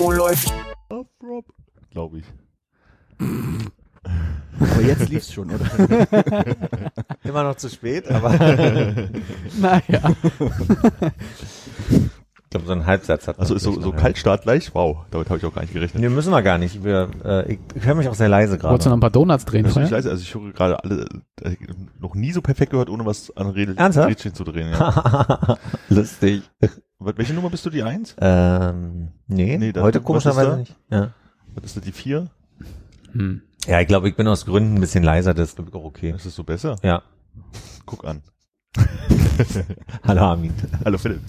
Oh, läuft. Glaube ich. Aber jetzt lief's schon, oder? Immer noch zu spät, aber Naja. ich glaube, so ein Halbsatz hat Also so, so. Kaltstart gleich? Wow, damit habe ich auch gar nicht gerechnet. Nee, müssen wir gar nicht. Wir, äh, ich, ich höre mich auch sehr leise Wolltest du noch gerade. ein paar Donuts drehen ist nicht leise, also ich höre gerade alle, äh, noch nie so perfekt gehört, ohne was an Rede, Ernsthaft? Rädchen zu drehen. Ja. Lustig. Welche Nummer bist du, die Eins? Ähm, nee, Nee, da- heute komischerweise da? nicht. Ja. Was ist das, die Vier? Hm. ja, ich glaube, ich bin aus Gründen ein bisschen leiser, das ist glaub ich, auch okay. Ist das so besser? Ja. Guck an. Hallo Armin. Hallo Philipp.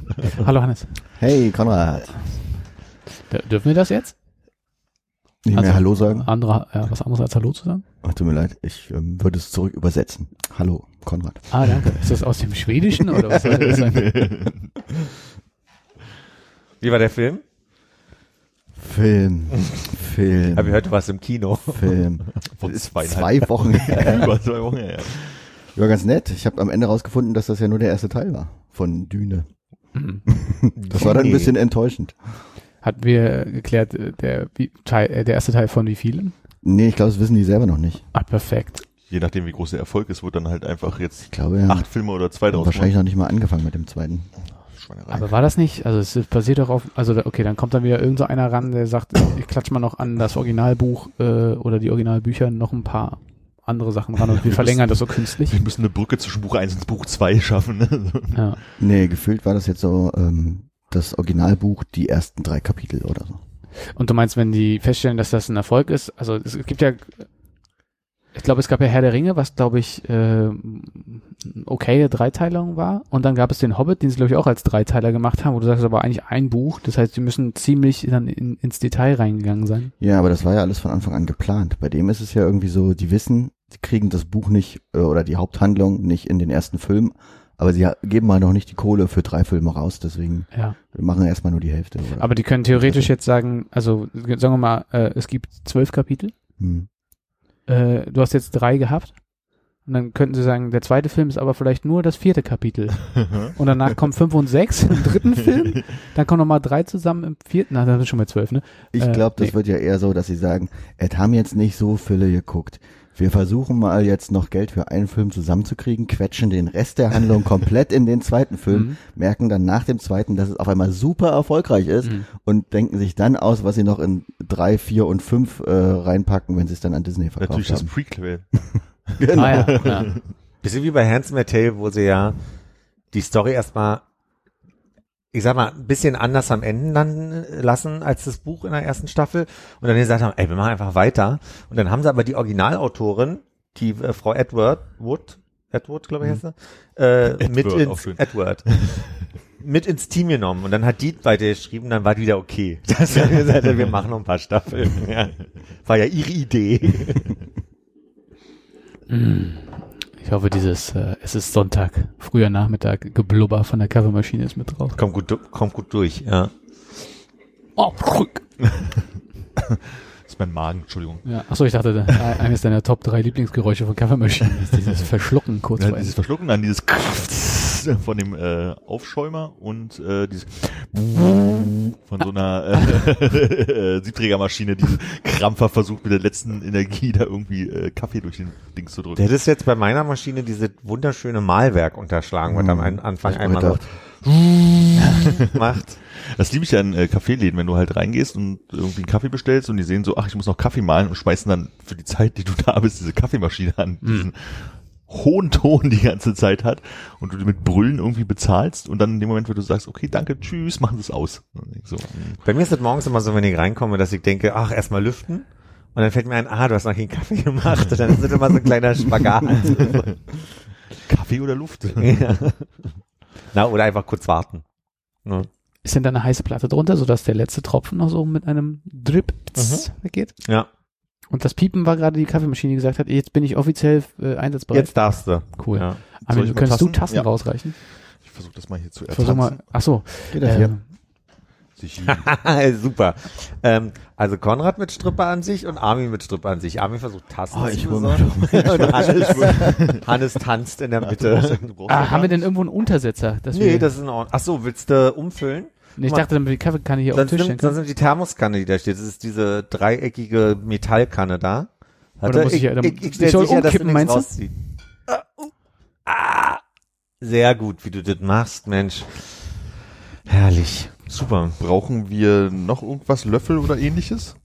Hallo Hannes. Hey, Konrad. D- Dürfen wir das jetzt? Nicht mehr Also- Hallo sagen? Andere, ja, was anderes als Hallo zu sagen? Ach, tut mir leid, ich ähm, würde es zurück übersetzen. Hallo, Konrad. Ah, danke. Ist das aus dem Schwedischen oder was soll das sein? Wie war der Film? Film, Film, Hab ich heute was im Kino. Film. Von Das ist zwei Wochen her. Über zwei Wochen her. Ja, ganz nett. Ich habe am Ende rausgefunden, dass das ja nur der erste Teil war von Düne. Hm. Das war dann ein bisschen enttäuschend. Hatten wir geklärt, äh, der, wie, Teil, äh, der erste Teil von wie vielen? Nee, ich glaube, das wissen die selber noch nicht. Ah, perfekt. Je nachdem, wie groß der Erfolg ist, wird dann halt einfach jetzt Ich glaube, ja. acht Filme oder zwei draus wahrscheinlich noch nicht mal angefangen mit dem zweiten. Schweinerei. Aber war das nicht, also es basiert doch auf, also okay, dann kommt dann wieder irgend so einer ran, der sagt, ich klatsch mal noch an das Originalbuch äh, oder die Originalbücher noch ein paar andere Sachen ran und wir verlängern das so künstlich. Wir müssen eine Brücke zwischen Buch 1 und Buch 2 schaffen. Ne? Ja. Nee, gefühlt war das jetzt so ähm, das Originalbuch, die ersten drei Kapitel oder so. Und du meinst, wenn die feststellen, dass das ein Erfolg ist, also es gibt ja, ich glaube, es gab ja Herr der Ringe, was glaube ich äh, okay Dreiteilung war. Und dann gab es den Hobbit, den sie glaube ich auch als Dreiteiler gemacht haben, wo du sagst, aber eigentlich ein Buch. Das heißt, sie müssen ziemlich dann in, ins Detail reingegangen sein. Ja, aber das war ja alles von Anfang an geplant. Bei dem ist es ja irgendwie so, die wissen, sie kriegen das Buch nicht äh, oder die Haupthandlung nicht in den ersten Film, aber sie geben mal noch nicht die Kohle für drei Filme raus, deswegen Ja. wir machen erstmal nur die Hälfte. Oder? Aber die können theoretisch jetzt sagen, also sagen wir mal, äh, es gibt zwölf Kapitel. hm. Äh, du hast jetzt drei gehabt. Und dann könnten sie sagen, der zweite Film ist aber vielleicht nur das vierte Kapitel. Und danach kommen fünf und sechs im dritten Film. Dann kommen nochmal drei zusammen im vierten. Na, dann sind schon mal zwölf, ne? Ich Äh, glaube, das nee. wird ja eher so, dass sie sagen, es haben jetzt nicht so viele geguckt. Wir versuchen mal jetzt noch Geld für einen Film zusammenzukriegen, quetschen den Rest der Handlung komplett in den zweiten Film, Mhm. merken dann nach dem zweiten, dass es auf einmal super erfolgreich ist Mhm. und denken sich dann aus, was sie noch in drei, vier und fünf äh, reinpacken, wenn sie es dann an Disney verkauft Natürlich das haben. Prequel. Genau. Ah, ja, ja. Bisschen wie bei Handsome Tale, wo sie ja die Story erstmal, ich sag mal, ein bisschen anders am Ende dann lassen als das Buch in der ersten Staffel und dann gesagt haben, ey, wir machen einfach weiter. Und dann haben sie aber die Originalautorin, die äh, Frau Edward Wood, Edward, glaube ich heißt sie, äh, mit Edward, auch ins. Edward, mit ins Team genommen und dann hat die weiter geschrieben, dann war die wieder okay. Das wir gesagt, wir machen noch ein paar Staffeln. Ja. War ja ihre Idee. Ich hoffe, dieses äh, Es ist Sonntag, früher Nachmittag, Geblubber von der Covermaschine ist mit drauf. Kommt gut, kommt gut durch, ja. Oh, Das ist mein Magen, Entschuldigung. ja. Achso, ich dachte, äh, eines deiner Top 3 Lieblingsgeräusche von Covermaschine ist dieses Verschlucken kurz Ja, dieses. Verschlucken, dann dieses von dem äh, Aufschäumer und äh, dieses von so einer äh, Siebträgermaschine, die krampfer versucht mit der letzten Energie da irgendwie äh, Kaffee durch den Dings zu Der drücken. hätte es jetzt bei meiner Maschine diese wunderschöne Malwerk unterschlagen, was am Ein- Anfang einmal so macht. Das liebe ich ja in äh, Kaffeeläden, wenn du halt reingehst und irgendwie einen Kaffee bestellst und die sehen so, ach, ich muss noch Kaffee malen und schmeißen dann für die Zeit, die du da bist, diese Kaffeemaschine an, die diesen hohen Ton die ganze Zeit hat und du die mit Brüllen irgendwie bezahlst und dann in dem Moment, wo du sagst, okay, danke, tschüss, machen sie es aus. So, mm. Bei mir ist es morgens immer so, wenn ich reinkomme, dass ich denke, ach, erstmal lüften. Und dann fällt mir ein, ah, du hast noch keinen Kaffee gemacht. Und dann ist es immer so ein kleiner Spagat. Kaffee oder Luft? ja. Na, oder einfach kurz warten. Ne? ist denn da eine heiße Platte drunter, sodass der letzte Tropfen noch so mit einem Drip pss, weggeht? Ja, Und das Piepen war gerade die Kaffeemaschine, die gesagt hat, jetzt bin ich offiziell äh, einsatzbereit. jetzt darfst du. Cool. Ja. Ich mal könntest du Tassen? Tassen Ja. rausreichen? Ich versuche das mal hier zu Versuch mal. Ach so. Geht das hier? Ähm, Sich Super. Ähm, also Konrad mit Stripperansicht und Armin mit Stripperansicht. Armin versucht Tasten Oh, zu ich hol besorgen. Und Hannes, Hannes tanzt in der Mitte. ah, haben wir denn irgendwo einen Untersetzer? Dass Nee, wir, das ist in Ordnung. Ach so, willst du umfüllen? Nee, ich dachte, damit wir die Kaffeekanne hier auf den Sonst Tisch sonst können. nimm die Thermoskanne, die da steht. Das ist diese dreieckige Metallkanne da. Oder muss ich ja- dann- ich, ich ich stell soll sicher, dass du meinst du? rausziehst. Ah, uh, ah. Sehr gut, wie du das machst, Mensch. Herrlich. Super. Brauchen wir noch irgendwas, Löffel oder ähnliches?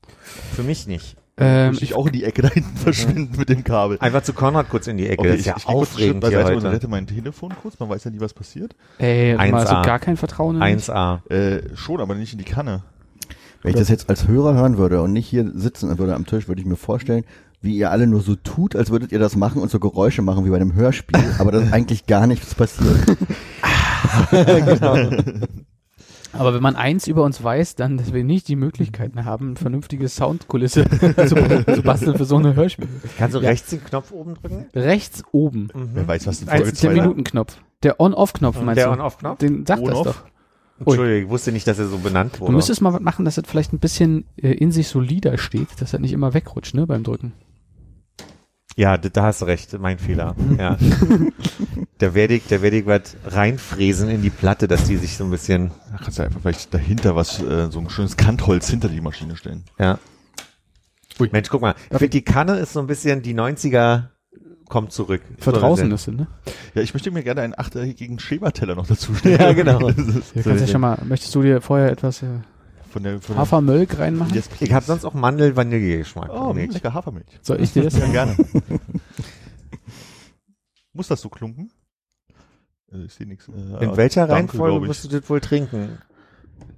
Für mich nicht. Ähm, Muss ich auch in die Ecke da hinten verschwinden mit dem Kabel. Einfach zu Konrad kurz in die Ecke. Okay, das ist ja ich, ich geh kurz aufregend hier heute. rette mein Telefon kurz. Man weiß ja nie, was passiert. ey, mal so 1A. gar kein Vertrauen in mich. 1A. Äh, schon, aber nicht in die Kanne. Wenn ich das jetzt als Hörer hören würde und nicht hier sitzen würde am Tisch, würde ich mir vorstellen, wie ihr alle nur so tut, als würdet ihr das machen und so Geräusche machen wie bei einem Hörspiel, aber dass eigentlich gar nichts passiert. Aber wenn man eins über uns weiß, dann, dass wir nicht die Möglichkeiten haben, eine vernünftige Soundkulisse zu, zu basteln für so eine Hörspiel. Kannst du Ja. rechts den Knopf oben drücken? Rechts oben. Wer weiß, was die Als Folge der 2 Minutenknopf. Der On-Off-Knopf meinst Der du? On-Off-Knopf? Den sagt das doch. Entschuldigung, ich wusste nicht, dass er so benannt Du wurde. müsstest mal was machen, dass das vielleicht ein bisschen äh, in sich solider steht, dass er nicht immer wegrutscht, ne, beim Drücken. Ja, da, da hast du recht, mein Fehler. Ja. da werde ich, da werde ich was reinfräsen in die Platte, dass die sich so ein bisschen, Da kannst du einfach vielleicht dahinter was, äh, so ein schönes Kantholz hinter die Maschine stellen. ja. Ui. Mensch, guck mal, ich finde die Kanne ist so ein bisschen die 90er kommt zurück. Verdraußen So, ist ne? Ja, ich möchte mir gerne einen achteckigen Schäberteller noch dazu stellen. Ja, genau. Du kannst ja schon mal, möchtest du dir vorher etwas äh, Von der, von Hafermilch reinmachen? Yes, Ich habe sonst auch Mandel-Vanille-Geschmack. Oh, Milch. lecker Hafermilch. Soll ich dir das? Ja, gerne. Muss das so klunken? Äh, ich sehe nichts. Äh, In welcher Danke, Reihenfolge musst du das wohl trinken?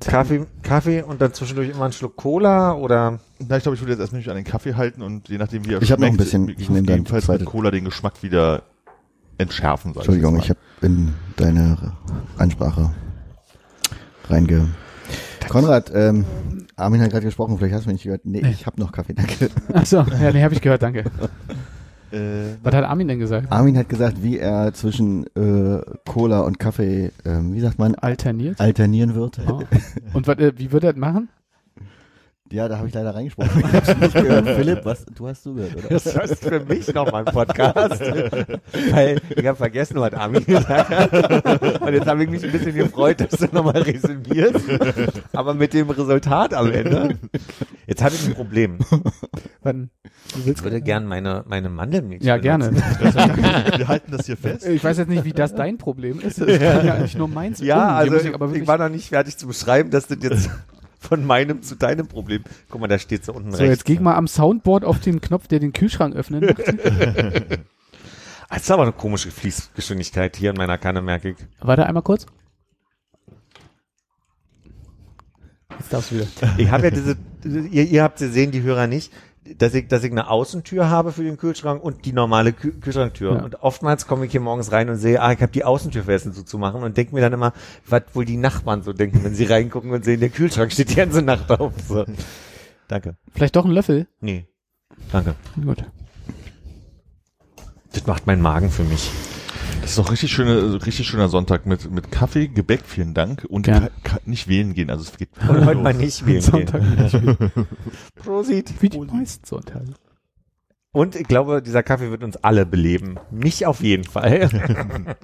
Kaffee, Kaffee und dann zwischendurch immer einen Schluck Cola oder? Na, ich glaube, ich würde jetzt erstmal mich an den Kaffee halten und je nachdem, wie er Ich hab noch ein schmeckt, bisschen- ich nehm dann jedenfalls zweite- mit Cola den Geschmack wieder entschärfen. Entschuldigung, ich ich habe in deine Ansprache reinge... Konrad, ähm, Armin hat gerade gesprochen, vielleicht hast du mich nicht gehört. Nee, Nee. ich habe noch Kaffee, danke. Achso, ja, nee, habe ich gehört, danke. Äh, Was hat Armin denn gesagt? Armin hat gesagt, wie er zwischen äh, Cola und Kaffee, ähm, wie sagt man, Alterniert? alternieren wird. Oh. Und was, äh, wie würde er das machen? Ja, da habe ich leider reingesprochen. Ich habe nicht gehört. Philipp, was, du hast zugehört, oder? Das ist für mich nochmal ein Podcast. Weil ich habe vergessen, was Armin gesagt hat. Und jetzt habe ich mich ein bisschen gefreut, dass du nochmal resümierst. Aber mit dem Resultat am Ende. Jetzt habe ich ein Problem. Wann, du Ich willst würde gern meine, meine Mandelmilch Ja, benutzen. gerne. wir halten das hier fest. Ich weiß jetzt nicht, wie das dein Problem ist. Das kann ja eigentlich nur meins. Ja, umgehen, also ich, ich aber ich wirklich, war noch nicht fertig zu beschreiben, dass das jetzt von meinem zu deinem Problem. Guck mal, da steht so unten so, rechts. jetzt geh mal am Soundboard auf den Knopf, der den Kühlschrank öffnen macht. Das ist aber eine komische Fließgeschwindigkeit hier in meiner Kanne, merke ich. Warte einmal kurz. Jetzt darfst du wieder. Ich habe ja diese, ihr, ihr habt sie sehen, die Hörer nicht, dass ich, dass ich eine Außentür habe für den Kühlschrank und die normale Kü Kühlschranktür. Ja. Und oftmals komme ich hier morgens rein und sehe, ah, ich habe die Außentür vergessen zuzumachen und denke mir dann immer, was wohl die Nachbarn so denken, wenn sie reingucken und sehen, der Kühlschrank steht die ganze Nacht auf. So. Danke. Vielleicht doch ein Löffel? Nee. Danke. Gut. Das macht mein Magen für mich. Das ist doch richtig schöne, richtig schöner Sonntag mit, mit Kaffee, Gebäck, vielen Dank. Und ka- nicht wählen gehen, also es geht. Und heute mal nicht wählen Sonntag gehen. nicht. Prosit. Wie die meisten Sonntage. Und ich glaube, dieser Kaffee wird uns alle beleben. Mich auf jeden Fall.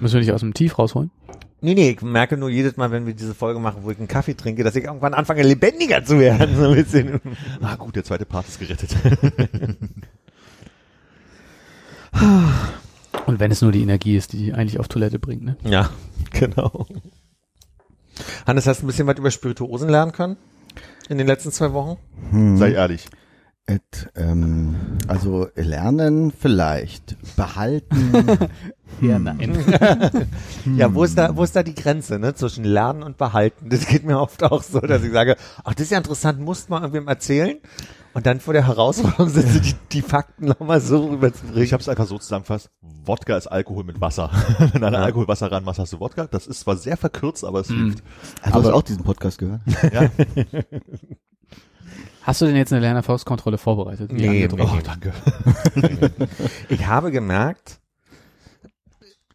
Müssen wir nicht aus dem Tief rausholen? Nee, nee, ich merke nur jedes Mal, wenn wir diese Folge machen, wo ich einen Kaffee trinke, dass ich irgendwann anfange, lebendiger zu werden. So ein bisschen. Ah gut, der zweite Part ist gerettet. Und wenn es nur die Energie ist, die eigentlich auf Toilette bringt, ne? Ja, genau. Hannes, hast du ein bisschen was über Spirituosen lernen können? In den letzten zwei Wochen? Hm. Sei ehrlich. Et, ähm, also lernen vielleicht, behalten. Ja, nein. Ja, wo ist da, wo ist da die Grenze, ne, zwischen Lernen und Behalten? Das geht mir oft auch so, dass ich sage, ach, das ist ja interessant, musst mal irgendwem erzählen. Und dann vor der Herausforderung sind, die, die Fakten nochmal so rüberzubringen. Ich habe es einfach so zusammengefasst. Wodka ist Alkohol mit Wasser. Wenn du an Alkohol Wasser ranmachst, hast du Wodka. Das ist zwar sehr verkürzt, aber es hilft. Hast du auch diesen Podcast gehört? Ja. Hast du denn jetzt eine Lernerfolgskontrolle vorbereitet? Wie Nee, angedroht? Oh, nee. danke. Ich habe gemerkt,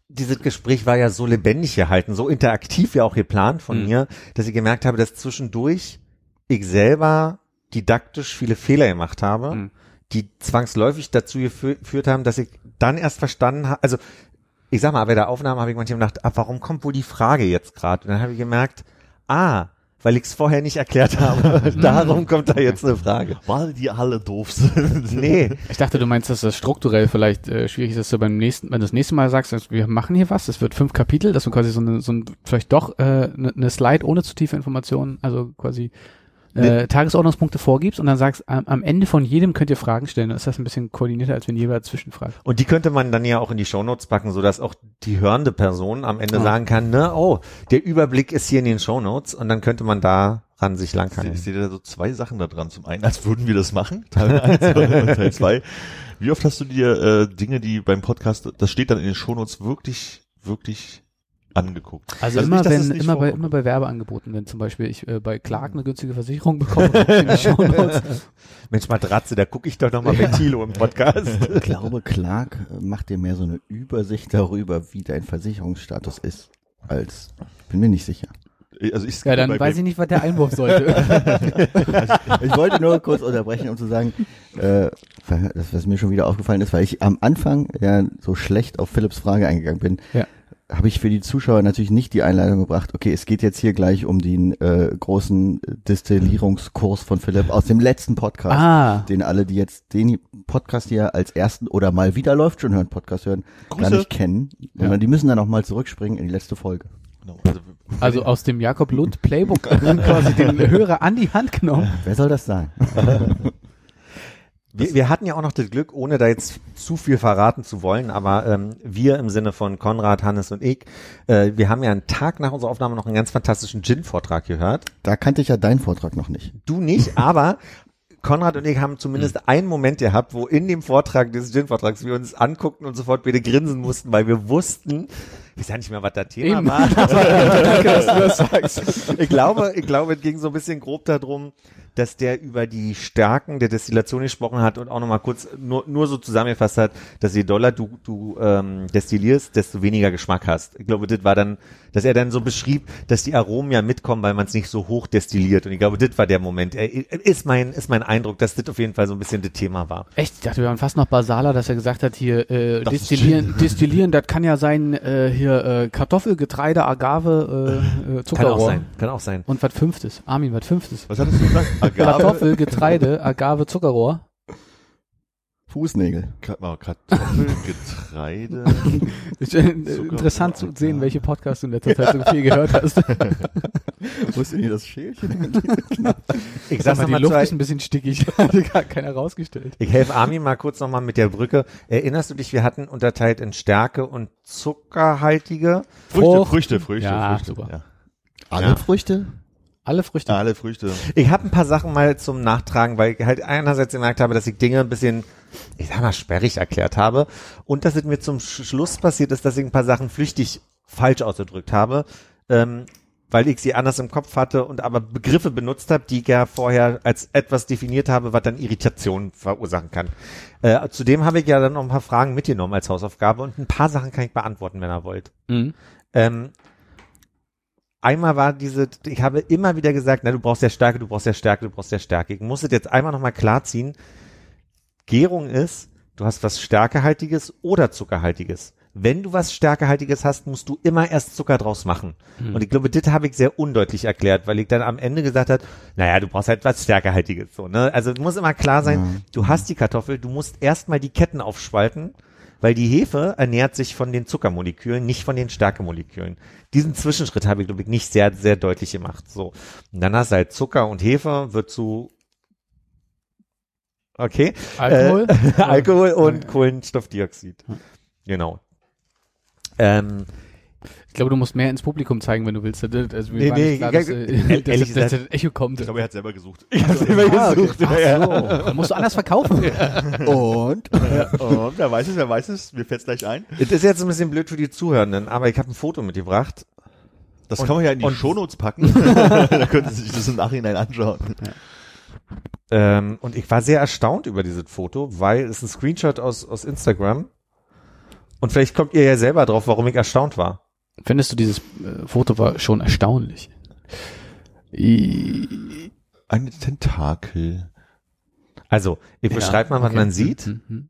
dieses Gespräch war ja so lebendig gehalten, so interaktiv ja auch geplant von Mhm. mir, dass ich gemerkt habe, dass zwischendurch ich selber didaktisch viele Fehler gemacht habe, Mhm. die zwangsläufig dazu gefü- geführt haben, dass ich dann erst verstanden habe, also ich sag mal, bei der Aufnahme habe ich manchmal gedacht, ah, warum kommt wohl die Frage jetzt gerade? Und dann habe ich gemerkt, ah, weil ich es vorher nicht erklärt habe. Darum kommt da jetzt eine Frage. Weil die alle doof sind. Nee, Ich dachte, du meinst, dass das strukturell vielleicht äh, schwierig ist, dass du beim nächsten, wenn du das nächste Mal sagst, dass wir machen hier was, es wird fünf Kapitel, dass du quasi so eine, so ein, vielleicht doch äh, eine, eine Slide ohne zu tiefe Informationen, also quasi äh, Tagesordnungspunkte vorgibst und dann sagst, am, am Ende von jedem könnt ihr Fragen stellen. Dann ist das ein bisschen koordinierter, als wenn jeder zwischenfragt. Und die könnte man dann ja auch in die Shownotes packen, so dass auch die hörende Person am Ende Ah. sagen kann, ne, oh, der Überblick ist hier in den Shownotes und dann könnte man da ran sich Ich langhangeln. sehe da so zwei Sachen da dran. Zum einen, als würden wir das machen, Teil 1 und Teil 2. Wie oft hast du dir äh, Dinge, die beim Podcast, das steht dann in den Shownotes, wirklich, wirklich angeguckt? Also, Also immer nicht, wenn immer bei immer bei Werbeangeboten, wenn zum Beispiel ich äh, bei Clark eine günstige Versicherung bekomme, gucke ich in die Shownotes. Mensch, Matratze, da gucke ich doch nochmal bei Thilo im Podcast. Ich glaube, Clark äh, macht dir mehr so eine Übersicht darüber, wie dein Versicherungsstatus ist, als, bin mir nicht sicher. Also ich Ja, dann weiß ich nicht, was der Einwurf sollte. Ich wollte nur kurz unterbrechen, um zu sagen, äh, das, was mir schon wieder aufgefallen ist, weil ich am Anfang ja so schlecht auf Philips Frage eingegangen bin, Ja. Habe ich für die Zuschauer natürlich nicht die Einleitung gebracht, okay, es geht jetzt hier gleich um den äh, großen Destillierungskurs von Philipp aus dem letzten Podcast, ah, den alle, die jetzt den Podcast hier als ersten oder mal wieder läuft schon hören, Podcast hören, gar Grüße. nicht kennen, sondern die müssen dann auch mal zurückspringen in die letzte Folge. Genau, also, also aus dem Jakob Lund Playbook quasi den Hörer an die Hand genommen. Wer soll das sein? Wir, wir hatten ja auch noch das Glück, ohne da jetzt zu viel verraten zu wollen, aber ähm, wir im Sinne von Konrad, Hannes und ich, äh, wir haben ja einen Tag nach unserer Aufnahme noch einen ganz fantastischen Gin-Vortrag gehört. Da kannte ich ja deinen Vortrag noch nicht. Du nicht, aber Konrad und ich haben zumindest einen Moment gehabt, wo in dem Vortrag des Gin-Vortrags wir uns anguckten und sofort wieder grinsen mussten, weil wir wussten, ich weiß ja nicht mehr, was das Thema Eben. war. Danke, dass du das sagst. Ich glaube, ich glaube, es ging so ein bisschen grob darum, dass der über die Stärken der Destillation gesprochen hat und auch nochmal kurz nur, nur so zusammengefasst hat, dass je doller du, du ähm, destillierst, desto weniger Geschmack hast. Ich glaube, das war dann, dass er dann so beschrieb, dass die Aromen ja mitkommen, weil man es nicht so hoch destilliert. Und ich glaube, das war der Moment. Er, ist mein, ist mein Eindruck, dass das auf jeden Fall so ein bisschen das Thema war. Echt, ich dachte, wir waren fast noch basaler, dass er gesagt hat, hier äh, Das destillieren, destillieren, das kann ja sein, äh, hier äh, Kartoffel, Getreide, Agave, äh, äh, Kann Zuckerrohr. auch sein. Kann auch sein. Und was fünftes? Armin, was fünftes? was hattest du gesagt? Agave? Kartoffel, Getreide, Agave, Zuckerrohr. Fußnägel. Oh, Kartoffel, Getreide. Äh, interessant zu sehen, welche Podcasts du in letzter Zeit so viel gehört hast. Wo ist denn hier das Schälchen? Ich Sag mal, die Luft ist ein bisschen stickig. Hat gar keiner rausgestellt. Ich helfe Armin mal kurz nochmal mit der Brücke. Erinnerst du dich, wir hatten unterteilt in Stärke und zuckerhaltige. Früchte, Frucht. Früchte, Früchte, Ja, Früchte. super. Ja. Alle Ja. Früchte? Alle Früchte. Alle Früchte. Ich habe ein paar Sachen mal zum Nachtragen, weil ich halt einerseits gemerkt habe, dass ich Dinge ein bisschen, ich sag mal, sperrig erklärt habe und dass es mir zum Sch- Schluss passiert ist, dass ich ein paar Sachen flüchtig falsch ausgedrückt habe, ähm, weil ich sie anders im Kopf hatte und aber Begriffe benutzt habe, die ich ja vorher als etwas definiert habe, was dann Irritation verursachen kann. Äh, zudem habe ich ja dann noch ein paar Fragen mitgenommen als Hausaufgabe und ein paar Sachen kann ich beantworten, wenn ihr wollt. Mhm. Ähm, einmal war diese, ich habe immer wieder gesagt, na, du brauchst ja Stärke, du brauchst ja Stärke, du brauchst ja Stärke. Ich muss es jetzt einmal nochmal klarziehen. Gärung ist, du hast was Stärkehaltiges oder Zuckerhaltiges. Wenn du was Stärkehaltiges hast, musst du immer erst Zucker draus machen. Und ich glaube, das habe ich sehr undeutlich erklärt, weil ich dann am Ende gesagt habe, naja, du brauchst halt was Stärkehaltiges. So, ne? Also muss immer klar sein, du hast die Kartoffel, du musst erstmal die Ketten aufspalten, weil die Hefe ernährt sich von den Zuckermolekülen, nicht von den Stärkemolekülen. Diesen Zwischenschritt habe ich, glaube ich, nicht sehr, sehr deutlich gemacht. So. Und dann hast du halt Zucker und Hefe, wird zu Okay. Alkohol? Äh, Alkohol und Kohlenstoffdioxid. Genau. Ähm, Ich glaube, du musst mehr ins Publikum zeigen, wenn du willst. Also, mir Nee, nee, nicht klar, dass, äh, dass, dass, das Echo kommt. Ich glaube, er hat selber gesucht. Ich hab's immer gesucht. Ach ja, so, dann musst du anders verkaufen. Und? oh, wer weiß es, wer weiß es, mir fällt's gleich ein. Das ist jetzt ein bisschen blöd für die Zuhörenden, aber ich habe ein Foto mitgebracht. Das Und- kann man ja in die und- Shownotes packen. da können Sie sich das im Nachhinein anschauen. Ähm, und ich war sehr erstaunt über dieses Foto, weil es ein Screenshot aus, aus Instagram. Und vielleicht kommt ihr ja selber drauf, warum ich erstaunt war. Findest du dieses äh, Foto war schon erstaunlich? I- Eine Tentakel. Also, ich beschreibe mal, was okay. man sieht. Mhm, mhm.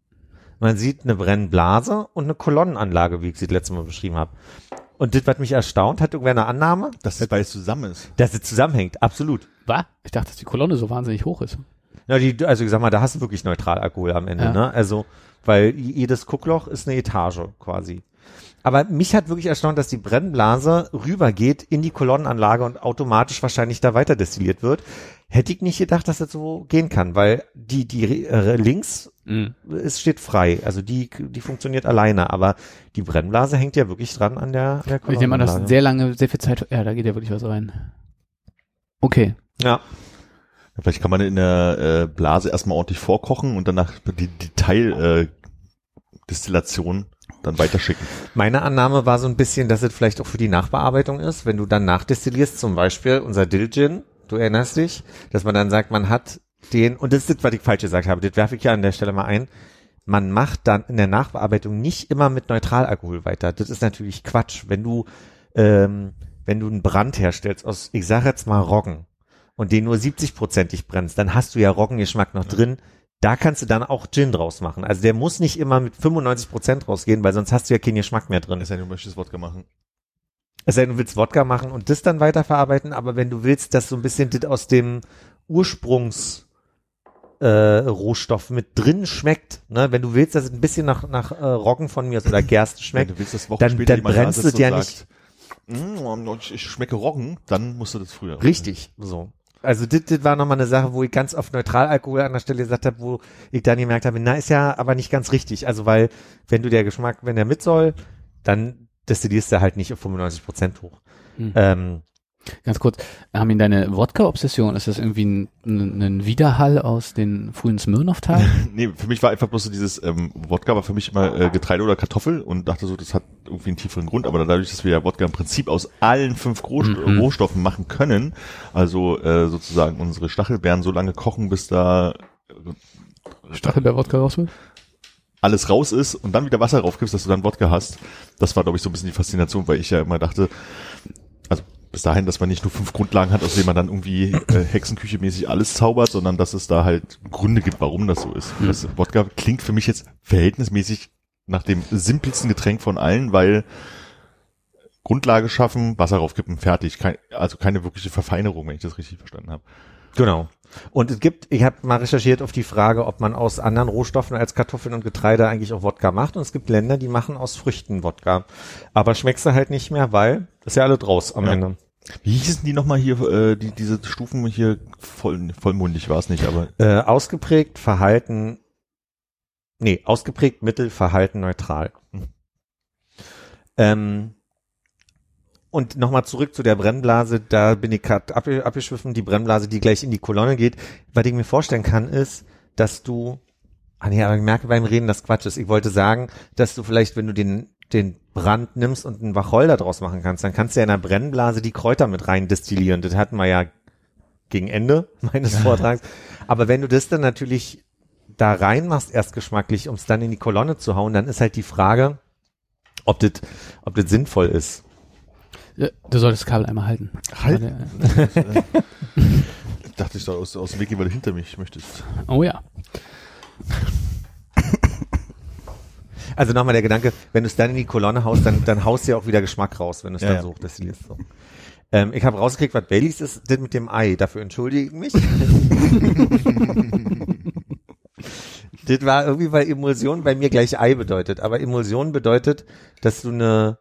Man sieht eine Brennblase und eine Kolonnenanlage, wie ich sie das letzte Mal beschrieben habe. Und das, was mich erstaunt, hat irgendwer eine Annahme, Dass es beides zusammen ist. dass es zusammenhängt. Absolut. Was? Ich dachte, dass die Kolonne so wahnsinnig hoch ist. Ja, die, also ich sag mal, da hast du wirklich Neutralalkohol am Ende, Ja. ne? Also, weil jedes Guckloch ist eine Etage quasi. Aber mich hat wirklich erstaunt, dass die Brennblase rübergeht in die Kolonnenanlage und automatisch wahrscheinlich da weiter destilliert wird. Hätte ich nicht gedacht, dass das so gehen kann, weil die, die äh, links Mhm. es steht frei. Also die, die funktioniert alleine, aber die Brennblase hängt ja wirklich dran an der, an der Ich nehme an, dass Kolonnenanlage. sehr lange, sehr viel Zeit, ja, da geht ja wirklich was rein. Okay. Ja. Vielleicht kann man in der äh, Blase erstmal ordentlich vorkochen und danach die, die Teil äh, Destillation dann weiterschicken. Meine Annahme war so ein bisschen, dass es vielleicht auch für die Nachbearbeitung ist, wenn du dann nachdestillierst, zum Beispiel unser Dill Gin, du erinnerst dich, dass man dann sagt, man hat den, und das ist das, was ich falsch gesagt habe, das werfe ich ja an der Stelle mal ein, man macht dann in der Nachbearbeitung nicht immer mit Neutralalkohol weiter. Das ist natürlich Quatsch. Wenn du, ähm, wenn du einen Brand herstellst aus, ich sage jetzt mal Roggen, und den nur 70-prozentig brennst, dann hast du ja Roggengeschmack noch drin. Da kannst du dann auch Gin draus machen. Also der muss nicht immer mit 95 Prozent rausgehen, weil sonst hast du ja keinen Geschmack mehr drin. Es sei denn, du möchtest Wodka machen. Es sei denn, du willst Wodka machen und das dann weiterverarbeiten, aber wenn du willst, dass so ein bisschen das aus dem Ursprungs äh, Rohstoff mit drin schmeckt, ne? wenn du willst, dass es ein bisschen nach, nach äh, Roggen von mir oder Gerste schmeckt, willst, dann- dann brennst du ja nicht- sagt, "Mm, ich schmecke Roggen, dann musst du das früher. richtig, so. Also das, das war nochmal eine Sache, wo ich ganz oft Neutralalkohol an der Stelle gesagt habe, wo ich dann gemerkt habe, na, ist ja aber nicht ganz richtig. Also weil, wenn du der Geschmack, wenn der mit soll, dann destillierst du halt nicht auf 95 Prozent hoch. Hm. Ähm, Ganz kurz, Armin, deine Wodka-Obsession, ist das irgendwie ein, ein, ein Widerhall aus den frühen Smirnoff-Tagen? Nee, für mich war einfach bloß so dieses, ähm, Wodka war für mich immer äh, Getreide oder Kartoffel und dachte so, das hat irgendwie einen tieferen Grund, aber dadurch, dass wir ja Wodka im Prinzip aus allen fünf Rohst Mhm. Rohstoffen machen können, also äh, sozusagen unsere Stachelbeeren so lange kochen, bis da Stachelbeer-Wodka raus will? alles raus ist und dann wieder Wasser draufgibst, dass du dann Wodka hast. Das war, glaube ich, so ein bisschen die Faszination, weil ich ja immer dachte, also bis dahin, dass man nicht nur fünf Grundlagen hat, aus denen man dann irgendwie äh, Hexenküche-mäßig alles zaubert, sondern dass es da halt Gründe gibt, warum das so ist. Das Wodka klingt für mich jetzt verhältnismäßig nach dem simpelsten Getränk von allen, weil Grundlage schaffen, Wasser raufkippen, fertig. Kein, also keine wirkliche Verfeinerung, wenn ich das richtig verstanden habe. Genau. Und es gibt, ich habe mal recherchiert auf die Frage, ob man aus anderen Rohstoffen als Kartoffeln und Getreide eigentlich auch Wodka macht. Und es gibt Länder, die machen aus Früchten Wodka. Aber schmeckst du halt nicht mehr, weil ist ja alle draus am Ja. Ende. Wie hießen die nochmal hier, äh, die, diese Stufen hier, voll, vollmundig war es nicht, aber Äh, ausgeprägt, Verhalten, nee, ausgeprägt, Mittel, Verhalten, neutral. Hm. Ähm, und nochmal zurück zu der Brennblase, da bin ich gerade abge abgeschwiffen, die Brennblase, die gleich in die Kolonne geht. Was ich mir vorstellen kann, ist, dass du, ah nee, aber ich merke beim Reden, dass Quatsch ist. Ich wollte sagen, dass du vielleicht, wenn du den, den Brand nimmst und einen Wacholder draus machen kannst, dann kannst du ja in der Brennblase die Kräuter mit rein destillieren. Das hatten wir ja gegen Ende meines Vortrags. Aber wenn du das dann natürlich da reinmachst, erst geschmacklich, um es dann in die Kolonne zu hauen, dann ist halt die Frage, ob das, ob das sinnvoll ist. Du solltest das Kabel einmal halten. Halten? Warte, Ich dachte, ich soll aus, aus dem Weg gehen, weil du hinter mich möchtest. Oh ja. Also nochmal der Gedanke, wenn du es dann in die Kolonne haust, dann, dann haust du ja auch wieder Geschmack raus, wenn du es Ja, dann ja. so destillierst. So. Ähm, ich habe rausgekriegt, was Baileys ist, das mit dem Ei. Dafür entschuldige ich mich. das war irgendwie, weil Emulsion bei mir gleich Ei bedeutet. Aber Emulsion bedeutet, dass du eine,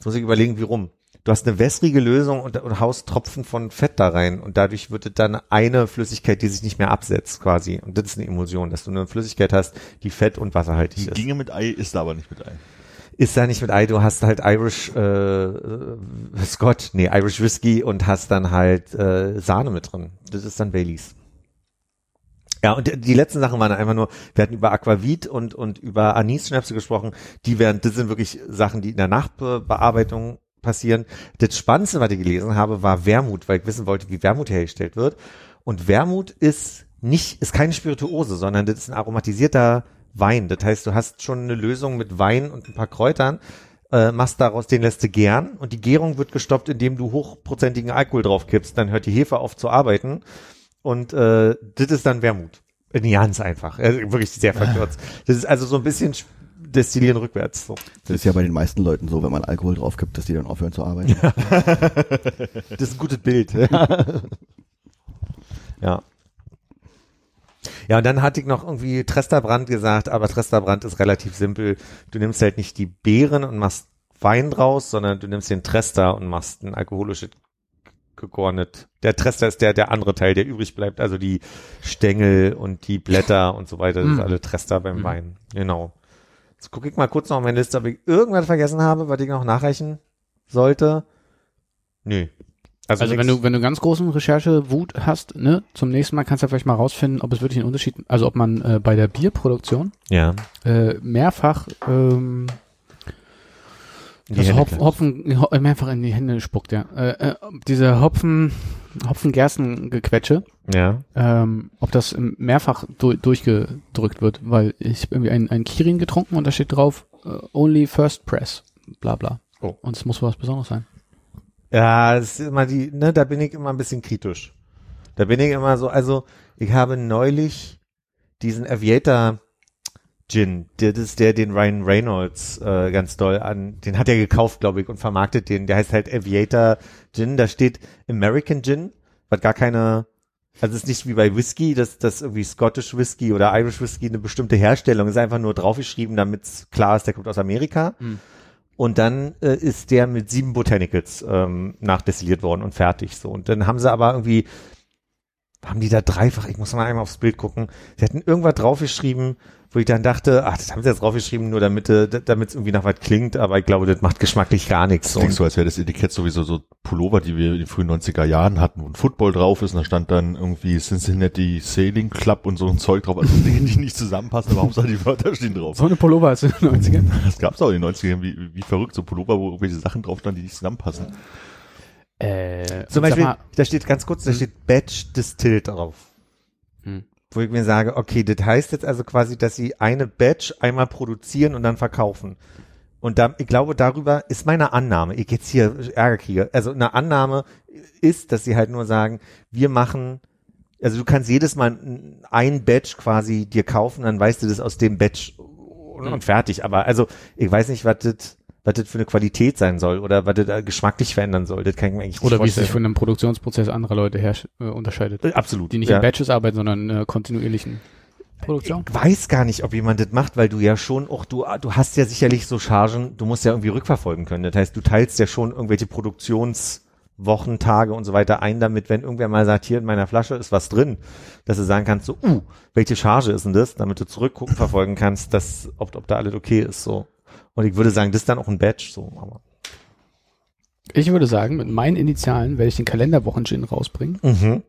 jetzt muss ich überlegen, wie rum. Du hast eine wässrige Lösung und, und haust Tropfen von Fett da rein und dadurch wird es dann eine Flüssigkeit, die sich nicht mehr absetzt quasi. Und das ist eine Emulsion, dass du eine Flüssigkeit hast, die fett- und wasserhaltig Die ist. ginge mit Ei, ist da aber nicht mit Ei. ist da nicht mit Ei, du hast halt Irish äh, äh, Scott, nee, Irish Whisky und hast dann halt äh, Sahne mit drin. Das ist dann Baileys. Ja, und die, letzten Sachen waren einfach nur, wir hatten über Aquavit und, und über Anis-Schnäpse gesprochen, die werden, das sind wirklich Sachen, die in der Nachbearbeitung passieren. Das Spannendste, was ich gelesen habe, war Wermut, weil ich wissen wollte, wie Wermut hergestellt wird. Und Wermut ist nicht, ist keine Spirituose, sondern das ist ein aromatisierter Wein. Das heißt, du hast schon eine Lösung mit Wein und ein paar Kräutern, äh, machst daraus, den lässt du gern und die Gärung wird gestoppt, indem du hochprozentigen Alkohol drauf kippst. Dann hört die Hefe auf zu arbeiten und äh, das ist dann Wermut. Äh, Nee, ganz einfach. Äh, wirklich sehr verkürzt. Das ist also so ein bisschen Destillieren rückwärts. So. Das ist ja bei den meisten Leuten so, wenn man Alkohol drauf gibt, dass die dann aufhören zu arbeiten. Das ist ein gutes Bild. ja. Ja, und dann hatte ich noch irgendwie Tresterbrand gesagt, aber Tresterbrand ist relativ simpel. Du nimmst halt nicht die Beeren und machst Wein draus, sondern du nimmst den Trester und machst ein alkoholisches gegornet. Der Trester ist der, der andere Teil, der übrig bleibt, also die Stängel und die Blätter und so weiter, das ist Mm. alle Trester beim Mm. Wein. Genau. Jetzt gucke ich mal kurz noch auf meine Liste, ob ich irgendwas vergessen habe, was ich noch nachreichen sollte. Nö. Also, nix- wenn du, wenn du ganz großen Recherchewut hast, ne, zum nächsten Mal kannst du ja vielleicht mal rausfinden, ob es wirklich einen Unterschied, also ob man äh, bei der Bierproduktion ja. äh, mehrfach ähm, das Hopf. Hopfen ho- mehrfach in die Hände spuckt, ja. Äh, äh, diese Hopfen, Hopfengerstengequetsche, Ja. ähm, ob das mehrfach du durchgedrückt wird, weil ich hab irgendwie einen, einen Kirin getrunken und da steht drauf, äh, only first press, bla bla. Oh. Und es muss was Besonderes sein. Ja, das ist immer die, ne, da bin ich immer ein bisschen kritisch. Da bin ich immer so, also ich habe neulich diesen Aviator Gin, der, das ist der, den Ryan Reynolds äh, ganz doll an, den hat er gekauft, glaube ich, und vermarktet den. Der heißt halt Aviator Gin, da steht American Gin, was gar keine, also es ist nicht wie bei Whisky, dass das irgendwie Scottish Whisky oder Irish Whisky eine bestimmte Herstellung ist einfach nur draufgeschrieben, damit klar ist, der kommt aus Amerika. Hm. Und dann äh, ist der mit sieben Botanicals ähm, nachdestilliert worden und fertig so. Und dann haben sie aber irgendwie, haben die da dreifach, ich muss mal einmal aufs Bild gucken, sie hatten irgendwas draufgeschrieben, wo ich dann dachte, ach, das haben sie jetzt draufgeschrieben, nur damit äh, damit es irgendwie nach was klingt, aber ich glaube, das macht geschmacklich gar nichts. So. Klingt so, als wäre das Etikett sowieso so Pullover, die wir in den frühen 90er Jahren hatten, wo ein Football drauf ist und da stand dann irgendwie Cincinnati Sailing Club und so ein Zeug drauf, also Dinge, die nicht zusammenpassen, aber Hauptsache die Wörter stehen drauf. So eine Pullover als in den 90ern. Das gab's auch in den 90ern, wie, wie verrückt, so Pullover, wo irgendwelche Sachen drauf standen, die nicht zusammenpassen. Äh, Zum Beispiel, mal, da steht ganz kurz, da steht Batch Distilled drauf. Hm. Wo ich mir sage, okay, das heißt jetzt also quasi, dass sie eine Batch einmal produzieren und dann verkaufen. Und da, ich glaube, darüber ist meine Annahme, ich jetzt hier Ärger kriege, also eine Annahme ist, dass sie halt nur sagen, wir machen, also du kannst jedes Mal ein- Batch quasi dir kaufen, dann weißt du das aus dem Batch und, und fertig. Aber also, ich weiß nicht, was das, was das für eine Qualität sein soll oder was das da geschmacklich verändern soll. Das kann ich mir eigentlich oder wie es sich von einem Produktionsprozess anderer Leute her äh, unterscheidet. Äh, Absolut. Die nicht ja. in Batches arbeiten, sondern äh, kontinuierlichen Produktion. Ich weiß gar nicht, ob jemand das macht, weil du ja schon auch, du, du hast ja sicherlich so Chargen, du musst ja irgendwie rückverfolgen können. Das heißt, du teilst ja schon irgendwelche Produktionswochen, Tage und so weiter ein, damit, wenn irgendwer mal sagt, hier in meiner Flasche ist was drin, dass du sagen kannst, so, uh, welche Charge ist denn das, damit du zurückgucken, verfolgen kannst, dass, ob, ob da alles okay ist, so. Und ich würde sagen, das ist dann auch ein Batch, so, aber. Ich würde sagen, mit meinen Initialen werde ich den Kalenderwochen-Gin rausbringen Mhm.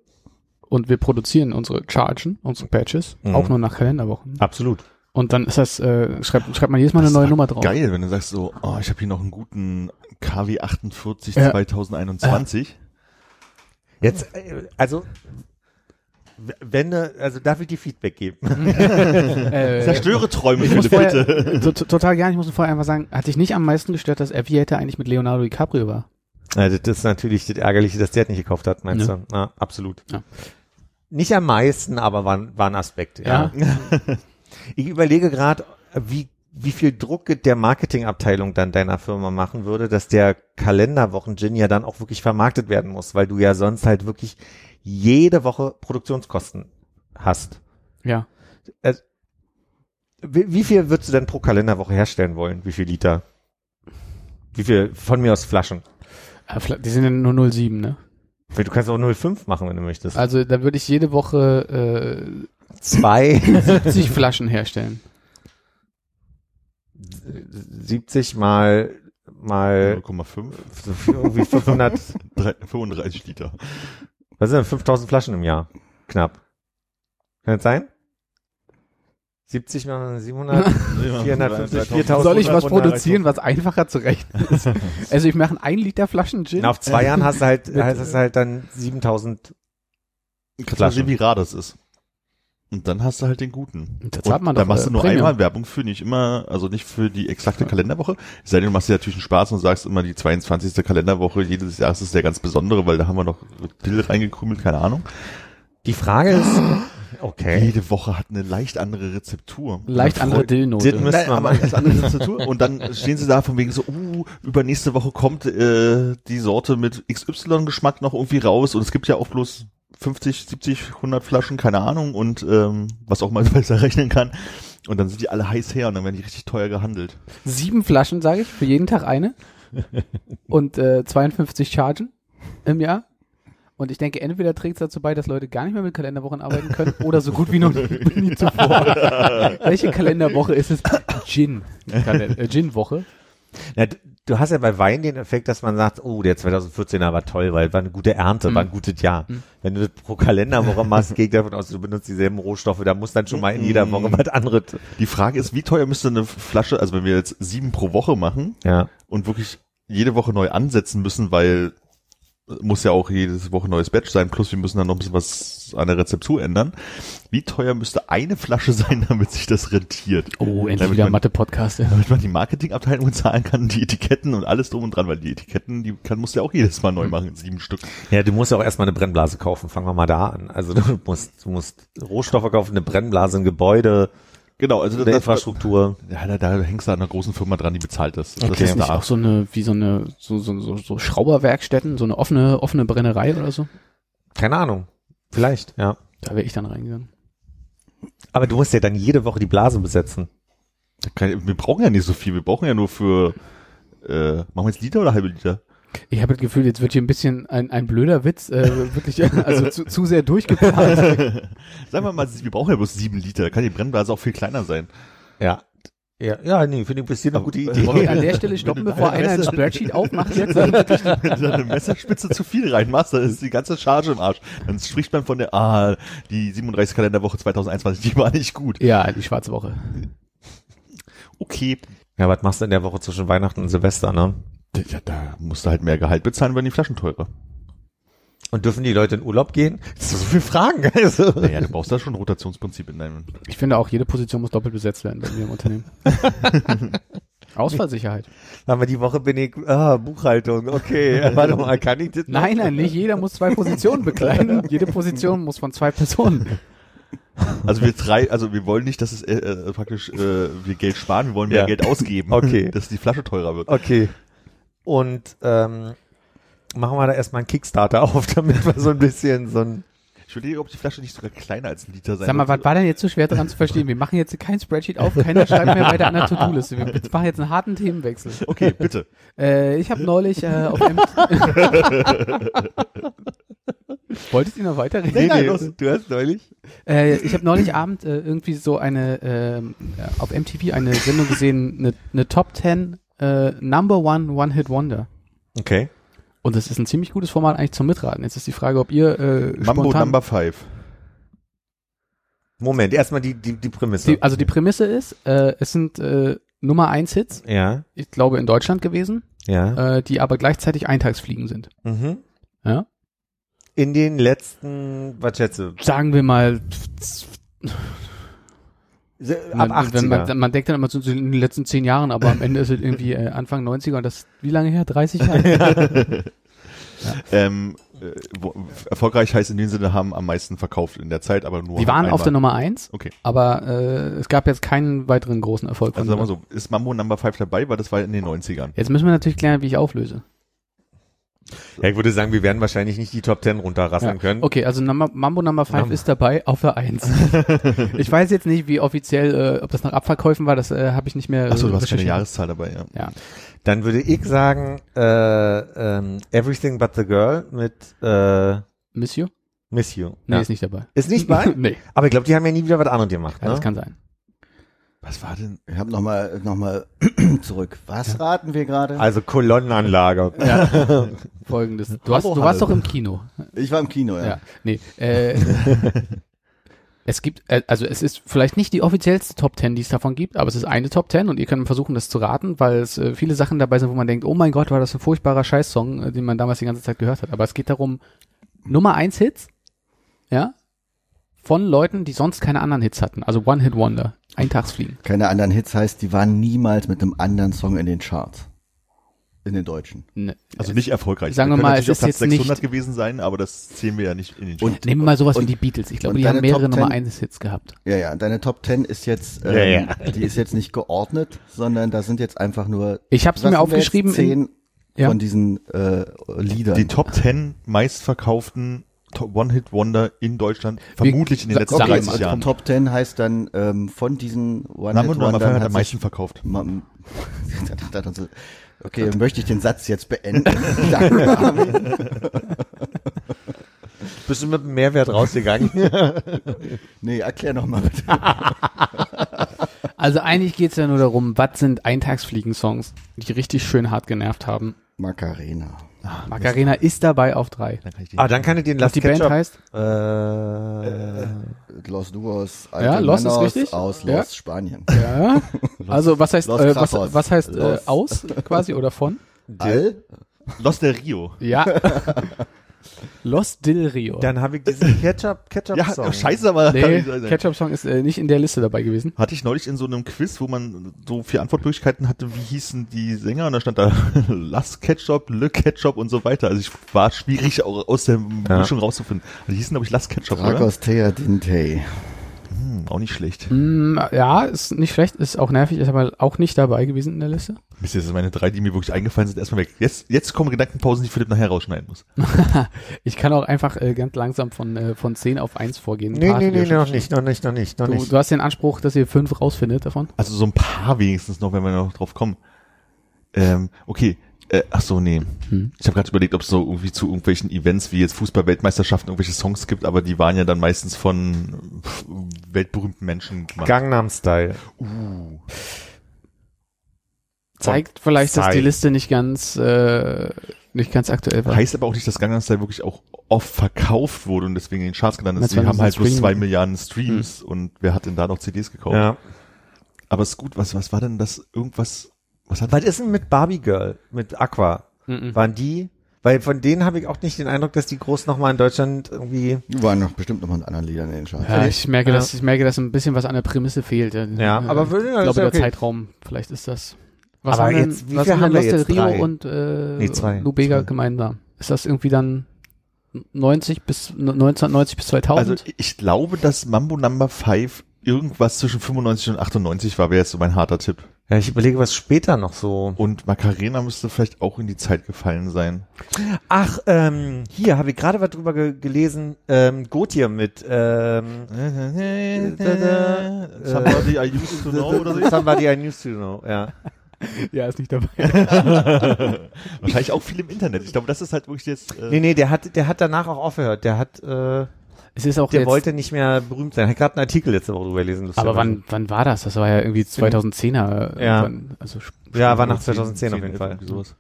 und wir produzieren unsere Chargen, unsere Patches, Mhm. auch nur nach Kalenderwochen. Absolut. Und dann ist das, äh, schreibt, schreibt man jedes Mal eine Das neue war Nummer drauf. Geil, wenn du sagst so, oh, ich habe hier noch einen guten KW 48 Ja. 2021. Jetzt, äh, also, w- wenn, du- also darf ich dir Feedback geben? Äh, Zerstöre Träume, ich muss vorher, bitte. to- to- total gerne, ich muss vorher einfach sagen, hat dich nicht am meisten gestört, dass Aviator eigentlich mit Leonardo DiCaprio war? Ja, das ist natürlich das Ärgerliche, dass der es nicht gekauft hat, meinst Ja. du? Ja, absolut. Ja. Nicht am meisten, aber war, war ein Aspekt. Ja. ich überlege gerade, wie, wie viel Druck der Marketingabteilung dann deiner Firma machen würde, dass der Kalenderwochen-Gin ja dann auch wirklich vermarktet werden muss, weil du ja sonst halt wirklich jede Woche Produktionskosten hast. Ja. Wie, wie viel würdest du denn pro Kalenderwoche herstellen wollen? Wie viel Liter? Wie viel von mir aus Flaschen? Äh, Die sind ja nur 07, ne? Du kannst auch 0,5 machen, wenn du möchtest. Also da würde ich jede Woche Zwei. äh, 70 Flaschen herstellen. 70 mal mal 0,5, irgendwie 500, drei- 35 Liter. Was sind denn 5000 Flaschen im Jahr? Knapp. Kann das sein? 70 mal 700, 450, 4000. Soll ich was 500, produzieren, was einfacher zu rechnen ist? Also ich mache ein Liter Flaschen Gin. Na, auf zwei Jahren hast du halt, hast du halt dann 7000 Kannst du sehen, wie rar das ist. Und dann hast du halt den guten. Da zahlt man und da doch, machst äh, du nur Premium. einmal Werbung für, nicht immer, also nicht für die exakte Kalenderwoche. Es sei denn, du machst dir natürlich einen Spaß und sagst immer, die 22. Kalenderwoche jedes Jahres ist der ganz besondere, weil da haben wir noch Dill reingekrümelt, keine Ahnung. Die Frage ist, okay. Jede Woche hat eine leicht andere Rezeptur. Leicht andere Dillnote. Müssen Nein, aber als andere Rezeptur. Und dann stehen sie da von wegen so, uh, übernächste Woche kommt äh, die Sorte mit XY-Geschmack noch irgendwie raus und es gibt ja auch bloß 50, 70, 100 Flaschen, keine Ahnung und ähm, was auch mal besser rechnen kann. Und dann sind die alle heiß her und dann werden die richtig teuer gehandelt. Sieben Flaschen, sage ich, für jeden Tag eine. Und äh, 52 Chargen im Jahr. Und ich denke, entweder trägt es dazu bei, dass Leute gar nicht mehr mit Kalenderwochen arbeiten können oder so gut wie noch nie, nie zuvor. Welche Kalenderwoche ist es? Gin. Äh, Gin-Woche. Ja, du, hast ja bei Wein den Effekt, dass man sagt, oh, der 2014er war toll, weil war eine gute Ernte, Mhm. war ein gutes Jahr. Mhm. Wenn du das pro Kalenderwoche machst, geht davon aus, du benutzt dieselben Rohstoffe, da muss dann schon mal in jeder Mhm. Woche was anderes. Die Frage ist, wie teuer müsste eine Flasche, also wenn wir jetzt sieben pro Woche machen Ja. und wirklich jede Woche neu ansetzen müssen, weil muss ja auch jede Woche neues Batch sein, plus wir müssen dann noch ein bisschen was an der Rezeptur ändern. Wie teuer müsste eine Flasche sein, damit sich das rentiert? Oh, endlich Damit wieder man- Mathe-Podcast. Ja. Damit man die Marketingabteilung zahlen kann, die Etiketten und alles drum und dran, weil die Etiketten, die kann, musst du ja auch jedes Mal neu machen, sieben Stück. Ja, du musst ja auch erstmal eine Brennblase kaufen. Fangen wir mal da an. Also du musst, du musst Rohstoffe kaufen, eine Brennblase, ein Gebäude, Genau, also das, Infrastruktur. ja, da, da hängst du an einer großen Firma dran, die bezahlt das. das Okay. ist Ist nicht da. auch so eine, wie so eine, so, so, so, so Schrauberwerkstätten, so eine offene, offene Brennerei oder so? Keine Ahnung. Vielleicht, ja. Da wäre ich dann reingegangen. Aber du musst ja dann jede Woche die Blase besetzen. Wir brauchen ja nicht so viel, wir brauchen ja nur für, äh, machen wir jetzt Liter oder halbe Liter? Ich habe das Gefühl, jetzt wird hier ein bisschen ein, ein blöder Witz, äh, wirklich, also zu, zu sehr durchgeplant. Sagen wir mal, wir brauchen ja bloß sieben Liter, da kann die Brennblase auch viel kleiner sein. Ja. Ja, ja, nee, finde ich bis hier eine gute Idee. Wollen wir an der Stelle stoppen, bevor einer ein Spreadsheet aufmacht jetzt? Wenn du eine Messerspitze zu viel reinmachst, dann ist die ganze Charge im Arsch. Dann spricht man von der, ah, die 37 Kalenderwoche 2021, die war nicht gut. Ja, die schwarze Woche. Okay. Ja, was machst du in der Woche zwischen Weihnachten und Silvester, ne? Ja, da musst du halt mehr Gehalt bezahlen, werden die Flaschen teurer. Und dürfen die Leute in Urlaub gehen? Das sind so viele Fragen. Also. Naja, du brauchst da schon ein Rotationsprinzip in deinem. Ich finde auch, jede Position muss doppelt besetzt werden bei mir im Unternehmen. Ausfallsicherheit. Aber die Woche bin ich, ah, Buchhaltung, okay. Warte mal, kann ich das? noch? Nein, nein, nicht jeder muss zwei Positionen bekleiden. Jede Position muss von zwei Personen. Also wir drei, also wir wollen nicht, dass es äh, äh, praktisch äh, wir Geld sparen, wir wollen mehr Ja. Geld ausgeben. Okay. Dass die Flasche teurer wird. Okay. Und ähm, machen wir da erstmal einen Kickstarter auf, damit wir so ein bisschen so ein Ich überlege, ob die Flasche nicht sogar kleiner als ein Liter sein Sag mal, was war denn jetzt so schwer daran zu verstehen? Wir machen jetzt kein Spreadsheet auf, keiner schreibt mehr weiter an der To-Do-Liste. Wir machen jetzt einen harten Themenwechsel. Okay, bitte. Äh, ich habe neulich äh, auf M Wolltest du noch weiterreden? Nee, nein, los. du hast neulich. Äh, ich habe neulich Abend äh, irgendwie so eine ähm, auf MTV eine Sendung gesehen, eine, eine Top 10 äh, Number One One Hit Wonder. Okay. Und das ist ein ziemlich gutes Format eigentlich zum Mitraten. Jetzt ist die Frage, ob ihr äh, Mambo Number Five. Moment, erstmal die, die, die Prämisse. die, also die Prämisse ist, äh, es sind äh, Nummer 1 Hits, ja, ich glaube in Deutschland gewesen, ja. äh, die aber gleichzeitig Eintagsfliegen sind. Mhm. Ja? In den letzten, was schätze, Sagen wir mal, ab man, 80er. wenn man, man denkt dann immer so in den letzten zehn Jahren, aber am Ende ist es irgendwie äh, Anfang 90er und das, wie lange her? 30 Jahre? Ähm, äh, wo, erfolgreich heißt in dem Sinne, haben am meisten verkauft in der Zeit, aber nur Die waren auf der einmal. Nummer 1, Okay. aber äh, es gab jetzt keinen weiteren großen Erfolg Also sagen wir so, ist Mambo Number Five dabei, weil das war in den 90ern. Jetzt müssen wir natürlich klären, wie ich auflöse. Ja, ich würde sagen, wir werden wahrscheinlich nicht die Top 10 runterrasseln können. Okay, also Number, Mambo Number 5 Mambo. ist dabei auf der 1. ich weiß jetzt nicht, wie offiziell, äh, ob das nach Abverkäufen war, das äh, habe ich nicht mehr. Achso, äh, du hast keine. Jahreszahl dabei, ja. Ja. Dann würde ich sagen, äh, ähm, Everything But the Girl mit äh, Miss You? Miss You. Nee, ja. ist nicht dabei. Ist nicht bei? nee, Aber ich glaube, die haben ja nie wieder was anderes gemacht. ja, Ne? das kann sein. Was war denn? Ich habe nochmal noch mal zurück. Was raten wir gerade? Also Kolonnenanlage. Folgendes. Du, hast, du warst doch im Kino. Ich war im Kino, ja. Ja, nee. Äh, es gibt, äh, also es ist vielleicht nicht die offiziellste Top 10, die es davon gibt, aber es ist eine Top 10 und ihr könnt versuchen, das zu raten, weil es äh, viele Sachen dabei sind, wo man denkt, oh mein Gott, war das ein furchtbarer Scheißsong, äh, den man damals die ganze Zeit gehört hat. Aber es geht darum, Nummer 1 Hits, ja, von Leuten, die sonst keine anderen Hits hatten. Also One-Hit-Wonder. Eintagsfliegen. Keine anderen Hits heißt, die waren niemals mit einem anderen Song in den Charts. In den deutschen. Ne, Also nicht erfolgreich. Sagen wir mal, es ist Platz jetzt 600 nicht- gewesen sein, aber das zählen wir ja nicht in den Und- Nehmen wir mal sowas und- wie die Beatles. Ich glaube, die haben mehrere Top Nummer 10? 1 Hits gehabt. Ja, ja, deine Top 10 ist jetzt, ähm, Ja, ja. die ist jetzt nicht geordnet, sondern da sind jetzt einfach nur Ich habe es mir aufgeschrieben. in- zehn Ja. von diesen äh, Liedern. Die Top 10 meistverkauften One-Hit-Wonder in Deutschland, vermutlich in den letzten sagen wir 30 mal, Jahren. Top 10 heißt dann ähm, von diesen One Number Number Five hat am hat meisten verkauft. Uns- okay, dann möchte ich den Satz jetzt beenden. Danke, Armin. Bist du mit einem Mehrwert rausgegangen? nee, erklär noch mal bitte. Also eigentlich geht's ja nur darum, was sind Eintagsfliegen-Songs, die richtig schön hart genervt haben. Macarena. Macarena ist dabei auf drei. Dann kann ich ah, dann kann ich den Was Last die Band Ketchup, heißt? Äh, Los Duos, alte Ja, Los ist Männers richtig. aus Ja. Los Spanien. Ja. Also was heißt, äh, was, was heißt äh, aus quasi oder von? All? Los del Rio. Ja. Los Del Rio. dann habe ich diesen Ketchup, Ketchup Ja, Song. oh, scheiße, aber nee, Ketchup Song ist äh, nicht in der Liste dabei gewesen. hatte ich neulich in so einem Quiz, wo man so vier Antwortmöglichkeiten hatte, wie hießen die Sänger und da stand da Las Ketchup, Le Ketchup und so weiter. Also ich war schwierig auch aus der Ja. Mischung rauszufinden. Also die hießen glaube ich Las Ketchup, oder? Dragos Thea Dinte. Hm, auch nicht schlecht. Mm, ja, ist nicht schlecht, ist auch nervig, ist aber auch nicht dabei gewesen in der Liste. Bis jetzt sind meine drei, die mir wirklich eingefallen sind, erstmal weg. Jetzt, jetzt kommen Gedankenpausen, die Philipp nachher rausschneiden muss. Ich kann auch einfach äh, ganz langsam von, äh, von 10 auf 1 vorgehen. Nee, nee, nee, noch nicht, noch nicht, noch nicht, noch Du, nicht. du hast den Anspruch, dass ihr fünf rausfindet davon. Also so ein paar wenigstens noch, wenn wir noch drauf kommen. Ähm, okay. Äh, ach so, nee. Hm. Ich habe gerade überlegt, ob es so irgendwie zu irgendwelchen Events wie jetzt Fußball-Weltmeisterschaften irgendwelche Songs gibt, aber die waren ja dann meistens von weltberühmten Menschen gemacht. Gangnam Style. Uh. Zeigt vielleicht, dass die. Liste nicht ganz, äh, nicht ganz aktuell war. Heißt aber auch nicht, dass Gangnam Style wirklich auch oft verkauft wurde und deswegen in den Charts gelandet ist. Die haben halt bloß zwei Milliarden Streams und wer hat denn da noch CDs gekauft? Ja. Aber ist gut, was, was war denn das? Irgendwas, was hat Was ist denn mit Barbie Girl, mit Aqua? Mhm. Waren die? Weil von denen habe ich auch nicht den Eindruck, dass die groß nochmal in Deutschland irgendwie. Die waren noch bestimmt noch mal in anderen Liedern in den Charts. Ja, ich merke, Ja. dass ich merke, dass ein bisschen was an der Prämisse fehlt. Ja, Ja, aber würde- ich glaube ja der okay. Zeitraum, vielleicht ist das. Was Aber haben denn, jetzt- wie was viel haben wir jetzt? Rio Drei? und äh, Nee, zwei. Lubega Zwei. gemeinsam? Ist das irgendwie dann 90 bis 1990 bis 2000? Also ich glaube, dass Mambo Number 5 irgendwas zwischen 95 und 98 war, wäre jetzt so mein harter Tipp. Ja, ich überlege, was später noch so. Und Macarena müsste vielleicht auch in die Zeit gefallen sein. Ach, ähm, hier habe ich gerade was drüber ge gelesen. Ähm, Gotye mit ähm, Somebody I used to know oder so. Somebody I used to know. Ja. ja, ist nicht dabei. Wahrscheinlich auch viel im Internet. Ich glaube, das ist halt wirklich jetzt. Äh, Nee, nee, der hat, der hat danach auch aufgehört. Der hat, äh, Es ist auch der jetzt, wollte nicht mehr berühmt sein. Ich habe gerade einen Artikel letzte Woche drüber gelesen. aber wann, wann war das? Das war ja irgendwie 2010er. Ja. Also Ja, war nach 10, 2010 auf jeden 11, Fall. sowas.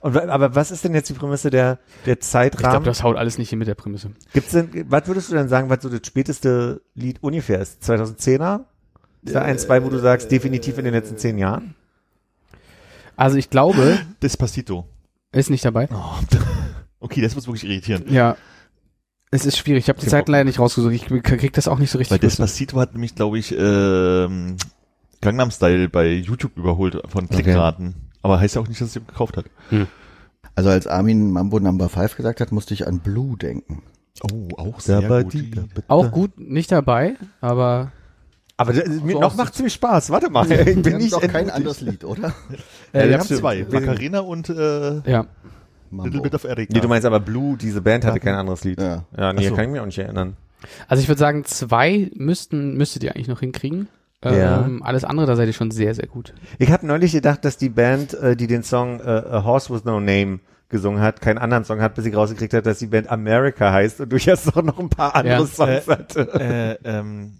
Und, aber was ist denn jetzt die Prämisse der, der ich glaube, Zeitrahmen? das haut alles nicht hin mit der Prämisse. Gibt's denn, was würdest du denn sagen, was so das späteste Lied ungefähr ist? 2010er? Ist da ein, zwei, wo du sagst, definitiv in den letzten zehn Jahren? Also ich glaube, Despacito. ist nicht dabei. Okay, das wird wirklich irritierend. Ja. Es ist schwierig. Ich habe die Bock. leider nicht rausgesucht. Ich krieg das auch nicht so Weil richtig. mit. Despacito hat nämlich, glaube ich, ähm, Gangnam Style bei YouTube überholt von Klickraten. Aber heißt ja auch nicht, dass es jemand gekauft hat. Also als Armin Mambo Number 5 gesagt hat, musste ich an Blue denken. Oh, auch sehr gut. Auch gut, nicht dabei, aber Aber das, mir So noch macht ziemlich Spaß. Warte mal, ich Wir bin nicht doch kein anderes Lied, oder? Ja, Äh, wir ja, haben zwei. Macarena und äh, ja. Little Bit of Erika. Nee, du meinst aber Blue, diese Band hatte kein anderes Lied. Ja. Ja, nee, so. kann ich mich auch nicht erinnern. Also ich würde sagen, zwei müssten, müsstet ihr eigentlich noch hinkriegen. Ja. Ähm, alles andere, da seid ihr schon sehr, sehr gut. Ich habe neulich gedacht, dass die Band, äh, die den Song äh, A Horse with No Name gesungen hat, keinen anderen Song hat, bis ich rausgekriegt habe, dass die Band America heißt und durchaus auch noch ein paar andere Ja. Songs hatte. äh, ähm,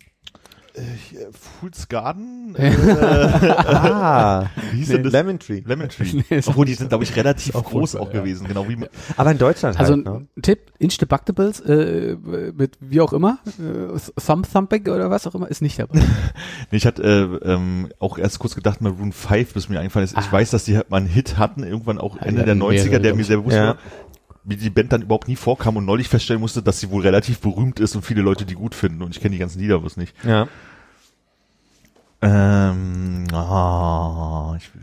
Fool's Garden? Ah, Wie hieß denn das? Lemon Tree. Lemon Tree. Nee, Obwohl, die sind, glaube ich, relativ auch groß auch ja. gewesen. Genau wie, Aber in Deutschland Also halt, ein ne? Tipp, Insta-Buctables äh, mit wie auch immer, äh, Thumb Thumping oder was auch immer, ist nicht dabei. Nee, ich hatte äh, ähm, auch erst kurz gedacht, Maroon 5, bis mir eingefallen ist. Ich Ah. weiß, dass die halt mal einen Hit hatten, irgendwann auch Ja, Ende der hatten 90er, mehrere, der mir sehr bewusst Ja. war, wie die Band dann überhaupt nie vorkam und neulich feststellen musste, dass sie wohl relativ berühmt ist und viele Leute die gut finden. Und ich kenne die ganzen Lieder bloß nicht. Ja. Ähm, ah, ich will.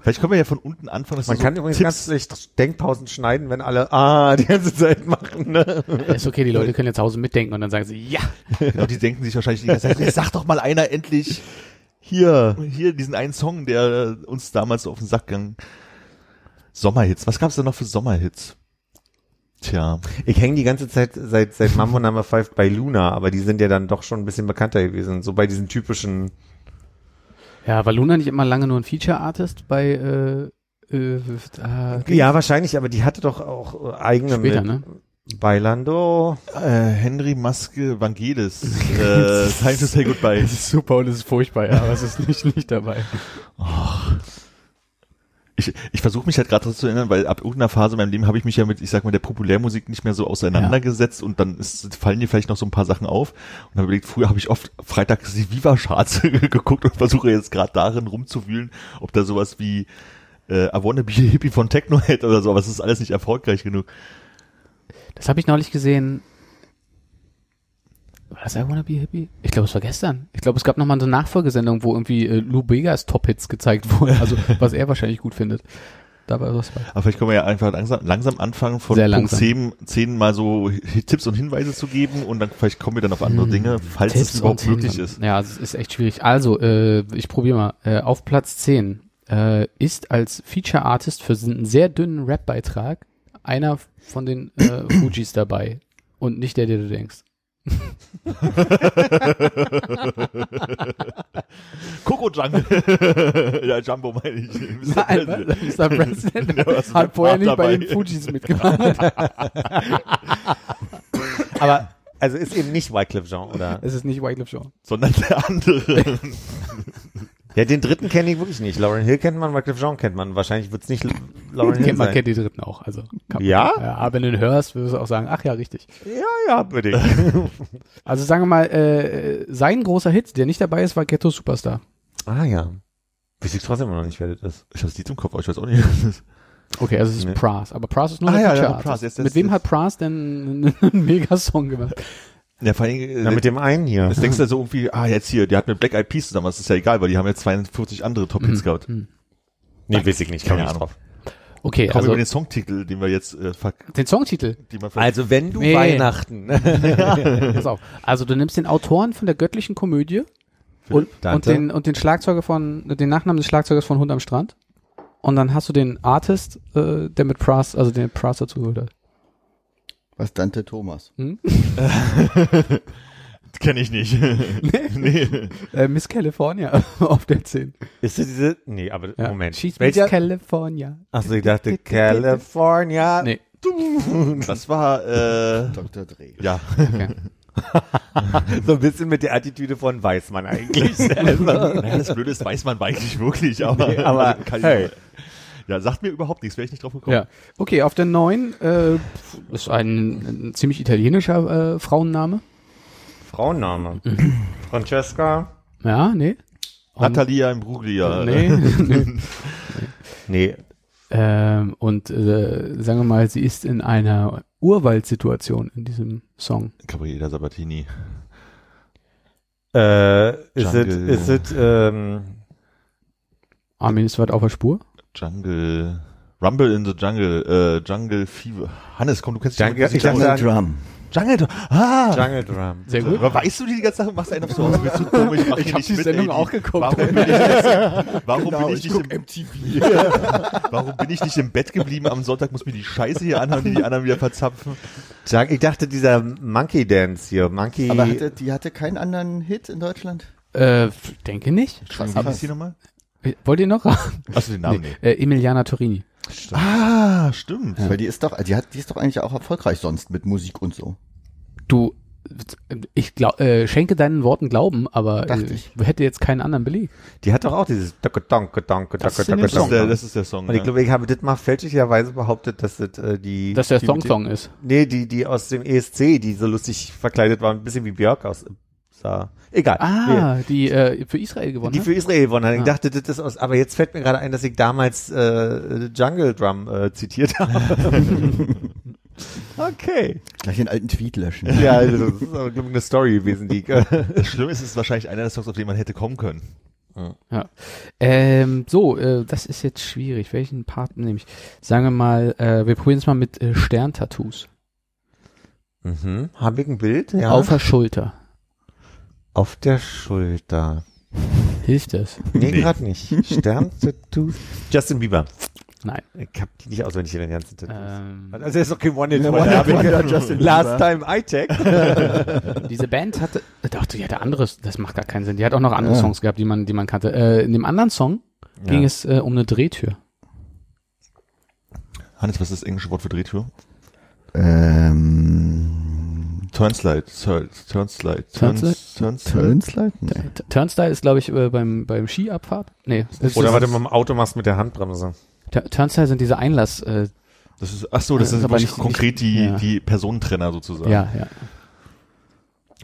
Vielleicht können wir ja von unten anfangen. dass Man kann so übrigens Tipps, ganz schlecht Denkpausen schneiden, wenn alle ah die ganze Zeit machen. Ne? ist okay, die Leute können jetzt zu Hause mitdenken und dann sagen sie, ja. genau, die denken sich wahrscheinlich die ganze Zeit, "Jetzt sag doch mal einer endlich hier, hier diesen einen Song, der uns damals so auf den Sack ging. Sommerhits. Was gab's da noch für Sommerhits? Tja. Ich hänge die ganze Zeit seit seit Mambo Number 5 bei Luna, aber die sind ja dann doch schon ein bisschen bekannter gewesen, so bei diesen typischen Ja, war Luna nicht immer lange nur ein Feature-Artist bei äh, äh, äh, Ja, wahrscheinlich, aber die hatte doch auch äh, eigene Später, mit ne? Bailando. Äh, Henry Maske Vangelis. äh, Time to say goodbye. Das ist super und es ist furchtbar, ja, aber es ist nicht, nicht dabei. Ich, ich versuche mich halt gerade zu erinnern, weil ab irgendeiner Phase in meinem Leben habe ich mich ja mit, ich sag mal, der Populärmusik nicht mehr so auseinandergesetzt und dann ist, fallen dir vielleicht noch so ein paar Sachen auf. Und habe überlegt, früher habe ich oft freitags die Viva-Charts geguckt und versuche jetzt gerade darin rumzuwühlen, ob da sowas wie äh, I Wanna Be a Hippie von Technohead oder so, aber es ist alles nicht erfolgreich genug. Das habe ich neulich gesehen. War das I Wanna Be Hippie? Ich glaube, es war gestern. Ich glaube, es gab nochmal so eine Nachfolgesendung, wo irgendwie äh, Lou Begas Top-Hits gezeigt wurden. Also, was er wahrscheinlich gut findet. Da war was bei. Aber vielleicht können wir ja einfach langsam, langsam anfangen, von Sehr Punkt langsam. 10, 10 mal so Tipps und Hinweise zu geben und dann vielleicht kommen wir dann auf andere Hm, Dinge, falls Tipps es überhaupt möglich ist. Ja, es ist echt schwierig. Also, äh, ich probiere mal. Äh, auf Platz 10 äh, ist als Feature Artist für einen sehr dünnen Rap-Beitrag einer von den äh, Fujis dabei. Und nicht der, der du denkst. Coco Jungle. ja, Jumbo meine ich. Nein, Mr. President Ja, hat vorher nicht bei den Fujis mitgemacht. Aber also ist eben nicht Wycliffe Jean, oder? es ist nicht Wycliffe Jean. sondern der andere. Ja, den dritten kenne ich wirklich nicht. Lauren Hill kennt man, Wycliffe Jean kennt man. Wahrscheinlich wird es nicht Lauren Hill Kennt, man sein. kennt die dritten auch. Also Ja? Man, ja? Aber wenn du ihn hörst, würdest du auch sagen, ach ja, richtig. Ja, ja, würde ich. Also sagen wir mal, äh, sein großer Hit, der nicht dabei ist, war Ghetto Superstar. ah ja. Weiß ich trotzdem noch nicht, wer das ist. Ich habe das Lied im Kopf, aber ich weiß auch nicht. Okay, also es ist Nee. Pras. Aber Pras ist nur Ah, ein ja, ja. Pras, jetzt- Mit jetzt- wem jetzt- hat Pras denn einen Megasong gemacht? Ja, vor allem, Na, mit dem einen hier. das denkst du so irgendwie, ah, jetzt hier, der hat mit Black Eyed Peas zusammen, das ist ja egal, weil die haben ja 42 andere Top-Hits gehabt. Hm. Nee, weiß ich nicht. Keine Komm nicht Ahnung. drauf. Okay, Kommen wir also über den Songtitel, den wir jetzt, äh, den Songtitel. Also wenn du Nee. Weihnachten. Pass auf. Also du nimmst den Autoren von der göttlichen Komödie und, und den und den Schlagzeuger von den Nachnamen des Schlagzeugers von Hund am Strand und dann hast du den Artist, äh, der mit Pras, also den Pras dazu geholt hat. Was Dante Thomas. Hm? Kenne ich nicht. nee. Äh, Miss California auf der 10. ist das diese? Nee, aber Ja. Moment. She's Miss Welcher? California. Achso, ich dachte California. Nee. Das war, äh, Dr. Dre. ja. Okay. So ein bisschen mit der Attitüde von Weißmann eigentlich. Naja, das Blöde ist, weiß man eigentlich wirklich, aber, Nee, aber, also kann ich- hey. Ja, sagt mir überhaupt nichts, wäre ich nicht drauf gekommen. Ja. Okay, auf der 9 äh, ist ein, ein ziemlich italienischer äh, Frauenname. Frauenname. Francesca. Ja, nee. Und, Natalia Imbruglia. nee, nee. Nee. Ähm, und äh, sagen wir mal, sie ist in einer Urwaldsituation in diesem Song. Gabriela Sabatini. Äh, ist es, Jungle. ist es, ähm, Armin ist weit auf der Spur. Jungle. Rumble in the Jungle. Äh, Jungle Fever. Hannes, komm, du kennst dich Jungle- Musik ich dachte- aus. Drum. Jungle. Ah! Jungle Drum. Sehr gut. Aber weißt du die die ganze Sache? Machst du einen auf so aus? Bist du dumm? Ich, mach Ich hier hab nicht die mit, Sendung ey, auch geguckt. Warum bin ich, warum Genau, bin ich, ich nicht im, MTV. warum bin ich nicht im Bett geblieben am Sonntag? Muss mir die Scheiße hier anhören, die die anderen wieder verzapfen. Ich dachte, dieser Monkey Dance hier, Monkey. Aber hatte, die hatte keinen anderen Hit in Deutschland? Äh, denke nicht. Entschuldigung, wie hieß die nochmal? Äh, Wollt ihr noch raten? Achso, den Namen Nee. nee. Äh, Emiliana Torini. Ah, stimmt. Weil die ist doch, die hat, die ist doch eigentlich auch erfolgreich sonst mit Musik und so. Du Ich glaub, äh, schenke deinen Worten Glauben, aber äh, ich. hätte jetzt keinen anderen Beleg. Die hat doch auch dieses Danke, Danke, Danke, Das Danke, ist in dem Danke, Das ist Song. der, Danke. das ist der Song. Und ich ja. glaube, ich habe das mal fälschlicherweise behauptet, dass das äh, die Dass der dem- Thong ist. Nee, die die aus dem ESC, die so lustig verkleidet waren, ein bisschen wie Björk aus sah. Egal. Ah, die äh, für Israel gewonnen Die hat? für Israel gewonnen hat. Ich Ah. dachte, das ist aus, aber jetzt fällt mir gerade ein, dass ich damals äh, Jungle Drum äh, zitiert habe. okay. Gleich den alten Tweet löschen. Ja, das ist aber ich, eine Story gewesen, die äh, Das Schlimme ist, es ist wahrscheinlich einer der Songs, auf den man hätte kommen können. Ähm, so, äh, das ist jetzt schwierig. Welchen Part nehme ich? Sagen wir mal, äh, wir probieren es mal mit äh, Sterntattoos. mhm. Habe ich ein Bild? Ja. Auf der Schulter. Auf der Schulter. Hilft das? Nee, Nee. gerade nicht. Stern Tattoos. Justin Bieber. Nein. Ich hab die nicht auswendig in den ganzen Tattoos. Ähm, Also er ist doch kein Ja. One-Hit-Wonder, Justin Last time I checked. diese Band hatte, doch, die hatte anderes, das macht gar keinen Sinn. Die hat auch noch andere Ja. Songs gehabt, die man, die man kannte. Äh, in dem anderen Song ging es äh, um eine Drehtür. Hannes, was ist das englische Wort für Drehtür? Ähm, Turnslide. Tur- Turnslide. Turns, Turnslide. Turnslide? Nee. T- Turnstile ist, glaube ich, äh, beim, beim Skiabfahrt. Nee. Oder warte mal, im Auto machst mit der Handbremse. Tur- Turnstile sind diese Einlass, äh, Das ist, ach so, das Das ist sind aber wirklich nicht- konkret die, ja. die Personentrenner sozusagen. ja, ja.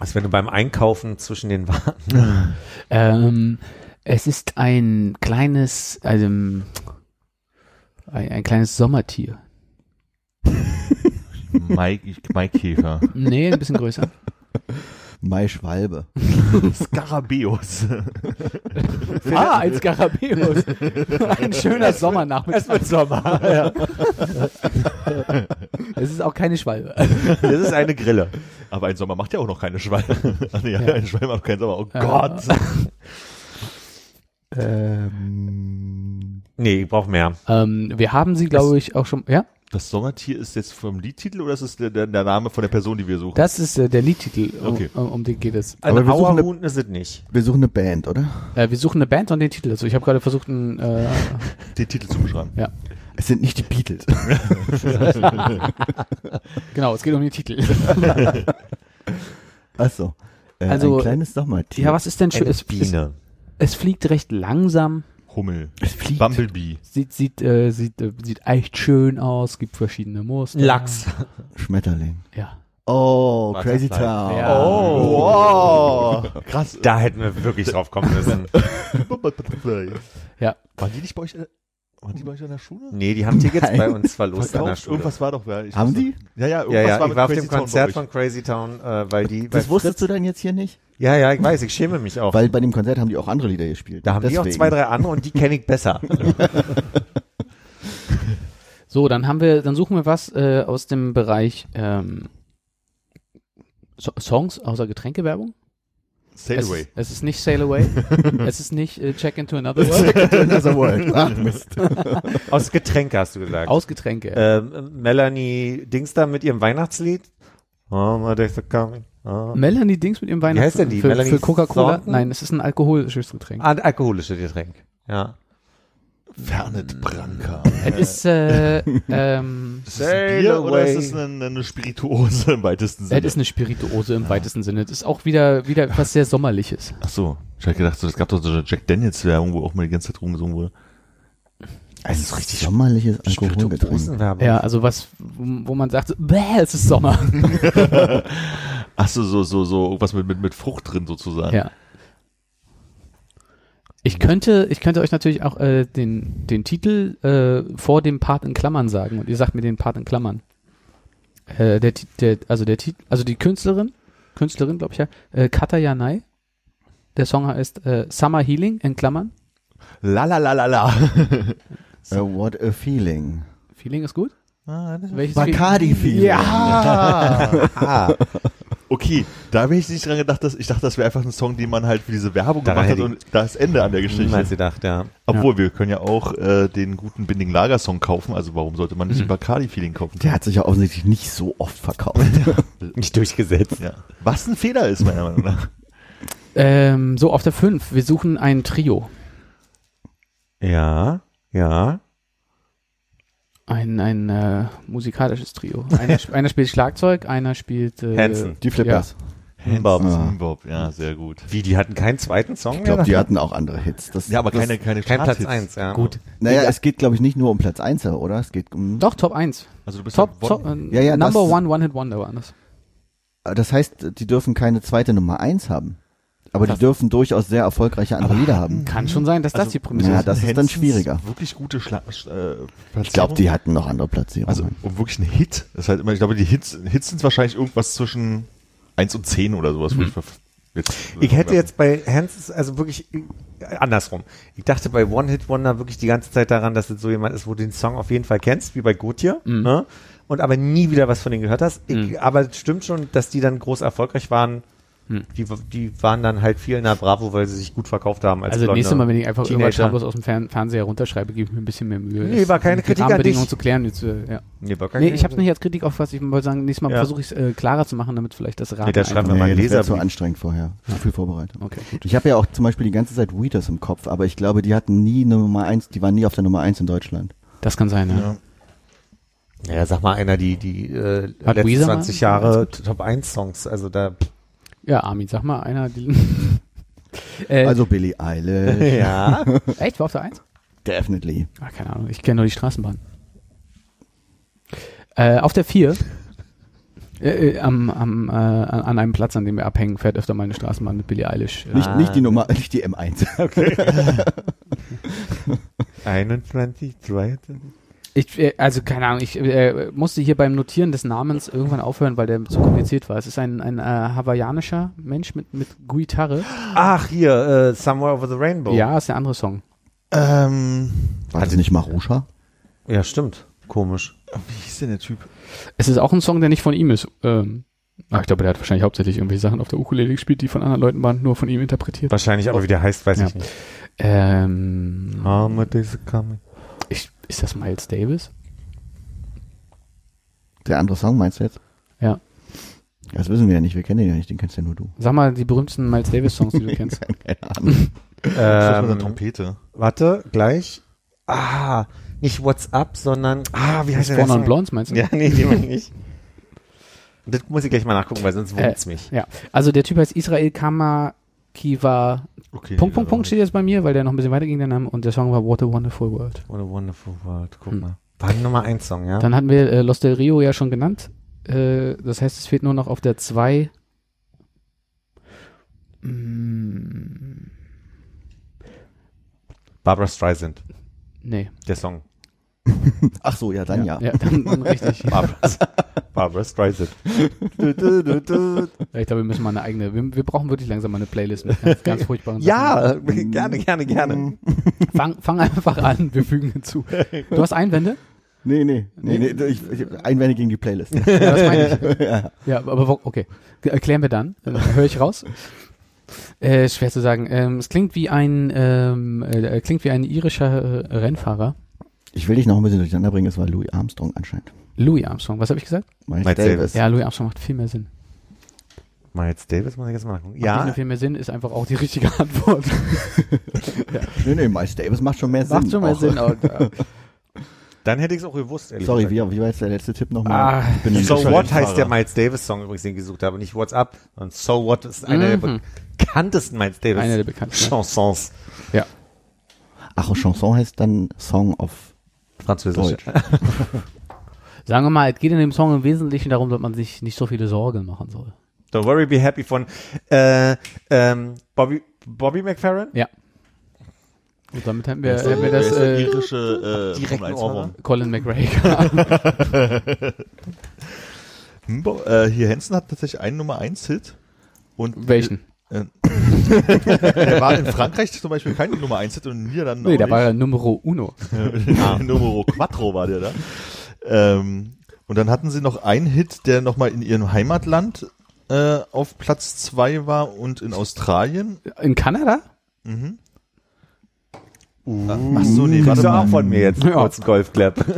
Als wenn du beim Einkaufen zwischen den Waren. Ähm, es ist ein kleines, also, ein, ein kleines Sommertier. Mike, Maikäfer. Nee, ein bisschen größer. Mai Schwalbe. Skarabäus. ah, ein Skarabäus. ein schöner Sommernachmittag. wird Sommer. ja. Es ist auch keine Schwalbe. Das ist eine Grille. Aber ein Sommer macht ja auch noch keine Schwalbe. Ach nee, Ja. ein Schwalbe macht keinen Sommer. Oh Ja. Gott. Ähm, Nee, ich brauche mehr. ähm, wir haben sie, glaube ich, auch schon, ja? Das Sommertier ist jetzt vom Liedtitel oder ist es der, der, der Name von der Person, die wir suchen? Das ist äh, der Liedtitel, um, Okay. um, um den geht es. Aber Ein wir suchen eine- ist es nicht. wir suchen eine Band, oder? Äh, wir suchen eine Band und den Titel dazu. Ich habe gerade versucht, einen, äh, Den Titel zu beschreiben. Es sind nicht die Beatles. genau, es geht um den Titel. Achso. Äh, Also, ein kleines Sommertier. ja, was ist denn schön? Es, es, Biene. es fliegt recht langsam. Hummel. Es fliegt. Bumblebee. Sieht, sieht, äh, sieht, äh, sieht echt schön aus, gibt verschiedene Muster. Lachs. Schmetterling. Ja. Oh. Crazy Town. Ja. Oh. wow. Krass. Da hätten wir wirklich drauf kommen müssen. Ja. Waren die nicht bei euch, waren die bei euch in der Schule? Nee, die haben Tickets Nein. bei uns verlost an der? Schule. Irgendwas war doch, ja. Ich Haben die? Ja, ja, irgendwas ja, ja, war ich war auf Crazy dem Town Konzert von. Crazy Town, äh, weil die, Das wusstest Fritz- du dann jetzt hier nicht? Ja, ja, ich weiß, ich schäme mich auch. Weil bei dem Konzert haben die auch andere Lieder gespielt. da haben die auch Deswegen. zwei, drei andere und die kenne ich besser. So, dann haben wir, dann suchen wir was äh, aus dem Bereich ähm, so Songs außer Getränkewerbung. Sail es, Away. es ist nicht Sail Away. es ist nicht äh, Check into Another World. Another World. Ach, Mist. Aus Getränke hast du gesagt. aus Getränke. ähm, Melanie Dings da mit ihrem Weihnachtslied. Oh, my days are coming. Oh. Melanie Dings mit ihrem Weihnachts. heißt denn die? Für, Melanie für Coca-Cola? Nein, es ist ein alkoholisches Getränk. Ah, ein alkoholisches Getränk. Ja. Fernet Branca. Es ist, äh, ähm, Ist das ein Bier oder away. ist es eine, eine Spirituose im weitesten Sinne? es ist eine Spirituose im weitesten Sinne. Es ist auch wieder, wieder etwas sehr Sommerliches. Ach so. Ich hätte gedacht, so, es gab doch so eine Jack Daniels Werbung, wo auch mal die ganze Zeit rumgesungen wurde. Ein richtig sommerliches Alkoholgetränk. Spirituosenwerbung. Ja, also was, wo, man sagt, bäh, es ist Sommer. Ach so, so, so, so, irgendwas mit, mit, mit Frucht drin sozusagen. Ja. Ich könnte, ich könnte euch natürlich auch äh, den, den Titel äh, vor dem Part in Klammern sagen und ihr sagt mir den Part in Klammern. Äh, der, der, also der Titel, also die Künstlerin, Künstlerin, glaube ich ja, äh, Kata Yanai. Der Song heißt äh, Summer Healing in Klammern. La la la la la. Uh, what a feeling. Feeling ist gut. Ah, Welches Bacardi-Feeling. Ja. Okay, da habe ich nicht dran gedacht, dass ich dachte, das wäre einfach ein Song, den man halt für diese Werbung Daran gemacht hat und das Ende an der Geschichte. niemals gedacht, ja. Obwohl, wir können ja auch äh, den guten Binding Lager Song kaufen, also warum sollte man nicht Mhm. den Bacardi Feeling kaufen? Der hat sich ja offensichtlich nicht so oft verkauft. Nicht durchgesetzt. ja. Was ein Fehler ist, meiner Meinung nach. Ähm, so, auf der 5. Wir suchen ein Trio. Ja, ja. Ein, ein äh, musikalisches Trio. Einer, sp- einer spielt Schlagzeug, einer spielt äh, Hanson. Die Flippers. Ja. Bob, ja, sehr gut. Wie, die hatten keinen zweiten Song Ich glaube, die hatten auch andere Hits. Das, Ja, aber das, keine, keine Kein Platz Charthits. eins, ja. Gut. Naja, es geht, glaube ich, nicht nur um Platz 1, oder? Es geht um. Doch, Top 1. Also du bist Top, ja top äh, Ja, ja, Number das- One, One Hit Wonder war das. Das heißt, die dürfen keine zweite Nummer 1 haben. Aber die dürfen durchaus sehr erfolgreiche andere Lieder haben. Kann schon sein, dass das Also, die Prämisse ja, ist. das ist dann schwieriger. Wirklich gute Schla äh, Ich glaube, die hatten noch andere Platzierungen. Also um wirklich ein Hit. Das ist halt immer, ich glaube, die Hits, Hits sind wahrscheinlich irgendwas zwischen 1 und 10 oder sowas. verf- jetzt, Ich hätte jetzt bei Hans, also wirklich äh, andersrum. Ich dachte bei One Hit Wonder wirklich die ganze Zeit daran, dass es so jemand ist, wo du den Song auf jeden Fall kennst, wie bei Gotye, ne? Und aber nie wieder was von denen gehört hast. Ich, Aber es stimmt schon, dass die dann groß erfolgreich waren. Die, die waren dann halt viel in der Bravo, weil sie sich gut verkauft haben. Als Also nächstes Mal, wenn ich einfach irgendwas Teenager. schamlos aus dem Fern Fernseher runterschreibe, gebe ich mir ein bisschen mehr Mühe. Nee, war keine Kritik an Rahmenbedingungen dich. zu klären. Jetzt, äh, ja. Nee, war kein Nee, ich habe es nicht als Kritik aufgefasst. Ich wollte sagen, nächstes Mal Ja. versuche ich es äh, klarer zu machen, damit vielleicht das Raten Nee, da schreiben wir mal nee, das zu anstrengend vorher. Zu viel Vorbereitung. Okay, gut. Ich habe ja auch zum Beispiel die ganze Zeit Weeders im Kopf, aber ich glaube, die hatten nie eine Nummer 1, die waren nie auf der Nummer 1 in Deutschland. Das kann sein, ja. Ja. Ja, sag mal einer, die, die äh, Hat letzten Weezer mal? 20 Jahre Top 1 Songs, also da, Ja, Armin, sag mal einer. Die äh, Also Billie Eilish, ja. echt, war auf der 1? definitely. Ah, keine Ahnung, ich kenne nur die Straßenbahn. Äh, auf der 4, äh, äh, am, am, äh, an einem Platz, an dem wir abhängen, fährt öfter mal eine Straßenbahn mit Billie Eilish. Nicht, Ah. nicht die Nummer, nicht die M1. 21, 23. Ich, äh, also keine Ahnung, ich äh, musste hier beim Notieren des Namens irgendwann aufhören, weil der zu kompliziert war. Es ist ein, ein äh, hawaiianischer Mensch mit, mit Gitarre. Ach, hier, äh, Somewhere Over the Rainbow. Ja, ist der andere Song. Ähm, War das nicht Marusha? Ja, stimmt. Komisch. wie hieß denn der Typ? Es ist auch ein Song, der nicht von ihm ist. Ähm, ah, ich glaube, der hat wahrscheinlich hauptsächlich irgendwelche Sachen auf der Ukulele gespielt, die von anderen Leuten waren, nur von ihm interpretiert. Wahrscheinlich, aber wie der heißt, weiß Ja. ich nicht. Ähm, days are coming. Ist das Miles Davis? Der andere Song meinst du jetzt? Ja. Das wissen wir ja nicht, wir kennen den ja nicht, den kennst ja nur du. Sag mal die berühmtesten Miles Davis Songs, die du kennst. Keine Ahnung. Das eine Ähm, Trompete. warte, gleich. Ah, nicht What's Up, sondern, ah, wie heißt der Non Song? Blondes meinst du? Ja, nee, die meine ich nicht. Das muss ich gleich mal nachgucken, weil sonst Äh, wundt's mich. Ja, also der Typ heißt Israel Kamakiva. Okay. Punkt, Punkt, Punkt steht jetzt bei mir, weil der noch ein bisschen weiter ging, der Name. Und der Song war What a Wonderful World. What a wonderful world. Guck Hm. mal. War ein Nummer 1 Song, ja? Dann hatten wir äh, Los del Rio ja schon genannt. Äh, das heißt, es fehlt nur noch auf der 2. Mm, Barbara Streisand, nee. der Song. Ach so, ja, dann ja. Ja, dann, dann richtig. Barbara, Barbara Streisand. Ja, ich glaube, wir müssen mal eine eigene. Wir, wir brauchen wirklich langsam mal eine Playlist mit ganz, ganz furchtbaren Ja, gerne, gerne, gerne. Sachen. Fang, fang einfach an, wir fügen hinzu. Du hast Einwände? Nee, nee, nee, nee ich, ich, Einwände gegen die Playlist. Ja, das meine ich. ja. Ja, aber okay. Erklären wir dann. Dann höre ich raus. Äh, schwer zu sagen. Ähm, es klingt wie ein ähm, äh, klingt wie ein irischer äh, Rennfahrer. Ich will dich noch ein bisschen durcheinander bringen, es war Louis Armstrong anscheinend. Louis Armstrong. Was habe ich gesagt? Miles Miles Davis. Davis. Ja, Louis Armstrong macht viel mehr Sinn. Miles Davis muss ich jetzt mal. Macht nicht Ja, nur viel mehr Sinn, ist einfach auch die richtige Antwort. Nee, nee, Miles Davis macht schon mehr Sinn. Macht schon mehr Auch- Sinn. Auch, äh, dann hätte ich es auch gewusst, ehrlich Sorry, gesagt. wie, wie war jetzt der letzte Tipp Ah, nochmal? Ich bin So What heißt der Miles Davis Song übrigens, den ich gesucht habe. Nicht What's Up, sondern So What ist einer der Mhm. bekanntesten Miles Davis Einer der bekanntesten. Chansons. Ach, Chanson heißt dann Song of Französisch. Deutsch. Sagen wir mal, es geht in dem Song im Wesentlichen darum, dass man sich nicht so viele Sorgen machen soll. Don't Worry, Be Happy von äh, ähm, Bobby, Bobby McFerrin. Ja. Und damit hätten wir, hätten wir das äh, irische äh, Direkt Formel ein 1 Ohrwurm. Colin McRae. Hm, Bo- äh, hier Hansen hat tatsächlich einen Nummer 1 Hit. Und Welchen? Äh, der war in Frankreich zum Beispiel kein Nummer 1 Hit und in Niederlanden Nee, auch da nicht. war ja Numero Uno. Numero Quattro war der da. Ähm, und dann hatten sie noch einen Hit, der nochmal in ihrem Heimatland äh, auf Platz 2 war und in Australien. In Kanada? Mhm. Ach so, nee, warte du auch mal. von mir jetzt einen Ja. kurzen Golfclap.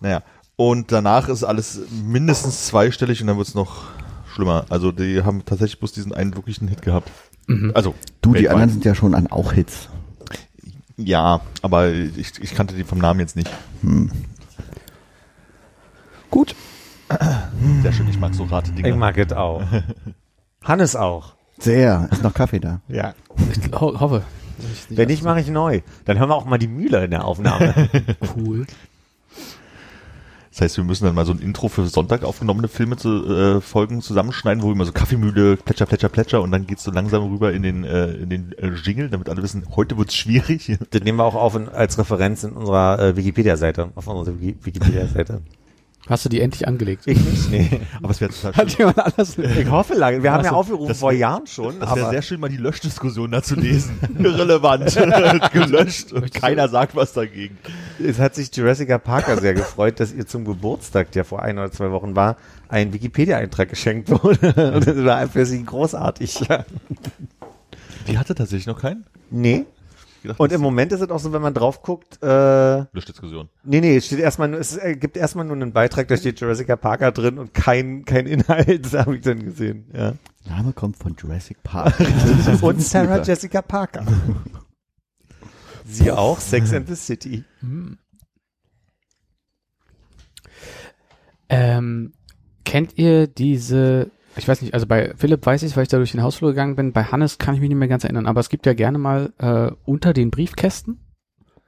Naja, und danach ist alles mindestens zweistellig und dann wird's noch schlimmer. Also die haben tatsächlich bloß diesen einen wirklichen Hit gehabt. Mhm. Also Du, die anderen sind ja schon an auch Hits. Ja, aber ich, ich kannte die vom Namen jetzt nicht. Gut. Sehr schön, ich mag so Rate-Dinger. Ich mag es auch. Hannes auch. Sehr. Ist noch Kaffee da? Ja. Ich ho hoffe. Wenn nicht, mache ich neu. Dann hören wir auch mal die Mühle in der Aufnahme. cool. Das heißt, wir müssen dann mal so ein Intro für Sonntag aufgenommene Filme zu äh, Folgen zusammenschneiden, wo immer so Kaffeemühle, Plätscher, Plätscher, Plätscher und dann geht's so langsam rüber in den äh, in den äh, Jingle, damit alle wissen, heute wird's schwierig. das nehmen wir auch auf in, als Referenz in unserer äh, Wikipedia-Seite, auf unserer Wiki Wikipedia-Seite. Hast du die endlich angelegt? Ich nicht, nee. Aber es wäre total schön. Hat jemand anders? Ich hoffe lange. Wir haben ja Ach so, aufgerufen das vor Jahren schon. Das wäre sehr schön, mal die Löschdiskussion da zu lesen. Irrelevant. Gelöscht und keiner sagt was dagegen. es hat sich Jurassic Parker sehr gefreut, dass ihr zum Geburtstag, der vor ein oder zwei Wochen war, ein Wikipedia-Eintrag geschenkt wurde. Und das war für sie großartig. Die hatte tatsächlich noch keinen? Nee. Gedacht, Und im Moment ist es auch so, wenn man drauf guckt, äh, ist Löschdiskussion. nee, nee, es steht erstmal nur, es äh, gibt erstmal nur einen Beitrag, da steht Jurassic Parker drin und kein, kein Inhalt, das habe ich dann gesehen, ja. Name kommt von Jurassic Park. Und Sarah Jessica Parker. Sie auch, Sex and the City. Ähm, kennt ihr diese, ich weiß nicht, also bei Philipp weiß ich weil ich da durch den Hausflur gegangen bin, bei Hannes kann ich mich nicht mehr ganz erinnern, aber es gibt ja gerne mal äh, unter den Briefkästen,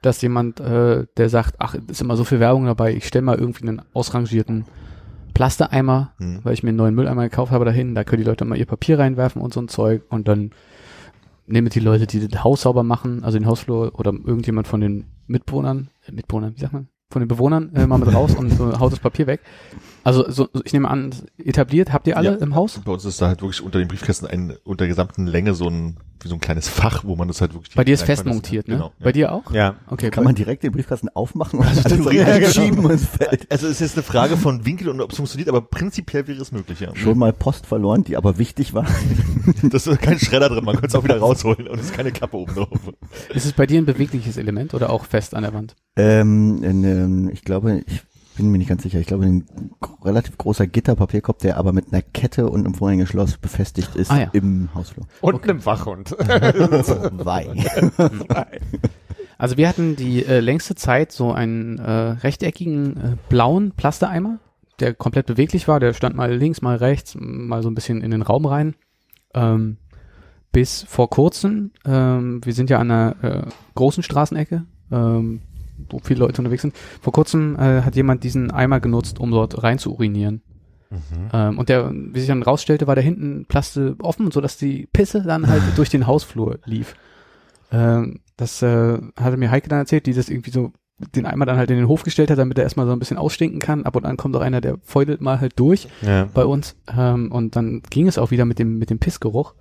dass jemand, äh, der sagt, ach, ist immer so viel Werbung dabei, ich stelle mal irgendwie einen ausrangierten Plastereimer, Hm. weil ich mir einen neuen Mülleimer gekauft habe dahin, da können die Leute mal ihr Papier reinwerfen und so ein Zeug und dann nehmen die Leute, die das Haus sauber machen, also den Hausflur oder irgendjemand von den Mitbewohnern, äh, Mitbewohnern, wie sagt man, von den Bewohnern äh, mal mit raus und so, haut das Papier weg. Also so, ich nehme an, etabliert, habt ihr alle Ja. im Haus? Bei uns ist da halt wirklich unter den Briefkästen ein, unter der gesamten Länge so ein, wie so ein kleines Fach, wo man das halt wirklich. Bei dir ist fest montiert, ne? Genau. Bei dir auch? Ja. Okay. Kann man direkt den Briefkasten aufmachen und dann so Ja, genau. reinschieben und es fällt. Also es ist jetzt eine Frage von Winkel und ob es funktioniert, aber prinzipiell wäre es möglich, ja. Schon mal Post verloren, die aber wichtig war. Das ist kein Schredder drin, man könnte es auch wieder rausholen und es ist keine Kappe oben drauf. ist es bei dir ein bewegliches Element oder auch fest an der Wand? Ähm, in, ähm, ich glaube, ich bin mir nicht ganz sicher. Ich glaube, ein relativ großer Gitterpapierkorb, der aber mit einer Kette und einem Vorhängeschloss befestigt ist Ah, ja. im Hausflur. Und einem Wachhund. Wei. Also wir hatten die äh, längste Zeit so einen äh, rechteckigen äh, blauen Plastereimer, der komplett beweglich war. Der stand mal links, mal rechts, mal so ein bisschen in den Raum rein. Ähm, bis vor kurzem, ähm, wir sind ja an einer äh, großen Straßenecke, ähm, wo viele Leute unterwegs sind. Vor kurzem äh, hat jemand diesen Eimer genutzt, um dort rein zu urinieren. Ähm, und der, wie sich dann rausstellte, war da hinten Plaste offen, so dass die Pisse dann halt durch den Hausflur lief. Ähm, das äh, hatte mir Heike dann erzählt, die das irgendwie so den Eimer dann halt in den Hof gestellt hat, damit er erstmal so ein bisschen ausstinken kann. Ab und an kommt auch einer, der feudelt mal halt durch Ja. bei uns. Ähm, und dann ging es auch wieder mit dem, mit dem Pissgeruch.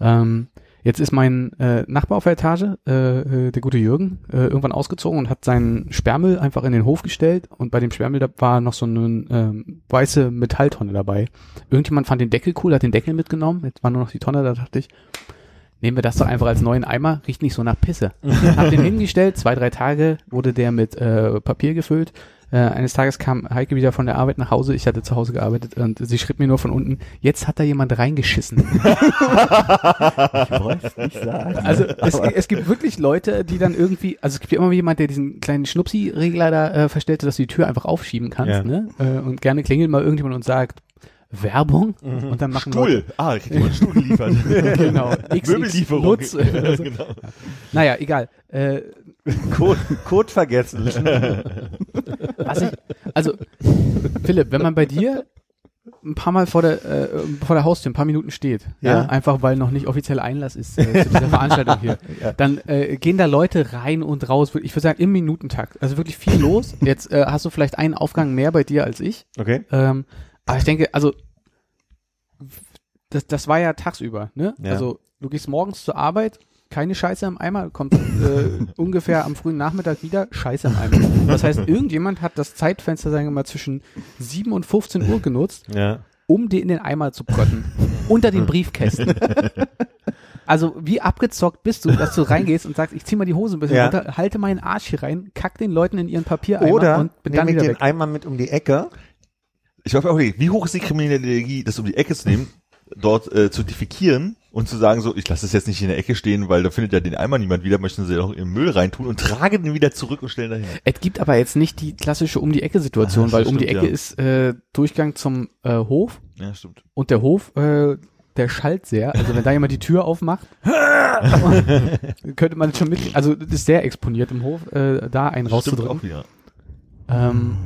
Ähm, jetzt ist mein äh, Nachbar auf der Etage, äh, äh, der gute Jürgen, äh, irgendwann ausgezogen und hat seinen Sperrmüll einfach in den Hof gestellt. Und bei dem Sperrmüll da war noch so eine ähm, weiße Metalltonne dabei. Irgendjemand fand den Deckel cool, hat den Deckel mitgenommen. Jetzt war nur noch die Tonne, da dachte ich, nehmen wir das doch einfach als neuen Eimer, riecht nicht so nach Pisse. Hab den hingestellt, zwei, drei Tage wurde der mit äh, Papier gefüllt. Äh, eines Tages kam Heike wieder von der Arbeit nach Hause, ich hatte zu Hause gearbeitet und sie schrieb mir nur von unten, jetzt hat da jemand reingeschissen. Ich wollte es nicht sagen. Also es, es gibt wirklich Leute, die dann irgendwie, also es gibt ja immer jemand, der diesen kleinen Schnupsi-Regler da äh, verstellt, dass du die Tür einfach aufschieben kannst, Ja. ne? Äh, und gerne klingelt mal irgendjemand und sagt, Werbung und dann machen Stuhl. Ah, ich krieg mal Stuhl geliefert. Leute, genau, XX Möbellieferung. Nutz. so. genau. Naja, egal. Äh, Code, Code vergessen. was ich, also Philipp, wenn man bei dir ein paar Mal vor der äh, vor der Haustür ein paar Minuten steht, ja, Ja. einfach weil noch nicht offiziell Einlass ist äh, zu dieser Veranstaltung hier, dann äh, gehen da Leute rein und raus. Ich würde sagen im Minutentakt. Also wirklich viel los. Jetzt äh, hast du vielleicht einen Aufgang mehr bei dir als ich. Okay. Ähm, aber ich denke, also das, das war ja tagsüber, ne? Ja. Also du gehst morgens zur Arbeit, keine Scheiße im Eimer, kommt äh, ungefähr am frühen Nachmittag wieder, Scheiße im Eimer. Das heißt, irgendjemand hat das Zeitfenster, sagen wir mal, zwischen 7 und 15 Uhr genutzt, Ja. um die in den Eimer zu protten. unter den Briefkästen. Also wie abgezockt bist du, dass du reingehst und sagst, ich zieh mal die Hose ein bisschen Ja. runter, halte meinen Arsch hier rein, kack den Leuten in ihren Papiereimer Oder und bin dann wieder den weg. Eimer mit um die Ecke. Ich habe auch überlegt, wie hoch ist die kriminelle Energie, das um die Ecke zu nehmen, dort äh, zu defekieren Und zu sagen so, ich lasse es jetzt nicht in der Ecke stehen, weil da findet ja den Eimer niemand wieder, möchten sie auch im Müll reintun und tragen den wieder zurück und stellen dahin. Es gibt aber jetzt nicht die klassische um die Ecke Situation, Ah, weil das um die stimmt, Ecke ja. ist äh, Durchgang zum äh, Hof Ja, stimmt. und der Hof, äh, der schallt sehr. Also wenn da jemand die Tür aufmacht, könnte man schon mit, also das ist sehr exponiert im Hof, äh, da einen Stimmt rauszudrücken. auch wieder. Ähm,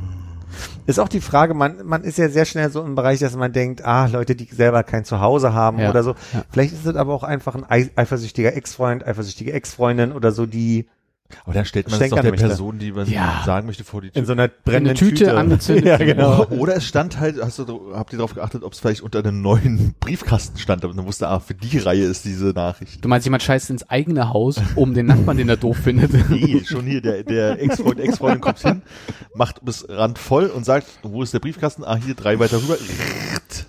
Ist auch die Frage, man, man ist ja sehr schnell so im Bereich, dass man denkt, ah, Leute, die selber kein Zuhause haben Ja, oder so. ja. Vielleicht ist es aber auch einfach ein ei- eifersüchtiger Ex-Freund, eifersüchtige Ex-Freundin oder so, die Aber dann stellt man es doch der möchte. Person, die was Ja. sagen möchte, vor die Tür. in so einer eine brennenden Tüte, Tüte, angezündet. Ja, genau. Oder, es stand halt, hast du, habt ihr darauf geachtet, ob es vielleicht unter einem neuen Briefkasten stand, aber man wusste, ah, für die Reihe ist diese Nachricht. Du meinst, jemand scheißt ins eigene Haus, um den Nachbarn, den er doof findet. Nee, schon hier, der, der Ex-Freund, Ex-Freundin kommt hin, macht bis Rand voll und sagt, wo ist der Briefkasten? Ah, hier drei weiter rüber.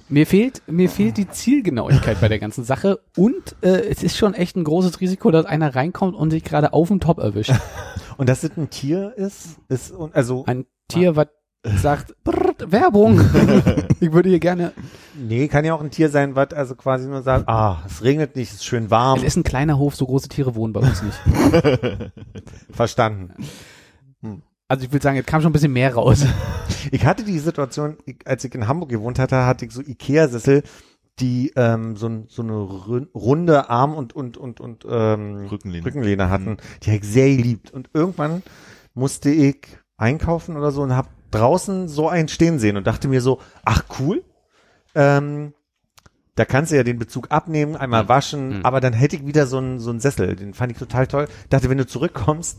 Mir fehlt, mir fehlt die Zielgenauigkeit bei der ganzen Sache und äh, es ist schon echt ein großes Risiko, dass einer reinkommt und sich gerade auf dem Top erwischt. Und dass es ein Tier ist, ist also Ein Tier, was sagt, brrrt, Werbung. ich würde hier gerne. nee, kann ja auch ein Tier sein, was also quasi nur sagt, ah, es regnet nicht, es ist schön warm. Es ist ein kleiner Hof, so große Tiere wohnen bei uns nicht. Verstanden. Also ich würde sagen, jetzt kam schon ein bisschen mehr raus. Ich hatte die Situation, als ich in Hamburg gewohnt hatte, hatte ich so Ikea-Sessel, die ähm, so, so eine runde Arm- und und und und ähm, Rückenlehne. Rückenlehne hatten. Die habe ich sehr geliebt. Und irgendwann musste ich einkaufen oder so und habe draußen so einen stehen sehen und dachte mir so, ach cool. Ähm, da kannst du ja den Bezug abnehmen, einmal waschen, Mhm. aber dann hätte ich wieder so einen, so einen Sessel. Den fand ich total toll. Dachte, wenn du zurückkommst,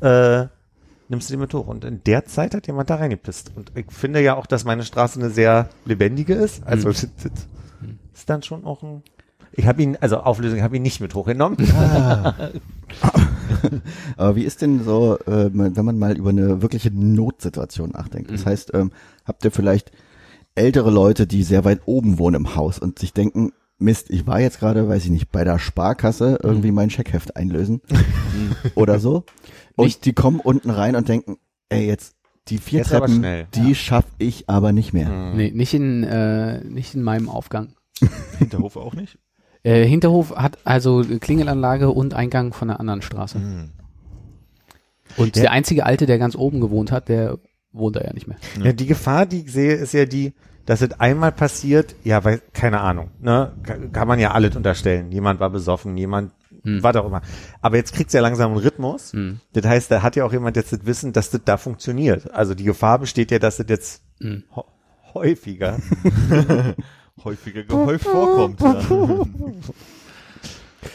äh, nimmst du den mit hoch. Und in der Zeit hat jemand da reingepisst. Und ich finde ja auch, dass meine Straße eine sehr lebendige ist. Also das ist dann schon auch ein. Ich habe ihn, also Auflösung, ich habe ihn nicht mit hochgenommen. Aber wie ist denn so, äh, wenn man mal über eine wirkliche Notsituation nachdenkt? Das heißt, ähm, habt ihr vielleicht ältere Leute, die sehr weit oben wohnen im Haus und sich denken, Mist, ich war jetzt gerade, weiß ich nicht, bei der Sparkasse irgendwie mein Scheckheft einlösen oder so. Und Nicht- die kommen unten rein und denken, ey, jetzt die vier Jetzt aber Treppen, schnell. die schaff ich aber nicht mehr. nee, nicht in, äh, nicht in meinem Aufgang. Hinterhof auch nicht? Äh, Hinterhof hat also Klingelanlage und Eingang von einer anderen Straße. Hm. Und Ja. der einzige Alte, der ganz oben gewohnt hat, der wohnt da ja nicht mehr. Ja, die Gefahr, die ich sehe, ist ja die, dass es einmal passiert, ja, weil, keine Ahnung, ne, kann, kann man ja alles unterstellen. Jemand war besoffen, jemand, Hm. was auch immer. Aber jetzt kriegt's ja langsam einen Rhythmus. Hm. Das heißt, da hat ja auch jemand jetzt das Wissen, dass das da funktioniert. Also die Gefahr besteht ja, dass das jetzt Hm. häufiger. Häufiger gehäuft vorkommt. Ja.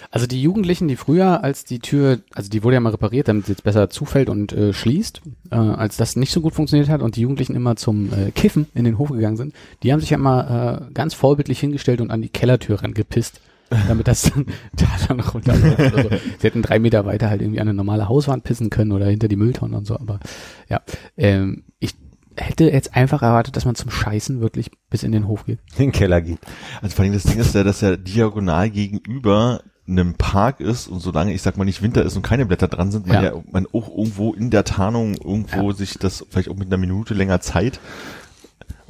Also die Jugendlichen, die früher, als die Tür, also die wurde ja mal repariert, damit sie jetzt besser zufällt und äh, schließt, äh, als das nicht so gut funktioniert hat und die Jugendlichen immer zum äh, Kiffen in den Hof gegangen sind, die haben sich ja immer äh, ganz vorbildlich hingestellt und an die Kellertür rangepisst, damit das dann da dann runterläuft. oder so. Sie hätten drei Meter weiter halt irgendwie an eine normale Hauswand pissen können oder hinter die Mülltonne und so, aber ja, ähm, ich hätte jetzt einfach erwartet, dass man zum Scheißen wirklich bis in den Hof geht. in den Keller geht. Also vor allem das Ding ist ja, dass ja diagonal gegenüber einem Park ist und solange ich sag mal nicht Winter ist und keine Blätter dran sind, man Ja. ja, man auch irgendwo in der Tarnung irgendwo sich das vielleicht auch mit einer Minute länger Zeit,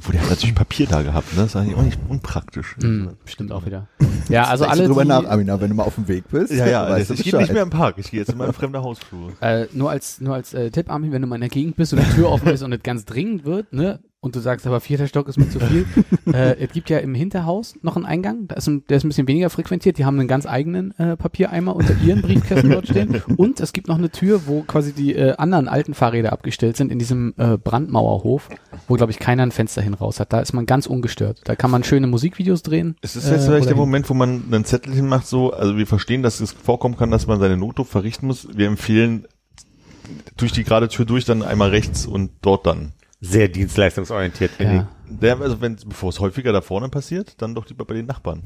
obwohl der hat natürlich ein Papier da gehabt, ne? Das ist eigentlich auch nicht unpraktisch. Hm, stimmt auch wieder. Ja, also alle, du drüber die, nach, Amina, wenn du mal auf dem Weg bist. Ja, ja, weißt ich gehe nicht mehr im Park, ich gehe jetzt in meine fremde Hausflur. Äh, nur als nur als äh, Tipp, Armin, wenn du mal in der Gegend bist und die Tür offen ist und es ganz dringend wird, ne, und du sagst, aber vierter Stock ist mir zu viel. äh, es gibt ja im Hinterhaus noch einen Eingang, da ist ein, der ist ein bisschen weniger frequentiert. Die haben einen ganz eigenen äh, Papiereimer unter ihren Briefkästen dort stehen. Und es gibt noch eine Tür, wo quasi die äh, anderen alten Fahrräder abgestellt sind in diesem äh, Brandmauerhof, wo glaube ich keiner ein Fenster hin raus hat. Da ist man ganz ungestört. Da kann man schöne Musikvideos drehen. Es ist jetzt äh, vielleicht der Moment, wo man einen Zettel hinmacht, so, also wir verstehen, dass es vorkommen kann, dass man seine Notdruck verrichten muss. Wir empfehlen durch die gerade Tür durch, dann einmal rechts und dort dann. Sehr dienstleistungsorientiert, finde Ja. Der, also wenn, bevor es häufiger da vorne passiert, dann doch lieber bei den Nachbarn.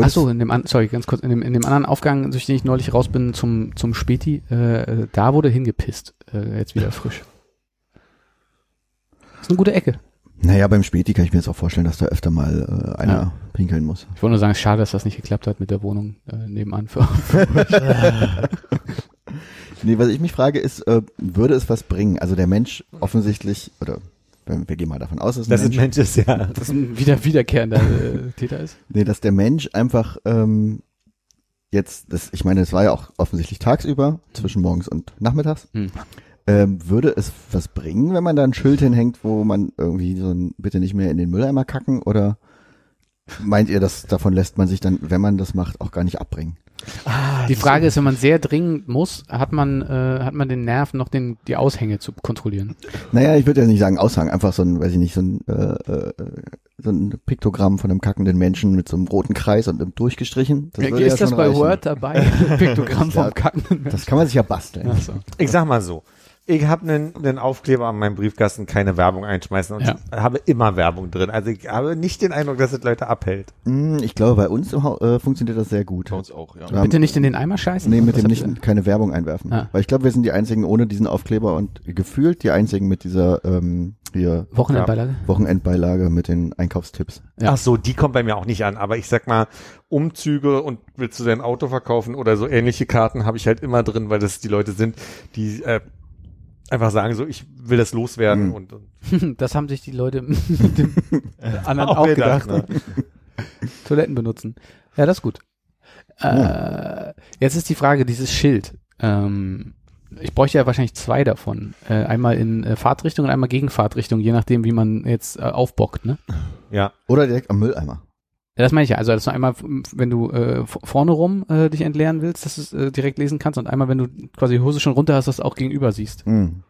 Ach so, in dem, an, sorry, ganz kurz, in dem, in dem anderen Aufgang, durch den ich neulich raus bin zum, zum Späti, äh, da wurde hingepisst. Äh, jetzt wieder frisch. Ist eine gute Ecke. Naja, beim Späti kann ich mir jetzt auch vorstellen, dass da öfter mal äh, einer Ja. pinkeln muss. Ich wollte nur sagen, schade, dass das nicht geklappt hat mit der Wohnung äh, nebenan. Für, Nee, was ich mich frage ist, äh, würde es was bringen? Also der Mensch offensichtlich, oder wir wir gehen mal davon aus, dass ein Das Mensch, sind Menschen, ist ja. Das ein wieder wiederkehrender äh, Täter ist. nee, dass der Mensch einfach ähm, jetzt, das, ich meine, es war ja auch offensichtlich tagsüber, zwischen morgens und nachmittags. Hm. Ähm, würde es was bringen, wenn man da ein Schild hinhängt, wo man irgendwie so ein bitte nicht mehr in den Mülleimer kacken oder meint ihr, dass davon lässt man sich dann, wenn man das macht, auch gar nicht abbringen? Die Frage ist, wenn man sehr dringend muss, hat man, äh, hat man den Nerv, noch den, die Aushänge zu kontrollieren. Naja, ich würde ja nicht sagen Aushang, einfach so ein, weiß ich nicht, so ein, äh, äh, so ein Piktogramm von einem kackenden Menschen mit so einem roten Kreis und einem durchgestrichen. Das würde ja ist das schon bei reichen. Word dabei? Piktogramm vom Ja. Kacken. Das kann man sich ja basteln. So. Ich sag mal so. Ich habe einen, einen Aufkleber an meinem Briefkasten, keine Werbung einschmeißen und Ja. ich habe immer Werbung drin. Also ich habe nicht den Eindruck, dass es Leute abhält. Hm, Ich glaube, bei uns äh, funktioniert das sehr gut. Bei uns auch, ja. Wir haben- Bitte nicht in den Eimer scheißen? Nee, mit dem nicht keine Werbung einwerfen. Ah. Weil ich glaube, wir sind die einzigen ohne diesen Aufkleber und gefühlt die einzigen mit dieser ähm, hier? Wochenendbeilage? Wochenendbeilage mit den Einkaufstipps. Ja. Ach so, die kommt bei mir auch nicht an. Aber ich sag mal, Umzüge und willst du dein Auto verkaufen oder so ähnliche Karten habe ich halt immer drin, weil das die Leute sind, die äh, einfach sagen so, ich will das loswerden Mhm. und, und Das haben sich die Leute mit dem anderen auch, gedacht. ne? Toiletten benutzen. Ja, das ist gut. Äh, jetzt ist die Frage, dieses Schild. Ähm, ich bräuchte ja wahrscheinlich zwei davon. Äh, einmal in äh, Fahrtrichtung und einmal gegen Fahrtrichtung, je nachdem, wie man jetzt äh, aufbockt. Ne? Ja. Oder direkt am Mülleimer. Ja, das meine ich ja. Also, dass du einmal, wenn du äh, vorne rum äh, dich entleeren willst, dass du es äh, direkt lesen kannst und einmal, wenn du quasi die Hose schon runter hast, dass du auch gegenüber siehst. Hm.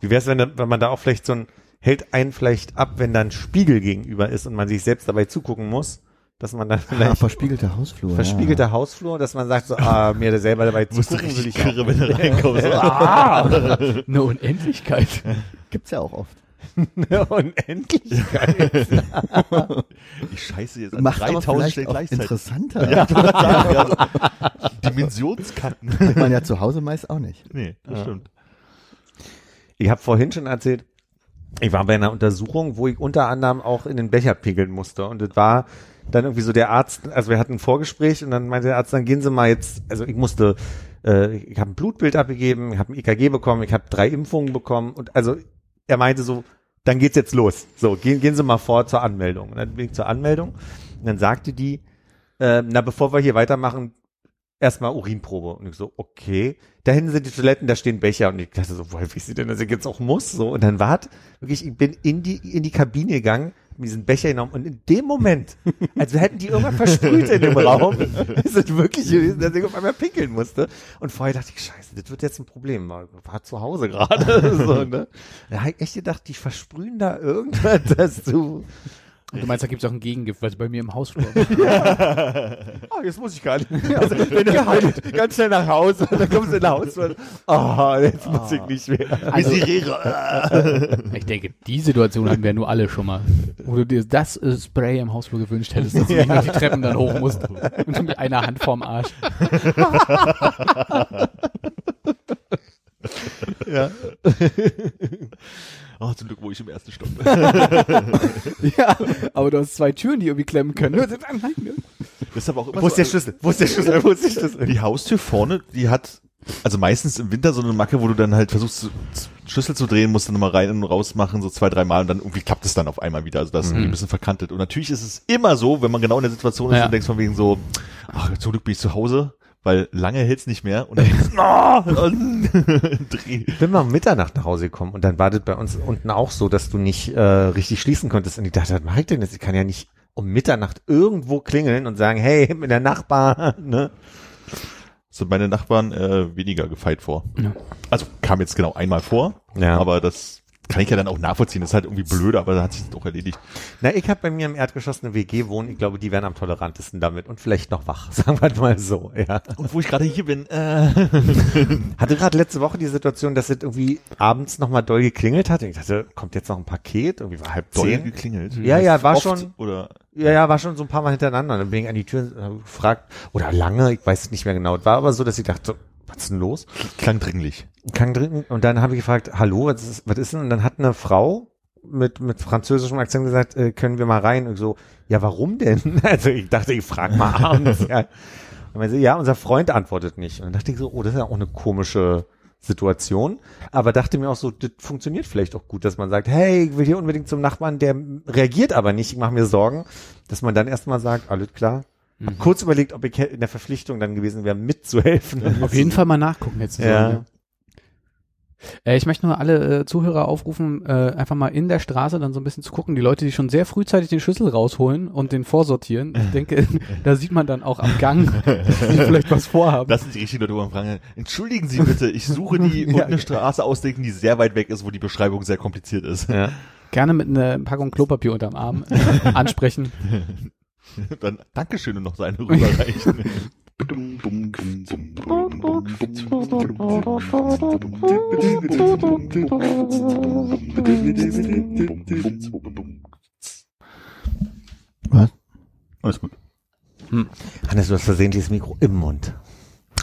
Wie wäre es, wenn, wenn man da auch vielleicht so ein, hält einen vielleicht ab, wenn da ein Spiegel gegenüber ist und man sich selbst dabei zugucken muss, dass man dann Ah, vielleicht verspiegelte Hausflur. verspiegelter Hausflur, dass man sagt so, ah, mir da selber dabei Du musst zugucken will richtig ich kirre, wenn du reinkommst. Ah, eine Unendlichkeit. Ja. Gibt's ja auch oft. Unendlichkeit. Ich scheiße jetzt an Macht aber 3000 vielleicht Stellen gleichzeitig. interessanter. Ja, sagen, also, Dimensionskacken. Kriegt man ja zu Hause meist auch nicht. Nee, das stimmt. Ich habe vorhin schon erzählt, ich war bei einer Untersuchung, wo ich unter anderem auch in den Becher pinkeln musste. Und das war dann irgendwie so der Arzt, also wir hatten ein Vorgespräch und dann meinte der Arzt, dann gehen Sie mal jetzt, also ich musste, äh, ich habe ein Blutbild abgegeben, ich habe ein EKG bekommen, ich habe drei Impfungen bekommen und also er meinte so, dann geht's jetzt los. So, gehen, gehen Sie mal vor zur Anmeldung. Und dann bin ich zur Anmeldung und dann sagte die, äh, na bevor wir hier weitermachen, erstmal Urinprobe. Und ich so, okay. Da hinten sind die Toiletten, da stehen Becher. Und ich dachte so, woher wisst ihr denn, dass ich jetzt auch muss? So, und dann war wirklich, ich bin in die, in die Kabine gegangen, diesen Becher genommen und in dem Moment, als hätten die irgendwas versprüht in dem Raum, ist es wirklich gewesen, dass ich auf einmal pinkeln musste. Und vorher dachte ich, scheiße, das wird jetzt ein Problem. War, war zu Hause gerade. so, ne? Da hab ich echt gedacht, die versprühen da irgendwas, dass du, Und du meinst, da gibt es auch ein Gegengift, weil es bei mir im Hausflur Ah, jetzt muss ich gar nicht. Also, wenn du halt ganz schnell nach Hause, dann kommst du nach Hause. Ah, jetzt muss ich nicht mehr. Also, ich denke, die Situation hatten wir nur alle schon mal. Wo du dir das äh, Spray im Hausflur gewünscht hättest, dass du noch die Treppen dann hoch musst. Und mit einer Hand vorm Arsch. Ja. Oh, zum Glück, wo ich im ersten Stock bin. Ja, aber du hast zwei Türen, die irgendwie klemmen können. Das ist aber auch immer Wo ist der so, Schlüssel? Wo ist der Schlüssel? Wo ist der Schlüssel? Die Haustür vorne, die hat, also meistens im Winter so eine Macke, wo du dann halt versuchst, zu, zu- Schlüssel zu drehen, musst dann nochmal rein und raus machen, so zwei, drei Mal und dann irgendwie klappt es dann auf einmal wieder. Also das ist irgendwie ein bisschen verkantet. Und natürlich ist es immer so, wenn man genau in der Situation ist Ja. und denkst von wegen so, ach, zum Glück bin ich zu Hause, weil lange hält's nicht mehr und dann oh, dreh. Ich bin mal um Mitternacht nach Hause gekommen und dann war das bei uns unten auch so, dass du nicht äh, richtig schließen konntest. Und ich dachte, was mache ich denn jetzt? Ich kann ja nicht um Mitternacht irgendwo klingeln und sagen, hey, bin der Nachbar. Ne? sind meine Nachbarn äh, weniger gefeit vor. Ja. Also kam jetzt genau einmal vor, Ja. aber das kann ich ja dann auch nachvollziehen. Das ist halt irgendwie blöd, aber da hat sich das doch erledigt. Na, ich habe bei mir im Erdgeschoss eine WG wohnen. Ich glaube, die wären am tolerantesten damit und vielleicht noch wach. Sagen wir mal so, ja. Und wo ich gerade hier bin, äh, Hatte gerade letzte Woche die Situation, dass es irgendwie abends nochmal doll geklingelt hat. Ich dachte, kommt jetzt noch ein Paket? Irgendwie war halb doll zehn. geklingelt. Ja, ja, war Oft, schon, Oder ja, ja, war schon so ein paar Mal hintereinander. Dann bin ich an die Tür äh, gefragt, oder lange, ich weiß es nicht mehr genau. Es war aber so, dass ich dachte, was ist denn los? klang dringlich. Klang drin. Und dann habe ich gefragt, hallo, was ist, was ist denn? Und dann hat eine Frau mit, mit französischem Akzent gesagt, äh, können wir mal rein? Und so, ja, warum denn? Also ich dachte, ich frage mal abends. ja. Und man so, ja, unser Freund antwortet nicht. Und dann dachte ich so, oh, das ist ja auch eine komische Situation, aber dachte mir auch so, das funktioniert vielleicht auch gut, dass man sagt, hey, ich will hier unbedingt zum Nachbarn, der reagiert aber nicht, ich mache mir Sorgen, dass man dann erstmal sagt, alles klar. Hab kurz überlegt, ob ich in der Verpflichtung dann gewesen wäre, mitzuhelfen. Auf jeden Fall mal nachgucken jetzt. Ja. Äh, ich möchte nur alle äh, Zuhörer aufrufen, äh, einfach mal in der Straße dann so ein bisschen zu gucken. Die Leute, die schon sehr frühzeitig den Schlüssel rausholen und den vorsortieren. Ich denke, da sieht man dann auch am Gang, dass sie vielleicht was vorhaben. Das sind die richtigen Leute, wo man fragen, entschuldigen Sie bitte, ich suche die und eine Straße ausdenken, die sehr weit weg ist, wo die Beschreibung sehr kompliziert ist. Ja. Gerne mit einer Packung Klopapier unterm Arm ansprechen. Dann Dankeschön und noch seine rüberreichen. Was? Alles gut. Hannes, du hast versehentlich das Mikro im Mund.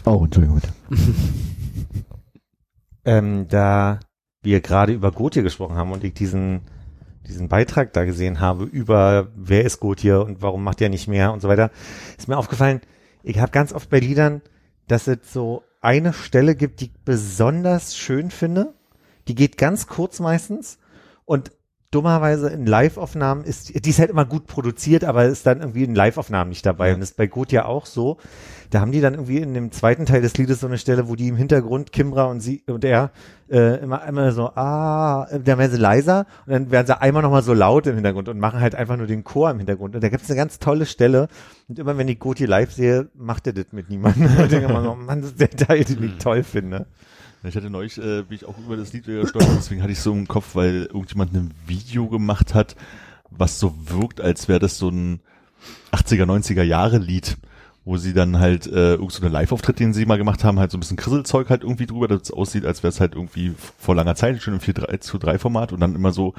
Oh, Entschuldigung bitte. ähm, da wir gerade über Gotje gesprochen haben und ich diesen, diesen Beitrag da gesehen habe über wer ist Gotje und warum macht er nicht mehr und so weiter, ist mir aufgefallen, ich habe ganz oft bei Liedern, dass es so eine Stelle gibt, die ich besonders schön finde. Die geht ganz kurz meistens und dummerweise in Live-Aufnahmen ist, die ist halt immer gut produziert, aber ist dann irgendwie in Live-Aufnahmen nicht dabei. Ja. Und das ist bei Gut ja auch so. Da haben die dann irgendwie in dem zweiten Teil des Liedes so eine Stelle, wo die im Hintergrund, Kimbra und sie und er, äh, immer immer so, ah, dann werden sie leiser und dann werden sie einmal nochmal so laut im Hintergrund und machen halt einfach nur den Chor im Hintergrund. Und da gibt es eine ganz tolle Stelle. Und immer wenn ich Goti live sehe, macht er das mit niemandem. Und ich denke immer so, Mann, das ist der Teil, den ich toll finde. Ich hatte neulich, äh, bin ich auch über das Lied wieder gestolpert, deswegen hatte ich so im Kopf, weil irgendjemand ein Video gemacht hat, was so wirkt, als wäre das so ein 80er, 90er Jahre Lied, wo sie dann halt äh, irgend so eine Live-Auftritt, den sie mal gemacht haben, halt so ein bisschen Krisselzeug halt irgendwie drüber, dass es aussieht, als wäre es halt irgendwie vor langer Zeit schon im 4 zu 3 Format und dann immer so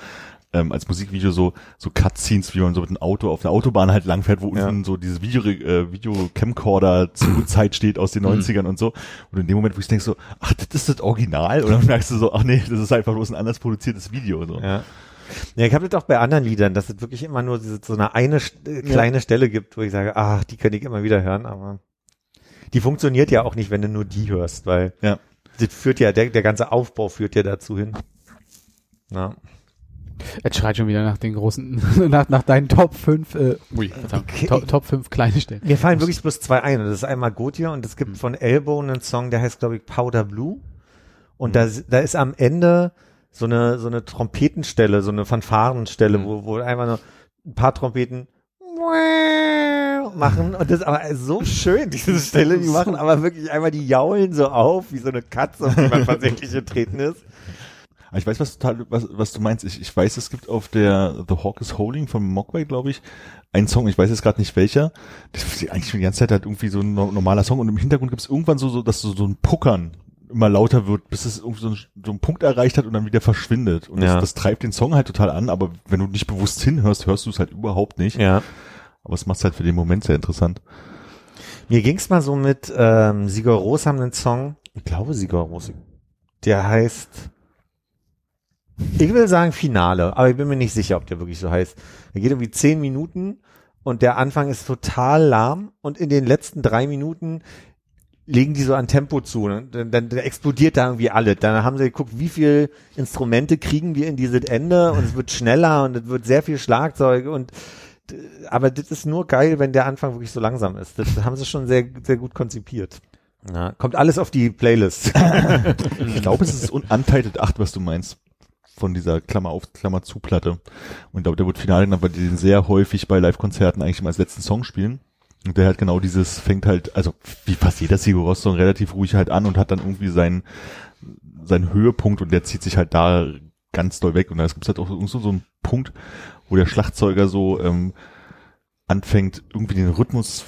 ähm, als Musikvideo so so Cutscenes, wie man so mit einem Auto auf der Autobahn halt langfährt, wo Ja. unten so dieses Video äh, Video Camcorder zur Zeit steht aus den 90ern und so und in dem Moment, wo ich denke so, ach, das ist das Original und dann merkst du so, ach nee, das ist einfach bloß ein anders produziertes Video so. Ja. Ja, ich habe das auch bei anderen Liedern, dass es wirklich immer nur diese, so eine eine äh, kleine Stelle gibt, wo ich sage, ach, die könnte ich immer wieder hören, aber die funktioniert ja auch nicht, wenn du nur die hörst, weil Ja. das führt ja, der, der ganze Aufbau führt ja dazu hin. Ja. Jetzt schreit schon wieder nach den großen, nach, nach deinen Top 5, äh, ui, Okay. Top, Top 5 kleine Stellen. Mir fallen wirklich bloß zwei ein. Das ist einmal Gotye und es gibt von Elbow einen Song, der heißt, glaube ich, Powder Blue. Und da, da ist am Ende so eine, so eine Trompetenstelle, so eine Fanfarenstelle, wo, wo einfach nur ein paar Trompeten machen und das ist aber so schön, diese Stelle, die machen aber wirklich einmal die jaulen so auf, wie so eine Katze, auf die man versehentlich getreten ist. Ich weiß, was, total, was, was du meinst. Ich, ich weiß, es gibt auf der The Hawk is Holding von Mogwai, glaube ich, einen Song, ich weiß jetzt gerade nicht welcher. Das ist eigentlich die ganze Zeit halt irgendwie so ein no- normaler Song und im Hintergrund gibt es irgendwann so, so, dass so, so ein Puckern immer lauter wird, bis es irgendwie so, ein, so einen Punkt erreicht hat und dann wieder verschwindet. Und Ja. das, das treibt den Song halt total an, aber wenn du nicht bewusst hinhörst, hörst du es halt überhaupt nicht. Ja. Aber es macht halt für den Moment sehr interessant. Mir ging's mal so mit ähm, Sigur Ros haben einen Song, ich glaube Sigur Ros, der heißt, ich will sagen Finale, aber ich bin mir nicht sicher, ob der wirklich so heißt. Der geht irgendwie zehn Minuten und der Anfang ist total lahm und in den letzten drei Minuten legen die so an Tempo zu. Ne? Dann, dann, dann explodiert da irgendwie alles. Dann haben sie geguckt, wie viel Instrumente kriegen wir in dieses Ende und es wird schneller und es wird sehr viel Schlagzeug und aber das ist nur geil, wenn der Anfang wirklich so langsam ist. Das haben sie schon sehr, sehr gut konzipiert. Ja, kommt alles auf die Playlist. Ich glaube, es ist un- Untitled 8, was du meinst. Von dieser Klammer auf, Klammer zu Platte. Und ich glaube, der wird final genannt, weil die den sehr häufig bei Live-Konzerten eigentlich immer als letzten Song spielen. Und der hat genau dieses, fängt halt, also wie fast jeder Sigur relativ ruhig halt an und hat dann irgendwie seinen, seinen Höhepunkt und der zieht sich halt da ganz doll weg. Und da gibt es halt auch so, so einen Punkt, wo der Schlagzeuger so ähm, anfängt, irgendwie den Rhythmus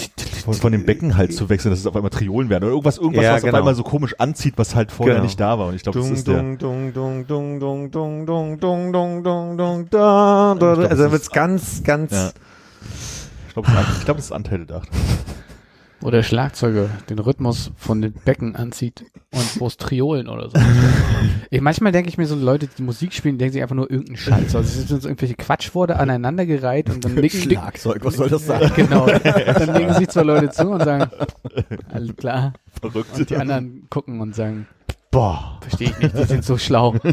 von dem Becken halt zu wechseln, dass es auf einmal Triolen werden oder irgendwas, irgendwas, ja, was genau. auf einmal so komisch anzieht, was halt vorher genau. nicht da war. Und ich glaube, das ist der. Also dann wird's ganz, ganz. Ja. Ich glaube, ich glaub, ist 8. Wo der Schlagzeuger den Rhythmus von den Becken anzieht und wo es Triolen oder so. ich, manchmal denke ich mir so, Leute, die Musik spielen, denken sich einfach nur irgendeinen Scheiß. Also es sind so irgendwelche Quatschworte aneinandergereiht und dann nicken Schlagzeug, was soll das sein? Genau. Dann legen sich zwei Leute zu und sagen, alles klar. Verrückt. Und die anderen gucken und sagen, Boah. Verstehe ich nicht, die sind so schlau.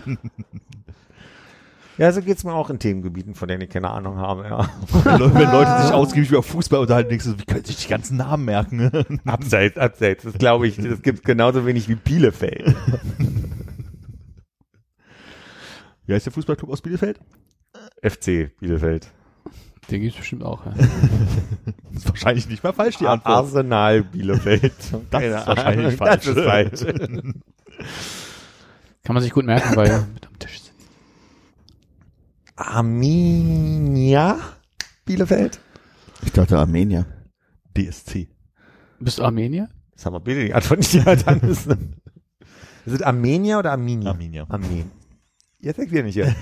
Ja, so geht's mir auch in Themengebieten, von denen ich keine Ahnung habe, ja. Wenn, Leute, wenn Leute sich ausgiebig über Fußball unterhalten, denkst du, wie können sie sich die ganzen Namen merken? Abseits, abseits. Das glaube ich, das gibt's genauso wenig wie Bielefeld. Wie heißt der Fußballclub aus Bielefeld? FC Bielefeld. Den gibt's bestimmt auch. Ja. Das ist wahrscheinlich nicht mal falsch, die Antwort. Arsenal Bielefeld. Das ist wahrscheinlich Das falsch. ist falsch. Kann man sich gut merken, weil mit am Tisch sind. Arminia Bielefeld? Ich dachte Armenier. DSC. Bist du Armenier? Das haben wir bitte die Antwort nicht gehört. Es Armenier oder Arminia? Arminia. Armenien. Jetzt sagt ihr nicht hier.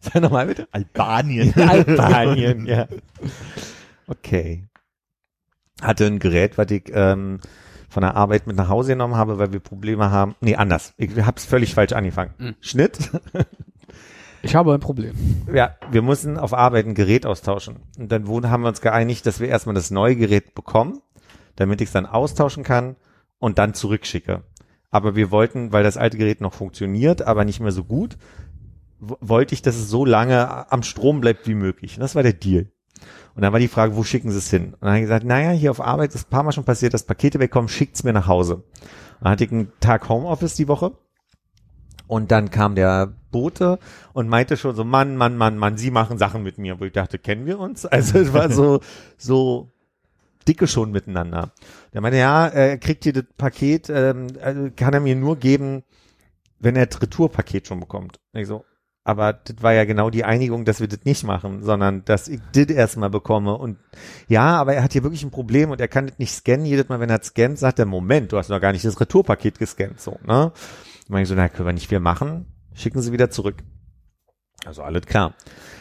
Sag nochmal bitte. Albanien. Albanien, ja. Okay. Hatte ein Gerät, was ich ähm, von der Arbeit mit nach Hause genommen habe, weil wir Probleme haben. Nee, anders. Ich hab's völlig falsch angefangen. Mhm. Schnitt. Ich habe ein Problem. Ja, wir mussten auf Arbeit ein Gerät austauschen. Und dann haben wir uns geeinigt, dass wir erstmal das neue Gerät bekommen, damit ich es dann austauschen kann und dann zurückschicke. Aber wir wollten, weil das alte Gerät noch funktioniert, aber nicht mehr so gut, wollte ich, dass es so lange am Strom bleibt wie möglich. Und das war der Deal. Und dann war die Frage, wo schicken Sie es hin? Und dann habe ich gesagt, naja, hier auf Arbeit ist ein paar Mal schon passiert, dass Pakete wegkommen, schickt's mir nach Hause. Dann hatte ich einen Tag Homeoffice die Woche. Und dann kam der Bote und meinte schon so, Mann, Mann, Mann, Mann, Sie machen Sachen mit mir. Wo ich dachte, kennen wir uns? Also es war so, so dicke schon miteinander. Der meinte, ja, er kriegt hier das Paket, ähm, also kann er mir nur geben, wenn er das Retourpaket schon bekommt. Und ich so, aber das war ja genau die Einigung, dass wir das nicht machen, sondern dass ich das erstmal bekomme. Und ja, aber er hat hier wirklich ein Problem und er kann das nicht scannen. Jedes Mal, wenn er scannt, sagt er, Moment, du hast noch gar nicht das Retourpaket gescannt. So, ne? Meine ich so, na, können wir nicht viel machen? Schicken Sie wieder zurück. Also alles klar.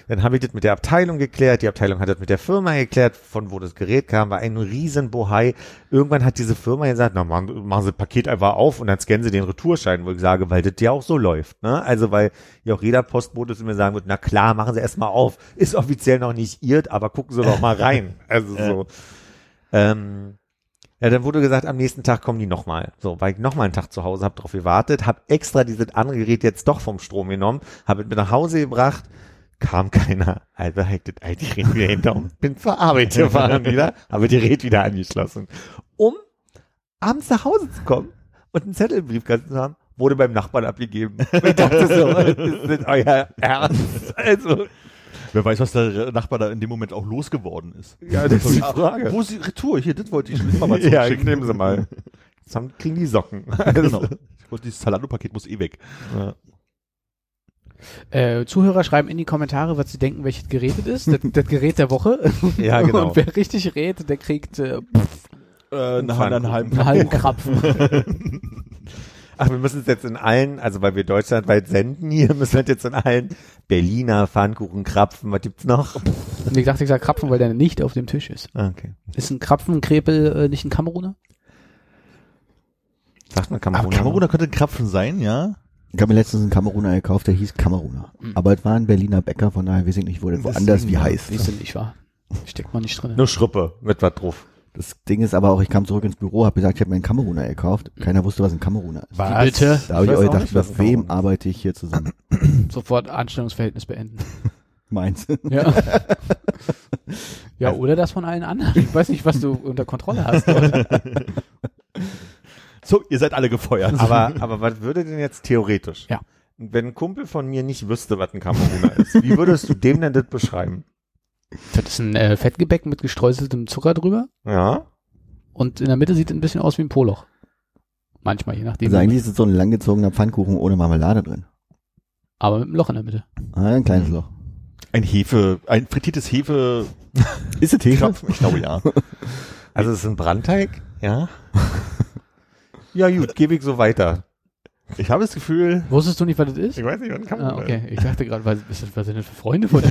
Dann habe ich das mit der Abteilung geklärt. Die Abteilung hat das mit der Firma geklärt, von wo das Gerät kam. War ein riesen Bohai. Irgendwann hat diese Firma gesagt, na, machen, machen Sie das Paket einfach auf und dann scannen Sie den Retourschein, wo ich sage, weil das ja auch so läuft. Ne? Also weil ja auch jeder Postbote zu mir sagen wird, na klar, machen Sie erstmal auf. Ist offiziell noch nicht irrt, aber gucken Sie doch mal rein. Also so. Ähm, ja, dann wurde gesagt, am nächsten Tag kommen die nochmal. So, war ich nochmal einen Tag zu Hause, hab drauf gewartet, hab extra dieses andere Gerät jetzt doch vom Strom genommen, hab es mit nach Hause gebracht, kam keiner. Also hab ich das alte Gerät wieder hinter und bin zur Arbeit gefahren wieder, habe das Gerät wieder angeschlossen. Um abends nach Hause zu kommen und einen Zettel im Briefkasten zu haben, wurde beim Nachbarn abgegeben. Ich dachte so, ist das euer Ernst? Also, Wer weiß, was der Nachbar da in dem Moment auch losgeworden ist. ja, das ist die Frage. Wo ist die Retour? Hier, das wollte ich schon mal mal Ja, zurückschicken. nehmen Sie mal. Jetzt haben, kriegen die Socken. Also, genau. Ich wollte, dieses Zalando-Paket muss eh weg. Ja. Äh, Zuhörer schreiben in die Kommentare, was sie denken, welches Gerät es ist. Das, das Gerät der Woche. Ja, genau. Und wer richtig rät, der kriegt äh, Äh, Pfannkuchen. einem halben einen halben Krapfen. Ach, wir müssen es jetzt in allen, also weil wir deutschlandweit senden hier, müssen wir jetzt in allen Berliner Pfannkuchen, Krapfen, was gibt's noch? Und ich dachte, ich sage Krapfen, weil der nicht auf dem Tisch ist. Ah, Okay. Ist ein Krapfenkrepel äh, nicht ein Kameruner? Sagt man Aber Kameruner? Kameruner könnte ein Krapfen sein, ja? Ich habe mir letztens einen Kameruner gekauft, der hieß Kameruner. Mhm. Aber es war ein Berliner Bäcker, von daher weiß ich nicht, wo das woanders wie heißt. Du nicht, wahr? Steckt man nicht drin. Nur Schruppe mit was drauf. Das Ding ist aber auch, ich kam zurück ins Büro, habe gesagt, ich habe mir einen Kameruner gekauft. Keiner wusste, was ein Kameruner ist. Wie bitte? Da habe ich euch auch gedacht, nicht, was mit wem arbeite ich hier zusammen? Sofort Anstellungsverhältnis beenden. Meins. Ja. ja, oder das von allen anderen. Ich weiß nicht, was du unter Kontrolle hast. So, ihr seid alle gefeuert. Aber, aber was würde denn jetzt theoretisch? Ja. Wenn ein Kumpel von mir nicht wüsste, was ein Kameruner ist, wie würdest du dem denn das beschreiben? Das ist ein äh, Fettgebäck mit gestreuseltem Zucker drüber. Ja? Und in der Mitte sieht es ein bisschen aus wie ein Poloch. Manchmal, je nachdem. Also eigentlich ist es so ein langgezogener Pfannkuchen ohne Marmelade drin. aber mit einem Loch in der Mitte. Ah, ein kleines Loch. Ein Hefe, ein frittiertes Hefe. Ist es Hefe? Ich glaube ja. Also es ist ein Brandteig? Ja? ja gut, gebe ich so weiter. Ich habe das Gefühl, Wusstest du nicht, was das ist? Ich weiß nicht, was ein Ah, okay. Ich dachte gerade, was, was, sind das für Freunde von dir?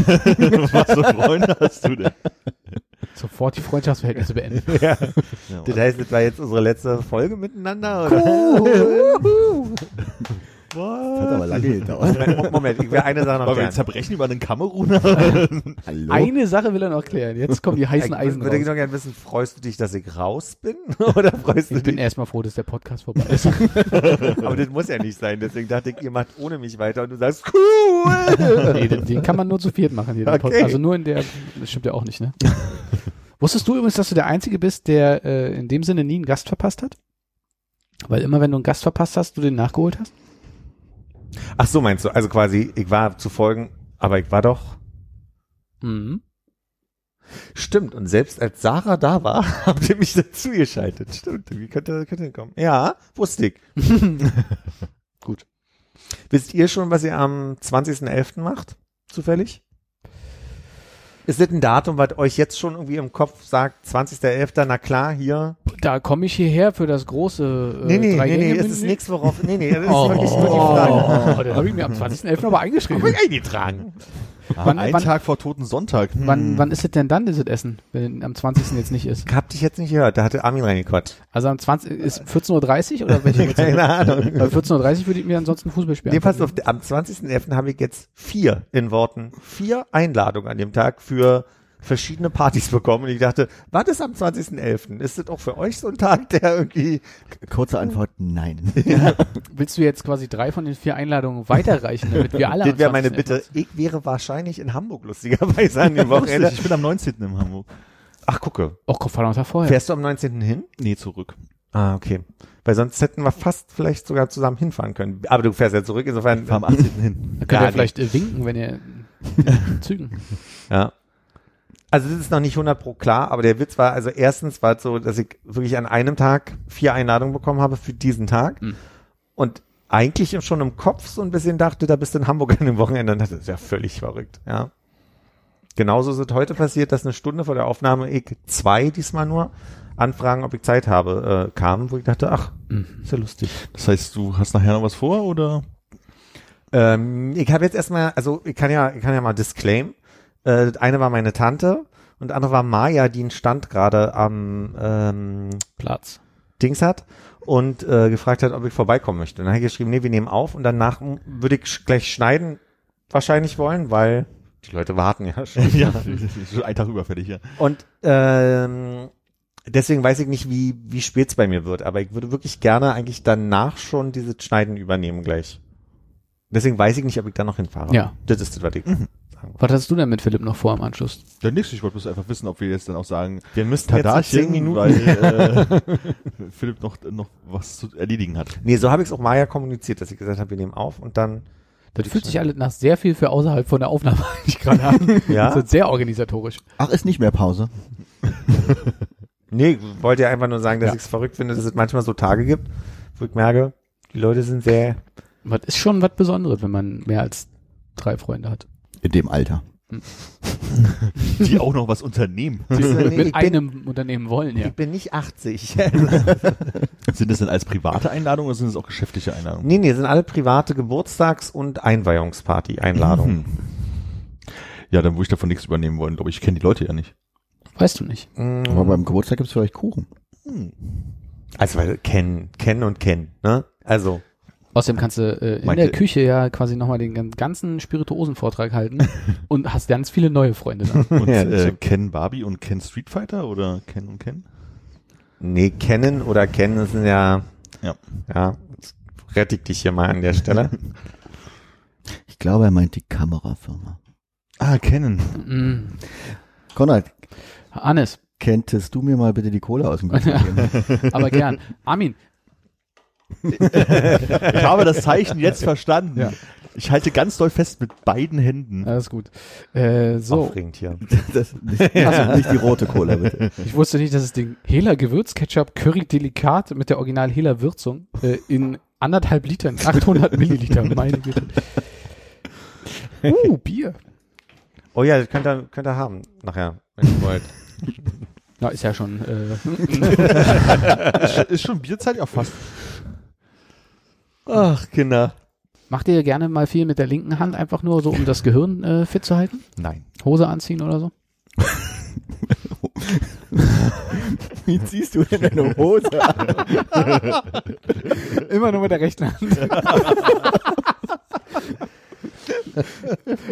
was für Freunde hast du denn? Sofort die Freundschaftsverhältnisse beenden. Ja. Ja, Das heißt, das war jetzt unsere letzte Folge miteinander? Oder? Das hat aber lange gedauert. Moment, Moment, ich will eine Sache noch Wollen wir klären. zerbrechen über einen Kameruner? Hallo? Eine Sache will er noch klären. Jetzt kommen die heißen Ich Eisen würde raus. noch gerne wissen, freust du dich, dass ich raus bin? Oder freust du Ich bin dich? erstmal froh, dass der Podcast vorbei ist. Aber das muss ja nicht sein. Deswegen dachte ich, ihr macht ohne mich weiter und du sagst, cool. nee, den, den kann man nur zu viert machen. Hier, den Okay. Podcast. Also nur in der, das stimmt ja auch nicht, ne? Wusstest du übrigens, dass du der Einzige bist, der äh, in dem Sinne nie einen Gast verpasst hat? Weil immer, wenn du einen Gast verpasst hast, du den nachgeholt hast? Ach so, meinst du? Also quasi, ich war zu folgen, aber ich war doch. Mhm. Stimmt. Und selbst als Sarah da war, habt ihr mich dazu geschaltet. Stimmt. Wie könnte, könnte kommen? Ja, wusste ich. Gut. Wisst ihr schon, was ihr am 20.11. macht? Zufällig? Ist das ein Datum, was euch jetzt schon irgendwie im Kopf sagt, 20.11., na klar, hier? Da komme ich hierher für das große äh, Nee, nee, nee, nee, es ist nichts, worauf, nee, nee, das ist Oh, wirklich nur die Frage. oh, den habe ich mir am 20.11. aber eingeschrieben. Hab ich eingetragen. Wann- Ein wann- Tag vor Toten Sonntag. Hm. Wann, wann ist es denn dann, dieses Essen, wenn am 20. jetzt nicht ist? Hab dich jetzt nicht gehört, da hatte Armin reingequatscht. Also am 20. ist 14.30 Uhr oder welche? Keine Ahnung. Bei 14.30 Uhr würde ich mir ansonsten Fußball spielen. Nee, pass auf, am 20.11. habe ich jetzt vier, in Worten, vier Einladungen an dem Tag für verschiedene Partys bekommen. Und ich dachte, was ist am 20.11.? Ist das auch für euch so ein Tag, der irgendwie... Kurze Antwort, nein. Willst du jetzt quasi drei von den vier Einladungen weiterreichen, damit wir alle Das wäre meine 20.11. Bitte. Ich wäre wahrscheinlich in Hamburg, lustigerweise, an dem Wochenende. Ich bin am 19. in Hamburg. Ach, gucke. Oh, Gott, verdammt, Tag vorher. Fährst du am 19. hin? Nee, zurück. Ah, okay. Weil sonst hätten wir fast vielleicht sogar zusammen hinfahren können. Aber du fährst ja zurück, insofern. Ich fahr am 18. hin. Da könnt Ja, ihr vielleicht äh, winken, wenn ihr Zügen. Ja. Also das ist noch nicht 100 pro klar, aber der Witz war, also erstens war es so, dass ich wirklich an einem Tag vier Einladungen bekommen habe für diesen Tag Mhm. und eigentlich schon im Kopf so ein bisschen dachte, da bist du in Hamburg an dem Wochenende und dachte, das ist ja völlig verrückt, ja. Genauso ist es heute passiert, dass eine Stunde vor der Aufnahme ich zwei diesmal nur Anfragen, ob ich Zeit habe, äh, kamen, wo ich dachte, ach, Mhm. ist ja lustig. Das heißt, du hast nachher noch was vor oder? Ähm, ich habe jetzt erstmal, also ich kann ja, ich kann ja mal disclaim. Äh, das eine war meine Tante und andere war Maya, die einen Stand gerade am ähm, Platz. Dings hat und äh, gefragt hat, ob ich vorbeikommen möchte. Und dann habe ich geschrieben, nee, wir nehmen auf und danach würde ich sch gleich schneiden wahrscheinlich wollen, weil die Leute warten ja schon. ja, ist schon ein Tag überfällig, ja. Und ähm, deswegen weiß ich nicht, wie, wie spät es bei mir wird, aber ich würde wirklich gerne eigentlich danach schon dieses Schneiden übernehmen gleich. Deswegen weiß ich nicht, ob ich da noch hinfahre. Ja. Das ist das, was ich sagen Was hast du denn mit Philipp noch vor im Anschluss? Ja, nix, ich wollte bloß einfach wissen, ob wir jetzt dann auch sagen, Wir müssten jetzt zehn Minuten. weil äh, Philipp noch, noch was zu erledigen hat. Nee, so habe ich es auch Maya kommuniziert, dass ich gesagt habe, wir nehmen auf und dann. Das fühlt sich alles nach sehr viel für außerhalb von der Aufnahme eigentlich gerade an. Ja? Das ist sehr organisatorisch. Ach, ist nicht mehr Pause. Nee, ich wollte ja einfach nur sagen, dass Ja. ich es verrückt finde, dass es manchmal so Tage gibt, wo ich merke, die Leute sind sehr. Was ist schon was Besonderes, wenn man mehr als drei Freunde hat. In dem Alter. Die auch noch was unternehmen. Mit ich, bin, einem Unternehmen wollen, ja. ich bin nicht 80. Sind das denn als private Einladungen oder sind das auch geschäftliche Einladungen? nee, nee, sind alle private Geburtstags- und Einweihungsparty-Einladungen. Mhm. Ja, dann würde ich davon nichts übernehmen wollen, glaube ich. Ich kenne die Leute ja nicht. Weißt du nicht. Mhm. Aber beim Geburtstag gibt's vielleicht Kuchen. Also, weil kennen, kennen und kennen, ne? Also, Außerdem kannst du äh, in Meinte- der Küche ja quasi nochmal den gan- ganzen Spirituosen-Vortrag halten und hast ganz viele neue Freunde dann. Und äh. Ken Barbie und Ken Street Fighter oder Ken und Ken? nee, kennen oder kennen, das sind ja, Ja. ja, jetzt rette ich dich hier mal an der Stelle. Ich glaube, er meint die Kamerafirma. Ah, kennen. Mm. Konrad, Hannes, kenntest du mir mal bitte die Kohle aus dem Kühlschrank geben? aber gern. Armin, Ich habe das Zeichen jetzt verstanden. Ja. Ich halte ganz doll fest mit beiden Händen. alles gut. Äh, so, Aufregend hier. Das, nicht, also nicht die rote Cola, bitte. ich wusste nicht, dass es den Hela Gewürzketchup Curry Delikat mit der Original Hela Würzung äh, in anderthalb Litern, 800 Milliliter, meine Güte. Uh, Bier. Oh ja, das könnt ihr, könnt ihr haben, nachher, wenn ihr wollt. Na, ist ja schon, äh, Ist, schon- ist schon Bierzeit ja fast. Ach, Kinder. macht ihr gerne mal viel mit der linken Hand, einfach nur so, um das Gehirn äh, fit zu halten? Nein. Hose anziehen oder so? Wie ziehst du denn deine Hose an? Immer nur mit der rechten Hand.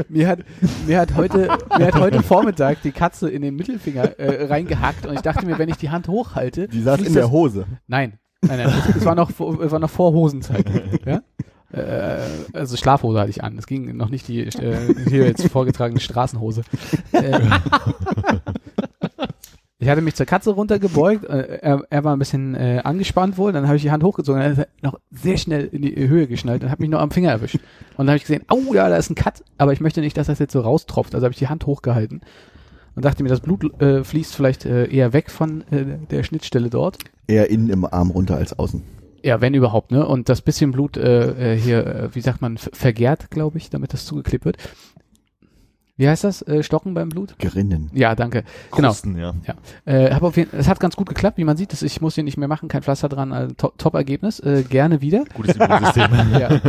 mir, hat, mir, hat heute, mir hat heute Vormittag die Katze in den Mittelfinger äh, reingehackt und ich dachte mir, wenn ich die Hand hochhalte. Die saß in der das- Hose. Nein, nein, nein. Es, war noch, vor- es war noch vor Hosenzeit. Ja? Äh, also Schlafhose hatte ich an. Es ging noch nicht die äh, hier jetzt vorgetragene Straßenhose. Äh, ich hatte mich zur Katze runtergebeugt. Äh, er, er war ein bisschen äh, angespannt wohl. Dann habe ich die Hand hochgezogen. Dann hat er noch sehr schnell in die Höhe geschnallt und hat mich noch am Finger erwischt. Und dann habe ich gesehen, oh ja, da ist ein Cut. Aber ich möchte nicht, dass das jetzt so raustropft. Also habe ich die Hand hochgehalten und dachte mir, das Blut äh, fließt vielleicht äh, eher weg von äh, der Schnittstelle dort. Eher innen im Arm runter als außen. Ja, wenn überhaupt, ne? Und das bisschen Blut äh, äh, hier, äh, wie sagt man, vergärt, glaube ich, damit das zugeklebt wird. Wie heißt das? Äh, Stocken beim Blut? Gerinnen. Ja, danke. Genau. Krusten, ja. Äh, hab auf jeden, es hat ganz gut geklappt, wie man sieht. Das, ich muss hier nicht mehr machen, kein Pflaster dran. Also, to Top-Ergebnis. Äh, gerne wieder. Gutes Immunsystem. ja.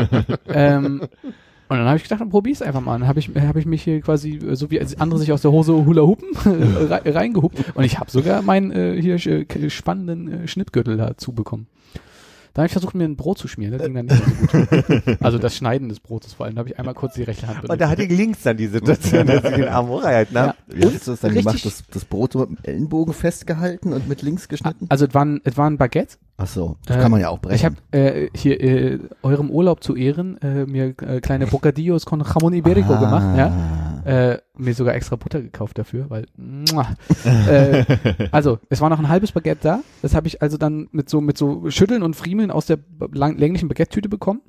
ähm, und dann habe ich gedacht, dann probier's einfach mal. Dann habe ich, hab ich mich hier quasi, äh, so wie andere sich aus der Hose Hula Hupen rei- reingehupt. Und ich habe sogar meinen äh, hier äh, spannenden äh, Schnittgürtel dazu bekommen. Dann habe ich versucht, mir ein Brot zu schmieren. Das ging dann nicht so gut. Also das Schneiden des Brotes vor allem. Da habe ich einmal kurz die rechte Hand Und da hatte ich links dann die Situation, dass ich den Arm hochgehalten Ja. habe. Wie hast du das dann richtig- gemacht? Das, das Brot so mit dem Ellenbogen festgehalten und mit links geschnitten? Also es war ein, es war ein Baguette. Ach so, das Äh, kann man ja auch brechen. Ich habe äh, hier äh, eurem Urlaub zu Ehren äh, mir äh, kleine Bocadillos con Jamón Iberico Ah. gemacht. Ja. Äh, mir sogar extra Butter gekauft dafür, weil äh, also es war noch ein halbes Baguette da. Das habe ich also dann mit so mit so Schütteln und Friemeln aus der länglichen Baguette-Tüte bekommen.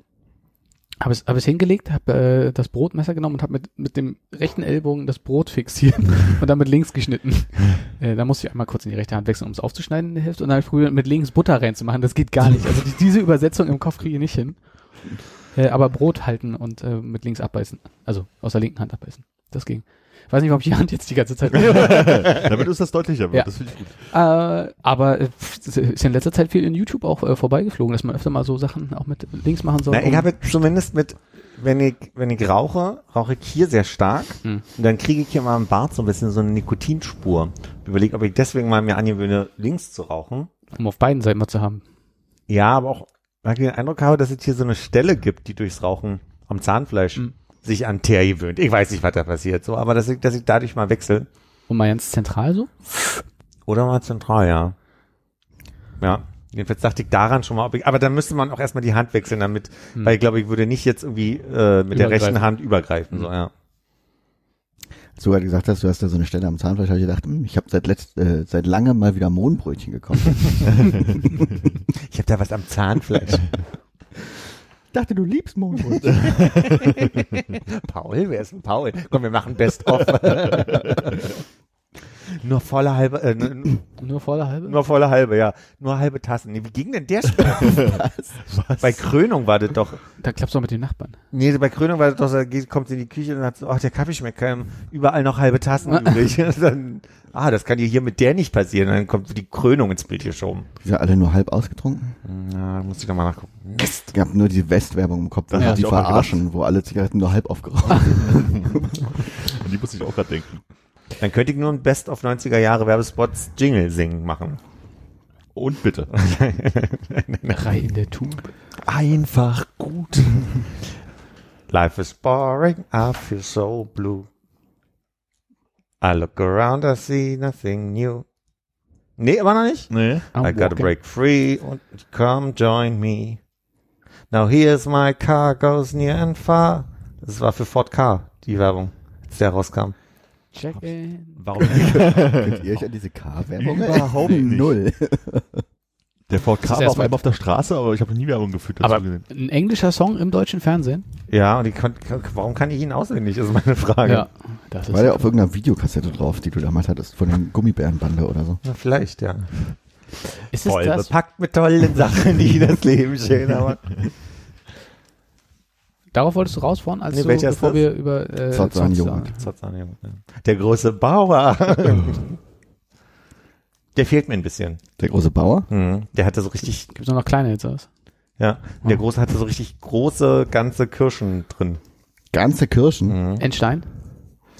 Habe es, hab es hingelegt, habe äh, das Brotmesser genommen und habe mit, mit dem rechten Ellbogen das Brot fixiert und dann mit links geschnitten. äh, da musste ich einmal kurz in die rechte Hand wechseln, um es aufzuschneiden in der Hälfte und dann probiert, mit links Butter reinzumachen. Das geht gar nicht. Also die, diese Übersetzung im Kopf kriege ich nicht hin. Äh, aber Brot halten und äh, mit links abbeißen. Also aus der linken Hand abbeißen. Das ging. Ich weiß nicht, warum ich die Hand jetzt die ganze Zeit. äh, Damit ist das deutlicher wird. Ja. Das finde ich gut. aber äh, pff, es ist in letzter Zeit viel in YouTube auch äh, vorbeigeflogen, dass man öfter mal so Sachen auch mit links machen soll. Na, ich habe zumindest mit, wenn ich, wenn ich rauche, rauche ich hier sehr stark. Hm. Und dann kriege ich hier mal im Bart so ein bisschen so eine Nikotinspur. Überlege, ob ich deswegen mal mir angewöhne, links zu rauchen. um auf beiden Seiten mal zu haben. Ja, aber auch, weil ich den Eindruck habe, dass es hier so eine Stelle gibt, die durchs Rauchen am Zahnfleisch Hm. Sich an Teer gewöhnt. Ich weiß nicht, was da passiert, so, aber dass ich, dass ich dadurch mal wechsle. Und mal ganz zentral so. Oder mal zentral, ja. Ja. Jedenfalls dachte ich daran schon mal, ob ich, aber dann müsste man auch erstmal die Hand wechseln damit, Hm. weil ich glaube, ich würde nicht jetzt irgendwie äh, mit der rechten Hand übergreifen, so, ja. Als du halt gesagt hast, du hast da so eine Stelle am Zahnfleisch, habe ich gedacht, hm, ich habe seit letzt, äh, seit langem mal wieder Mohnbrötchen gekocht. Ich habe da was am Zahnfleisch. ich dachte, du liebst Mohnbrötchen. Paul, wer ist denn Paul? Komm, wir machen Best of. nur volle halbe, äh, Nur volle halbe? nur volle halbe, ja. Nur halbe Tassen. Nee, wie ging denn der Spiel? Bei Krönung war das doch. Da klappst du auch mit den Nachbarn. Nee, bei Krönung war das doch, da geht, kommt sie in die Küche und hat so, ach, der Kaffee schmeckt keinem, überall noch halbe Tassen übrig. dann, ah, das kann dir hier mit der nicht passieren. Dann kommt die Krönung ins Bild geschoben. Die sind alle nur halb ausgetrunken. Ja, muss ich doch mal nachgucken. Ich habe nur die Westwerbung im Kopf, hab die verarschen, wo alle Zigaretten nur halb aufgeraucht sind. Und die muss ich auch gerade denken. Dann könnte ich nur ein Best of 90er Jahre Werbespots Jingle singen machen. Und bitte. Drei in der Tube. Einfach gut. Life is boring, I feel so blue. I look around, I see nothing new. Nee, immer noch nicht? Nee. I'm I gotta walking. break free and come join me. Now here's my car, goes near and far. Das war für Ford Car, die Werbung, als der rauskam. Check in. Warum Könnt ihr euch an diese K-Werbung Überhaupt nicht. Null. Der Ford Das K ist war auf einmal auf der Straße, aber ich habe nie Werbung geführt dazu Aber- gesehen. Ein englischer Song im deutschen Fernsehen? Ja, und ich kon, warum kann ich ihn auswendig, ist meine Frage. Ja. Das ist War der auf irgendeiner Videokassette drauf, die du damals hattest, von den Gummibärenbande oder so? Na, vielleicht, ja. ist es Voll das? bepackt mit tollen Sachen, die das Leben schön haben. Darauf wolltest du rausfahren, als Nee, du, bevor das? wir über äh, Zotzan Zotzan- Joghurt. Der große Bauer. Der fehlt mir ein bisschen. Der große Bauer? Mhm. Der hatte so richtig, Gibt's nur noch kleine jetzt aus? ja, der Oh. große hatte so richtig große, ganze Kirschen drin. Ganze Kirschen? Mhm. Enstein?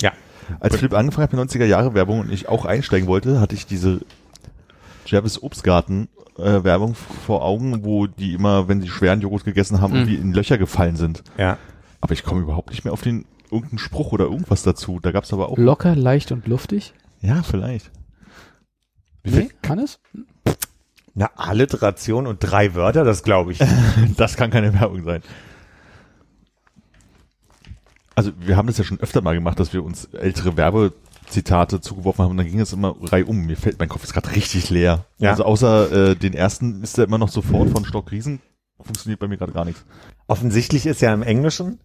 Ja. Als Philipp angefangen hat mit 90er Jahre Werbung und ich auch einsteigen wollte, hatte ich diese Jervis Obstgarten äh, Werbung vor Augen, wo die immer, wenn sie schweren Joghurt gegessen haben, Mhm. irgendwie in Löcher gefallen sind. Ja. Aber ich komme überhaupt nicht mehr auf den irgendeinen Spruch oder irgendwas dazu. Da gab's aber auch. Locker, leicht und luftig. Ja, vielleicht. Wie Nee, viel? kann es? Eine Alliteration und drei Wörter, das glaube ich. Das kann keine Werbung sein. Also wir haben das ja schon öfter mal gemacht, dass wir uns ältere Werbezitate zugeworfen haben und dann ging es immer reihum. Mir fällt, mein Kopf ist gerade richtig leer. Ja. Also außer äh, den ersten ist der immer noch sofort von Stock Riesen. Funktioniert bei mir gerade gar nichts. Offensichtlich ist ja im Englischen,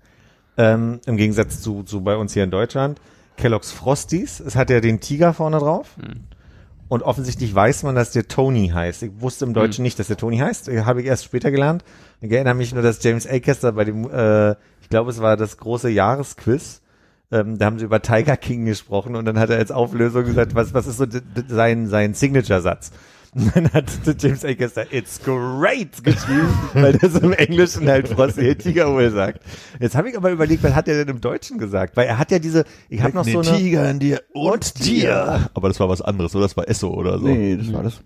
ähm, im Gegensatz zu, zu bei uns hier in Deutschland, Kellogg's Frosties, es hat ja den Tiger vorne drauf. Und offensichtlich weiß man, dass der Tony heißt. Ich wusste im Deutschen nicht, dass der Tony heißt. Habe ich erst später gelernt. Ich erinnere mich nur, dass James Acaster bei dem, äh, ich glaube, es war das große Jahresquiz, ähm, da haben sie über Tiger King gesprochen und dann hat er als Auflösung gesagt, was, was ist so sein, sein Signature-Satz? Und dann hat James Acaster, it's great geschrieben, weil das im Englischen halt Frosty der Tiger wohl sagt. Jetzt habe ich aber überlegt, was hat er denn im Deutschen gesagt? Weil er hat ja diese, ich habe noch so eine, Tiger in dir Und dir. Aber das war was anderes, oder? Das war Esso oder so. Nee, das war das.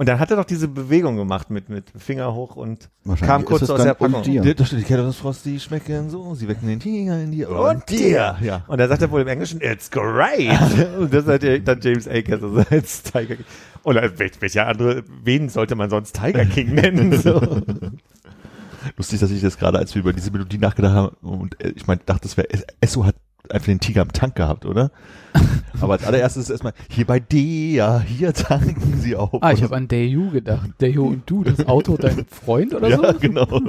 Und dann hat er doch diese Bewegung gemacht mit, mit Finger hoch und kam kurz aus der und Packung. dir. Die- Da steht die Frosty schmecken so, sie wecken den Tiger in dir Und dir. Ja. Und da sagt er wohl im Englischen, it's great. und das hat ja dann James Akers also als Tiger King. Oder wel- welcher andere, wen sollte man sonst Tiger King nennen? So. Lustig, dass ich das gerade, als wir über diese Melodie nachgedacht haben, und äh, ich meine, dachte, das wäre, Esso hat einfach den Tiger am Tank gehabt, oder? Aber als allererstes ist erstmal, hier bei der, hier tanken sie auf. Ah, ich habe an Dayu gedacht. Dayu und du, das Auto, dein Freund oder Ja, so? genau.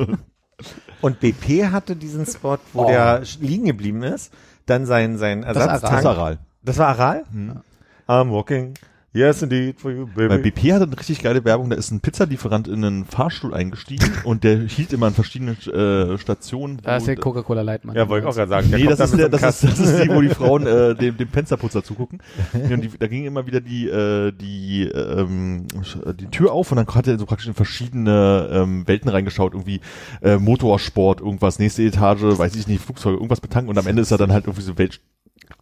Und BP hatte diesen Spot, wo Oh. der liegen geblieben ist, dann sein, sein Aral. Ersatztank. Das war Aral. Das war Aral? Hm. I'm walking. Yes, indeed, for you, baby. Bei BP hatte eine richtig geile Werbung, da ist ein Pizzalieferant in einen Fahrstuhl eingestiegen und der hielt immer an verschiedenen äh, Stationen. Da ist wo- der Coca-Cola Lightman. ja, wollte ich auch gerade sagen. Der Nee, das ist, der, das, ist, das ist die, wo die Frauen äh, dem, dem Fensterputzer zugucken. Nee, und die, da ging immer wieder die, äh, die, ähm, die Tür auf und dann hat er so praktisch in verschiedene ähm, Welten reingeschaut, irgendwie äh, Motorsport, irgendwas, nächste Etage, weiß ich nicht, Flugzeuge, irgendwas betanken und am Ende ist er dann halt irgendwie so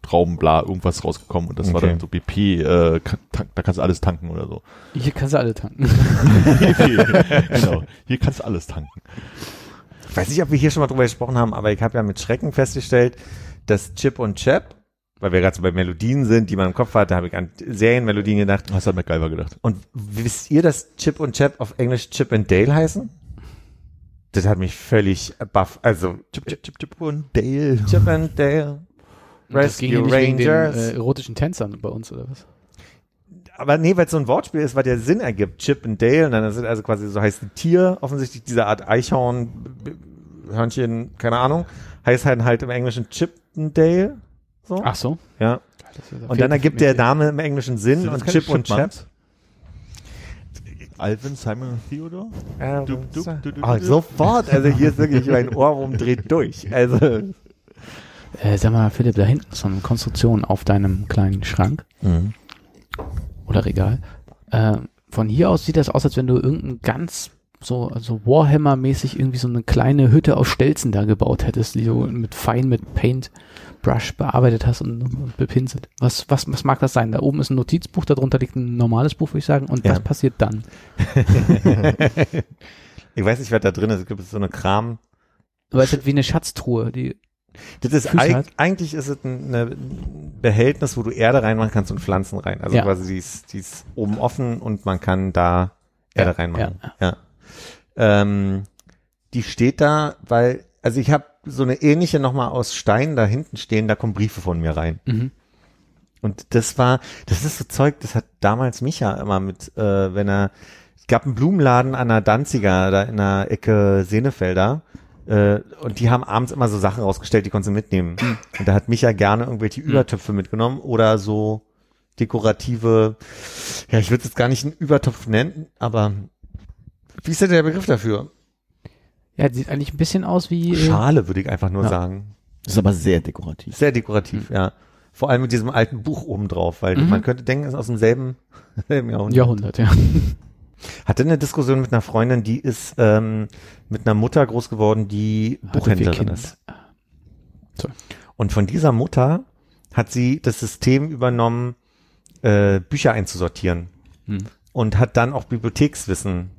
Bla, irgendwas rausgekommen und das war Okay. dann so BP, äh, tank, da kannst du alles tanken oder so. Hier kannst du alle tanken. genau, hier kannst du alles tanken. Ich weiß nicht, ob wir hier schon mal drüber gesprochen haben, aber ich habe ja mit Schrecken festgestellt, dass Chip und Chap, weil wir gerade so bei Melodien sind, die man im Kopf hat, da habe ich an Serienmelodien gedacht. Hast du an MacGyver gedacht? Und wisst ihr, dass Chip und Chap auf Englisch Chip and Dale heißen? Das hat mich völlig baff. Also Chip, chip, chip, chip und Dale. Chip and Dale. Das ging Rescue nicht wegen den Rangers. äh, erotischen Tänzern bei uns, oder was? Aber nee, weil es so ein Wortspiel ist, weil der Sinn ergibt. Chip and Dale. Und dann sind also quasi so heißt ein Tier, offensichtlich diese Art Eichhorn, Hörnchen, keine Ahnung, heißt halt halt im Englischen Chip and Dale. So. Ach so. Ja. Und dann ergibt der Name im Englischen Sinn und Chip und Chap. Alvin, Simon und Theodore? Ja, Du, du, du, du, oh, du. sofort. Also hier ist wirklich mein Ohrwurm dreht durch. Also Äh, sag mal, Philipp, da hinten ist so eine Konstruktion auf deinem kleinen Schrank oder Regal. Äh, von hier aus sieht das aus, als wenn du irgendein ganz so also Warhammer-mäßig irgendwie so eine kleine Hütte aus Stelzen da gebaut hättest, die du mit fein mit Paint Brush bearbeitet hast und, und bepinselt. Was, was, was mag das sein? Da oben ist ein Notizbuch, darunter liegt ein normales Buch, würde ich sagen. Und Ja. was passiert dann? ich weiß nicht, was da drin ist. Es gibt so eine Kram. Weil es ist wie eine Schatztruhe, die Das ist eig hat. eigentlich ist es ein eine Behältnis, wo du Erde reinmachen kannst und Pflanzen rein. Also Ja. quasi die ist, die ist oben offen und man kann da Erde Ja, reinmachen. Ja. Ähm, die steht da, weil also ich habe so eine ähnliche nochmal aus Stein da hinten stehen. Da kommen Briefe von mir rein. mhm. Und das war, das ist so Zeug, das hat damals Micha immer mit, äh, wenn er, es gab einen Blumenladen an der Danziger, da in der Ecke Senefelder, äh, und die haben abends immer so Sachen rausgestellt, die konntest du mitnehmen. Und da hat Micha gerne irgendwelche Übertöpfe mitgenommen oder so dekorative, ja, ich würde es jetzt gar nicht einen Übertopf nennen, aber wie ist denn der Begriff dafür? Ja, sieht eigentlich ein bisschen aus wie. äh, Schale, würde ich einfach nur Ja. sagen. Ist aber sehr dekorativ. Sehr dekorativ, ja. Vor allem mit diesem alten Buch oben drauf, weil Mhm. man könnte denken, es ist aus demselben, selben Jahrhundert. Jahrhundert, ja. Hatte eine Diskussion mit einer Freundin, die ist ähm, mit einer Mutter groß geworden, die Hatte Buchhändlerin ist. So. Und von dieser Mutter hat sie das System übernommen, äh, Bücher einzusortieren Hm. und hat dann auch Bibliothekswissen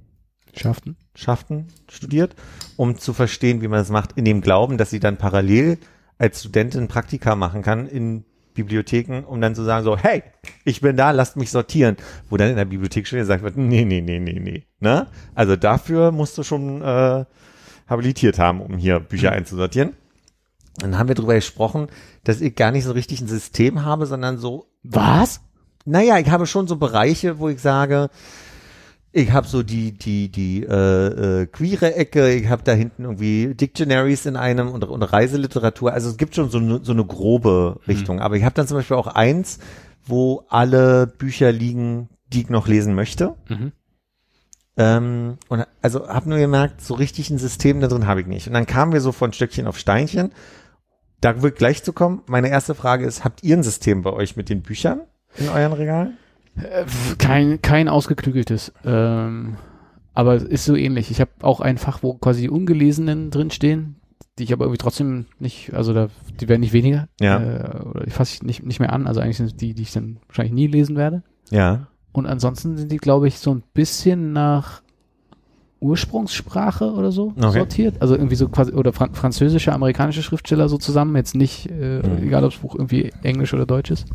Schafften? Schaften studiert, um zu verstehen, wie man das macht, in dem Glauben, dass sie dann parallel als Studentin Praktika machen kann in Bibliotheken, um dann zu sagen so, hey, ich bin da, lasst mich sortieren. Wo dann in der Bibliothek schon gesagt wird, nee, nee, nee, nee, nee. Ne? Also dafür musst du schon äh, habilitiert haben, um hier Bücher einzusortieren. Dann haben wir darüber gesprochen, dass ich gar nicht so richtig ein System habe, sondern so Was? naja, ich habe schon so Bereiche, wo ich sage, ich habe so die die die äh, äh, queere Ecke, ich habe da hinten irgendwie Dictionaries in einem und, und Reiseliteratur. Also es gibt schon so eine so eine grobe Richtung. Aber ich habe dann zum Beispiel auch eins, wo alle Bücher liegen, die ich noch lesen möchte. Mhm. Ähm, und also habe nur gemerkt, so richtig ein System da drin habe ich nicht. Und dann kamen wir so von Stöckchen auf Steinchen. Da wird gleich zu kommen. Meine erste Frage ist, habt ihr ein System bei euch mit den Büchern in euren Regalen? Kein, kein ausgeklügeltes. Ähm, aber es ist so ähnlich. Ich habe auch ein Fach, wo quasi die Ungelesenen drinstehen, die ich aber irgendwie trotzdem nicht, also da, die werden nicht weniger. Ja. Äh, oder die fasse ich nicht, nicht mehr an. Also eigentlich sind die, die ich dann wahrscheinlich nie lesen werde. Ja. Und ansonsten sind die, glaube ich, so ein bisschen nach Ursprungssprache oder so Okay. sortiert. Also irgendwie so quasi, oder fran französische, amerikanische Schriftsteller so zusammen. Jetzt nicht, äh, Mhm. egal ob das Buch irgendwie Englisch oder Deutsch ist.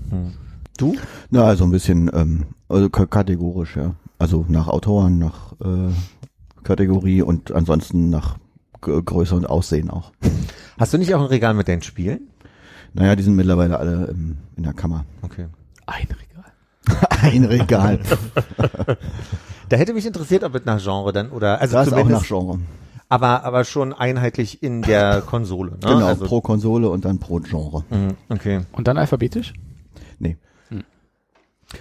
Du? Na, also ein bisschen ähm, also kategorisch, ja. Also nach Autoren, nach äh, Kategorie und ansonsten nach G Größe und Aussehen auch. Hast du nicht auch ein Regal mit deinen Spielen? Naja, die sind mittlerweile alle im, in der Kammer. Okay. Ein Regal. Ein Regal. Da hätte mich interessiert, ob es nach Genre dann oder also das ist auch zumindest, nach Genre. aber aber schon einheitlich in der Konsole. Ne? Genau, Also, pro Konsole und dann pro Genre. Mhm, okay. Und dann alphabetisch?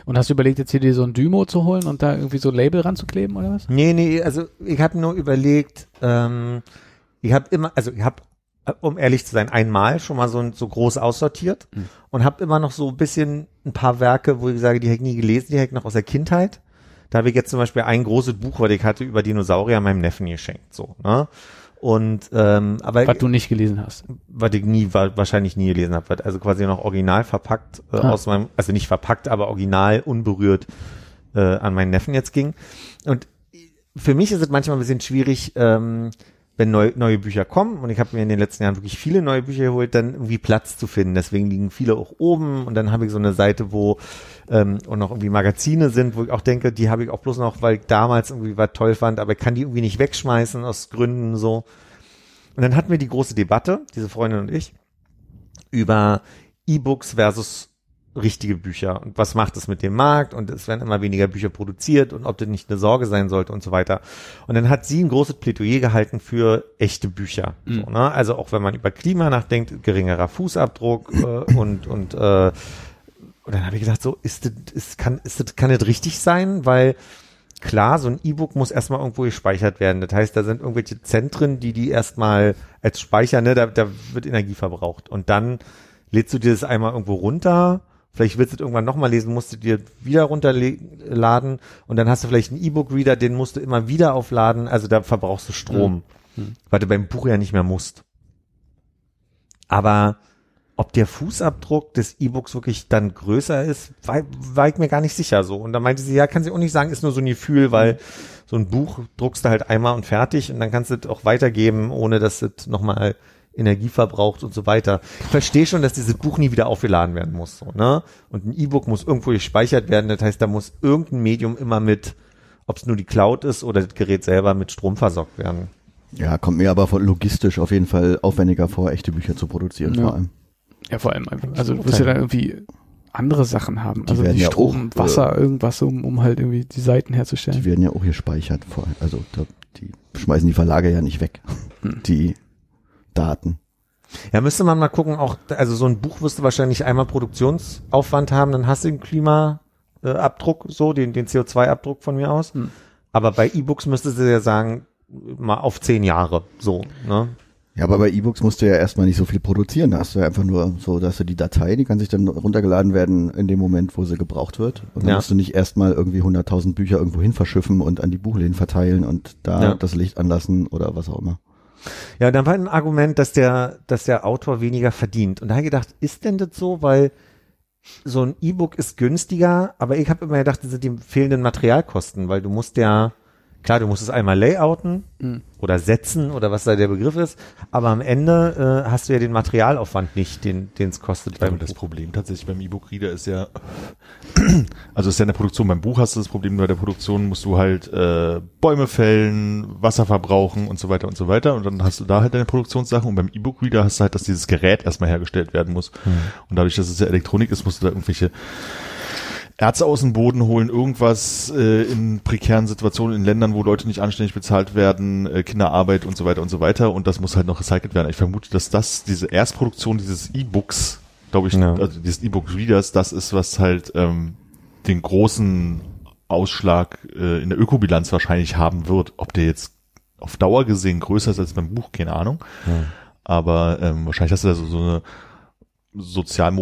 Und hast du überlegt, jetzt hier dir so ein Dymo zu holen und da irgendwie so ein Label ranzukleben oder was? Nee, nee, also ich habe nur überlegt, ähm, ich habe immer, also ich habe, um ehrlich zu sein, einmal schon mal so, ein- so groß aussortiert Mhm. und habe immer noch so ein bisschen ein paar Werke, wo ich sage, die hätte ich nie gelesen, die hätte ich noch aus der Kindheit. Da habe ich jetzt zum Beispiel ein großes Buch, was ich hatte über Dinosaurier meinem Neffen geschenkt, so, ne? Und ähm, aber Was du nicht gelesen hast. was ich nie wa- wahrscheinlich nie gelesen habe, also quasi noch original verpackt äh, Ah. aus meinem, also nicht verpackt, aber original unberührt äh, an meinen Neffen jetzt ging. Und für mich ist es manchmal ein bisschen schwierig, ähm, wenn neu, neue Bücher kommen und ich habe mir in den letzten Jahren wirklich viele neue Bücher geholt, dann irgendwie Platz zu finden. Deswegen liegen viele auch oben und dann habe ich so eine Seite, wo ähm, und noch irgendwie Magazine sind, wo ich auch denke, die habe ich auch bloß noch, weil ich damals irgendwie was toll fand, aber ich kann die irgendwie nicht wegschmeißen aus Gründen so. Und dann hatten wir die große Debatte, diese Freundin und ich, über E-Books versus richtige Bücher und was macht es mit dem Markt und es werden immer weniger Bücher produziert und ob das nicht eine Sorge sein sollte und so weiter. Und dann hat sie ein großes Plädoyer gehalten für echte Bücher. So, ne? Also auch wenn man über Klima nachdenkt, geringerer Fußabdruck äh, und und äh, und dann habe ich gedacht, so ist das, ist, kann, ist das, kann das richtig sein? Weil klar, so ein E-Book muss erstmal irgendwo gespeichert werden. Das heißt, da sind irgendwelche Zentren, die die erstmal als Speicher, ne, da, da wird Energie verbraucht. Und dann lädst du dir das einmal irgendwo runter. Vielleicht willst du es irgendwann nochmal lesen, musst du dir wieder runterladen und dann hast du vielleicht einen E-Book-Reader, den musst du immer wieder aufladen. Also da verbrauchst du Strom, weil du beim Buch ja nicht mehr musst. Aber ob der Fußabdruck des E-Books wirklich dann größer ist, war, war ich mir gar nicht sicher so. Und da meinte sie, ja, kann sie auch nicht sagen, ist nur so ein Gefühl, weil so ein Buch druckst du halt einmal und fertig und dann kannst du es auch weitergeben, ohne dass es nochmal Energie verbraucht und so weiter. Ich verstehe schon, dass dieses Buch nie wieder aufgeladen werden muss, so, ne? Und ein E-Book muss irgendwo gespeichert werden, das heißt, da muss irgendein Medium immer mit, ob es nur die Cloud ist oder das Gerät selber mit Strom versorgt werden. Ja, kommt mir aber logistisch auf jeden Fall aufwendiger vor, echte Bücher zu produzieren Ja. vor allem. Ja, vor allem einfach. Also du wirst ja dann irgendwie andere Sachen haben. Die also werden die ja Strom, auch, äh, Wasser, irgendwas, um, um halt irgendwie die Seiten herzustellen. Die werden ja auch gespeichert vor. Also da, die schmeißen die Verlage ja nicht weg. Hm. Die Daten. Ja, müsste man mal gucken, auch, also so ein Buch wirst du wahrscheinlich einmal Produktionsaufwand haben, dann hast du den Klimaabdruck, äh, so, den, den CO2-Abdruck von mir aus. Hm. Aber bei E-Books müsstest du ja sagen, mal auf zehn Jahre, so, ne? Ja, aber bei E-Books musst du ja erstmal nicht so viel produzieren. Da hast du ja einfach nur so, dass du die Datei, die kann sich dann runtergeladen werden in dem Moment, wo sie gebraucht wird. Und dann Ja. musst du nicht erstmal irgendwie 100.000 Bücher irgendwo hin verschiffen und an die Buchläden verteilen und da Ja. das Licht anlassen oder was auch immer. Ja, dann war ein Argument, dass der, dass der Autor weniger verdient. Und da habe ich gedacht, ist denn das so? Weil so ein E-Book ist günstiger, aber ich habe immer gedacht, das sind die fehlenden Materialkosten, weil du musst ja, klar, du musst es einmal layouten Mhm. oder setzen oder was da der Begriff ist, aber am Ende äh, hast du ja den Materialaufwand nicht, den den es kostet beim und das Buch. Problem tatsächlich beim E-Book-Reader ist ja, also ist ja in der Produktion, beim Buch hast du das Problem, bei der Produktion musst du halt äh, Bäume fällen, Wasser verbrauchen und so weiter und so weiter und dann hast du da halt deine Produktionssachen und beim E-Book-Reader hast du halt, dass dieses Gerät erstmal hergestellt werden muss und dadurch, dass es ja Elektronik ist, musst du da irgendwelche Ärzte aus dem Boden holen, irgendwas äh, in prekären Situationen in Ländern, wo Leute nicht anständig bezahlt werden, äh, Kinderarbeit und so weiter und so weiter und das muss halt noch recycelt werden. Ich vermute, dass das, diese Erstproduktion dieses E-Books, glaube ich, Ja. also dieses E-Book-Readers, das ist, was halt ähm, den großen Ausschlag äh, in der Ökobilanz wahrscheinlich haben wird. Ob der jetzt auf Dauer gesehen größer ist als beim Buch, keine Ahnung. Aber ähm, wahrscheinlich hast du da so, so eine sozial,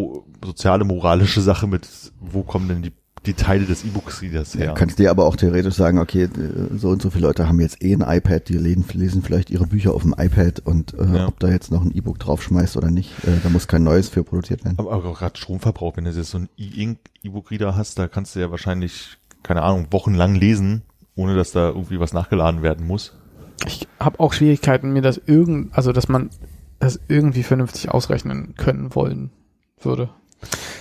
soziale, moralische Sache mit, wo kommen denn die, die Teile des E-Books-Readers her? Ja, kannst dir aber auch theoretisch sagen, okay, äh, so und so viele Leute haben jetzt eh ein iPad, die lesen, lesen vielleicht ihre Bücher auf dem iPad und äh, Ja. ob da jetzt noch ein E-Book draufschmeißt oder nicht, äh, da muss kein neues für produziert werden. Aber, aber auch gerade Stromverbrauch, wenn du jetzt so ein E-Ink E-Book-Reader hast, da kannst du ja wahrscheinlich, keine Ahnung, wochenlang lesen, ohne dass da irgendwie was nachgeladen werden muss. Ich habe auch Schwierigkeiten, mir das irgend, also dass man das irgendwie vernünftig ausrechnen können wollen würde.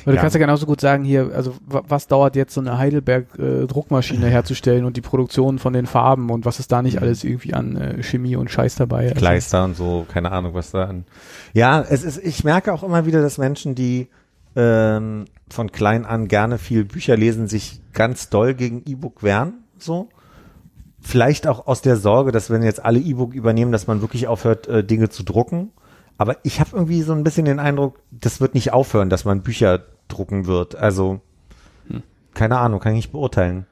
Weil du Ja. kannst ja genauso gut sagen, hier, also wa- was dauert jetzt so eine Heidelberg-Druckmaschine herzustellen und die Produktion von den Farben und was ist da nicht alles irgendwie an äh, Chemie und Scheiß dabei? Also, Kleister und so, keine Ahnung, was da an. Ja, es ist, ich merke auch immer wieder, dass Menschen, die ähm, von klein an gerne viel Bücher lesen, sich ganz doll gegen E-Book wehren, so. Vielleicht auch aus der Sorge, dass wenn jetzt alle E-Book übernehmen, dass man wirklich aufhört, äh, Dinge zu drucken. Aber ich habe irgendwie so ein bisschen den Eindruck, das wird nicht aufhören, dass man Bücher drucken wird. Also, keine Ahnung, kann ich nicht beurteilen.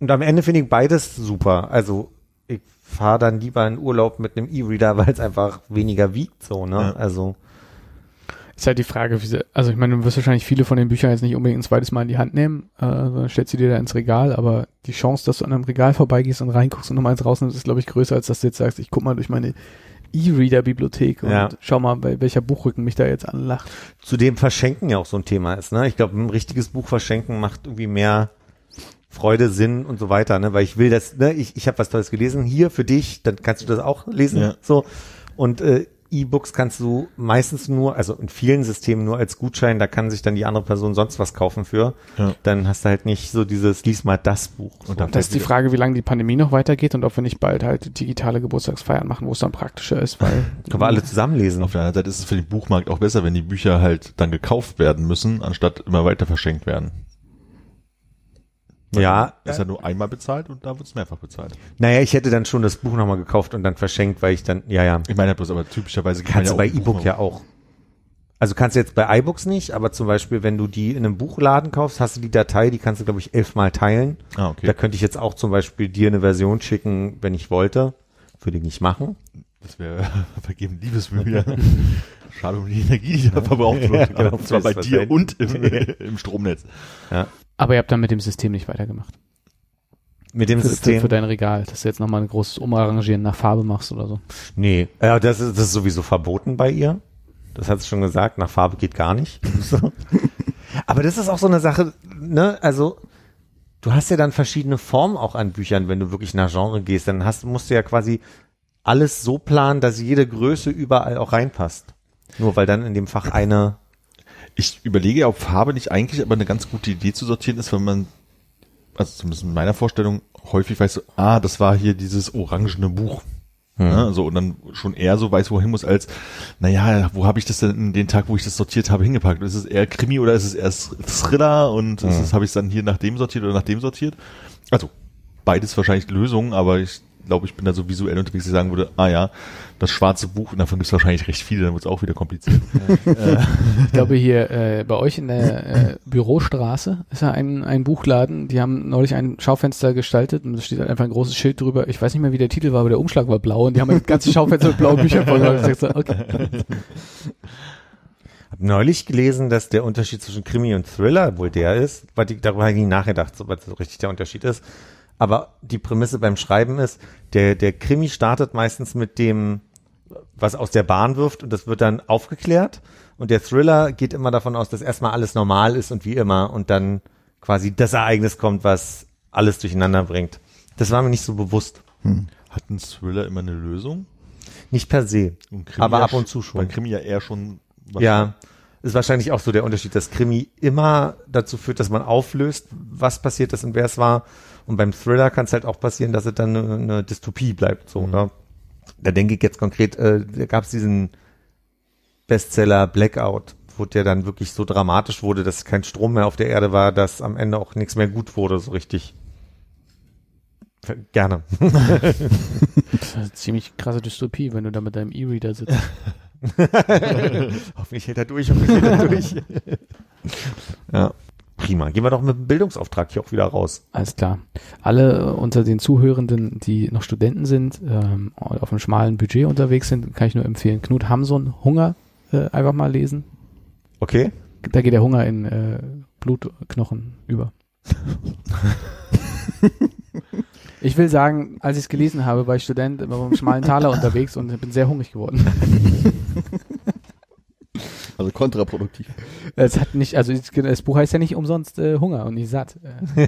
Und am Ende finde ich beides super. Also, ich fahre dann lieber in Urlaub mit einem E-Reader, weil es einfach weniger wiegt, so, ne? Ja. Also, Ist halt die Frage, wie sie, also ich meine, du wirst wahrscheinlich viele von den Büchern jetzt nicht unbedingt ein zweites Mal in die Hand nehmen, äh, sondern stellst sie dir da ins Regal, aber die Chance, dass du an einem Regal vorbeigehst und reinguckst und nochmal eins rausnimmst, ist, glaube ich, größer, als dass du jetzt sagst, ich guck mal durch meine E-Reader-Bibliothek und Ja. schau mal, bei welcher Buchrücken mich da jetzt anlacht. zudem Verschenken ja auch so ein Thema ist, ne? Ich glaube, ein richtiges Buch verschenken macht irgendwie mehr Freude, Sinn und so weiter, ne? Weil ich will das, ne? Ich, ich habe was Tolles gelesen, hier für dich, dann kannst du das auch lesen, Ja. so. Und äh, E-Books kannst du meistens nur, also in vielen Systemen nur als Gutschein, da kann sich dann die andere Person sonst was kaufen für. Ja. Dann hast du halt nicht so dieses, lies mal das Buch. So. Und dann Das ist die Frage, wie lange die Pandemie noch weitergeht und ob wir nicht bald halt digitale Geburtstagsfeiern machen, wo es dann praktischer ist, weil können wir alle zusammen lesen. Auf der anderen Seite ist es für den Buchmarkt auch besser, wenn die Bücher halt dann gekauft werden müssen, anstatt immer weiter verschenkt werden. Weil Ja, Ist ja nur einmal bezahlt und da wird es mehrfach bezahlt. Naja, ich hätte dann schon das Buch nochmal gekauft und dann verschenkt, weil ich dann, ja, ja. Ich meine bloß, aber typischerweise Kannst du bei ja auch E-Book ja auch. Also kannst du jetzt bei iBooks nicht, aber zum Beispiel, wenn du die in einem Buchladen kaufst, hast du die Datei, die kannst du, glaube ich, elfmal teilen. Ah, okay. Da könnte ich jetzt auch zum Beispiel dir eine Version schicken, wenn ich wollte. Würde ich nicht machen. Das wäre vergeben Liebesmühe. Schade um die Energie, die da verbraucht wird. Ja, genau, zwar bei dir und im, im Stromnetz. Aber ihr habt dann mit dem System nicht weitergemacht. Mit dem Für, für, System. für dein Regal, dass du jetzt nochmal ein großes Umarrangieren nach Farbe machst oder so. nee, ja, das ist, das ist sowieso verboten bei ihr. Das hat sie schon gesagt, nach Farbe geht gar nicht. So. Aber das ist auch so eine Sache, ne, also du hast ja dann verschiedene Formen auch an Büchern, wenn du wirklich nach Genre gehst, dann hast, musst du ja quasi alles so planen, dass jede Größe überall auch reinpasst. Nur weil dann in dem Fach eine, Ich überlege ja, ob Farbe nicht eigentlich aber eine ganz gute Idee zu sortieren ist, wenn man, also zumindest in meiner Vorstellung, häufig weißt du, ah, das war hier dieses orangene Buch. Ja, so, und dann schon eher so weiß, wohin muss, als, naja, wo habe ich das denn den Tag, wo ich das sortiert habe, hingepackt? Ist es eher Krimi oder ist es eher Thriller und es, habe ich es dann hier nach dem sortiert oder nach dem sortiert? Also, beides wahrscheinlich Lösungen, aber ich glaube, ich bin da so visuell unterwegs, dass ich sagen würde, ah ja, das schwarze Buch, und davon gibt es wahrscheinlich recht viele, dann wird es auch wieder kompliziert. Ich glaube hier äh, bei euch in der äh, Bürostraße ist ja ein, ein Buchladen, die haben neulich ein Schaufenster gestaltet und da steht halt einfach ein großes Schild drüber. Ich weiß nicht mehr, wie der Titel war, aber der Umschlag war blau und die haben das ganze Schaufenster mit blauen Büchern voll okay. hab neulich gelesen, dass der Unterschied zwischen Krimi und Thriller wohl der ist, weil die, darüber habe ich nie nachgedacht, so, was so richtig der Unterschied ist. Aber die Prämisse beim Schreiben ist, der, der Krimi startet meistens mit dem, was aus der Bahn wirft und das wird dann aufgeklärt. Und der Thriller geht immer davon aus, dass erstmal alles normal ist und wie immer und dann quasi das Ereignis kommt, was alles durcheinander bringt. Das war mir nicht so bewusst. Hat ein Thriller immer eine Lösung? Nicht per se. Aber ab und zu schon. Beim Krimi ja eher schon. Ja, ist wahrscheinlich auch so der Unterschied, dass Krimi immer dazu führt, dass man auflöst, was passiert ist und wer es war. Und beim Thriller kann es halt auch passieren, dass es dann eine, eine Dystopie bleibt. So, ne? Da denke ich jetzt konkret, äh, da gab es diesen Bestseller Blackout, wo der dann wirklich so dramatisch wurde, dass kein Strom mehr auf der Erde war, dass am Ende auch nichts mehr gut wurde, so richtig. Gerne. Das ist eine ziemlich krasse Dystopie, wenn du da mit deinem E-Reader sitzt. Hoffentlich hält er durch, hoffentlich hält er durch. ja. Prima. Gehen wir doch mit dem Bildungsauftrag hier auch wieder raus. Alles klar. Alle äh, unter den Zuhörenden, die noch Studenten sind, ähm, und auf einem schmalen Budget unterwegs sind, kann ich nur empfehlen. Knut Hamsun, Hunger, äh, einfach mal lesen. Okay? Da geht der Hunger in äh, Blutknochen über. ich will sagen, als ich es gelesen habe, war ich Student immer beim schmalen Taler unterwegs und bin sehr hungrig geworden. Also kontraproduktiv. Es hat nicht, also das- Buch heißt ja nicht umsonst äh, Hunger und nicht satt.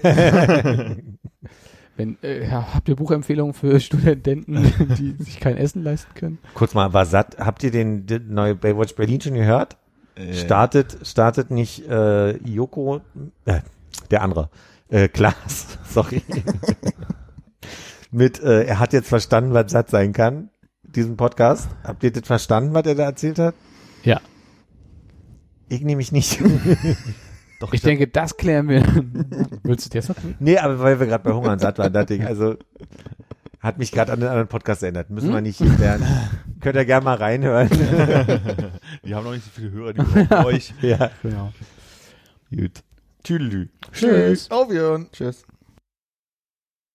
Wenn, äh, habt ihr Buchempfehlungen für Studenten, die sich kein Essen leisten können? Kurz mal, war satt. Habt ihr den, den neue Baywatch Berlin schon gehört? Äh, Startet, startet nicht äh, Joko, äh, der andere, äh, Klaas, sorry. Mit, äh, er hat jetzt verstanden, was satt sein kann, diesen Podcast. Habt ihr das verstanden, was er da erzählt hat? Ja. Ich nämlich nicht. Doch, Ich denke, das klären wir. Willst du das noch? tun? Nee, aber weil wir gerade bei Hunger und Satt waren, dachte ich, also hat mich gerade an den anderen Podcast erinnert. Müssen wir nicht lernen. Könnt ihr gerne mal reinhören. Die haben noch nicht so viele Hörer, die brauchen euch. ja, Genau. gut. Tüdelü. Tschüss. Auf Wiedersehen. Tschüss.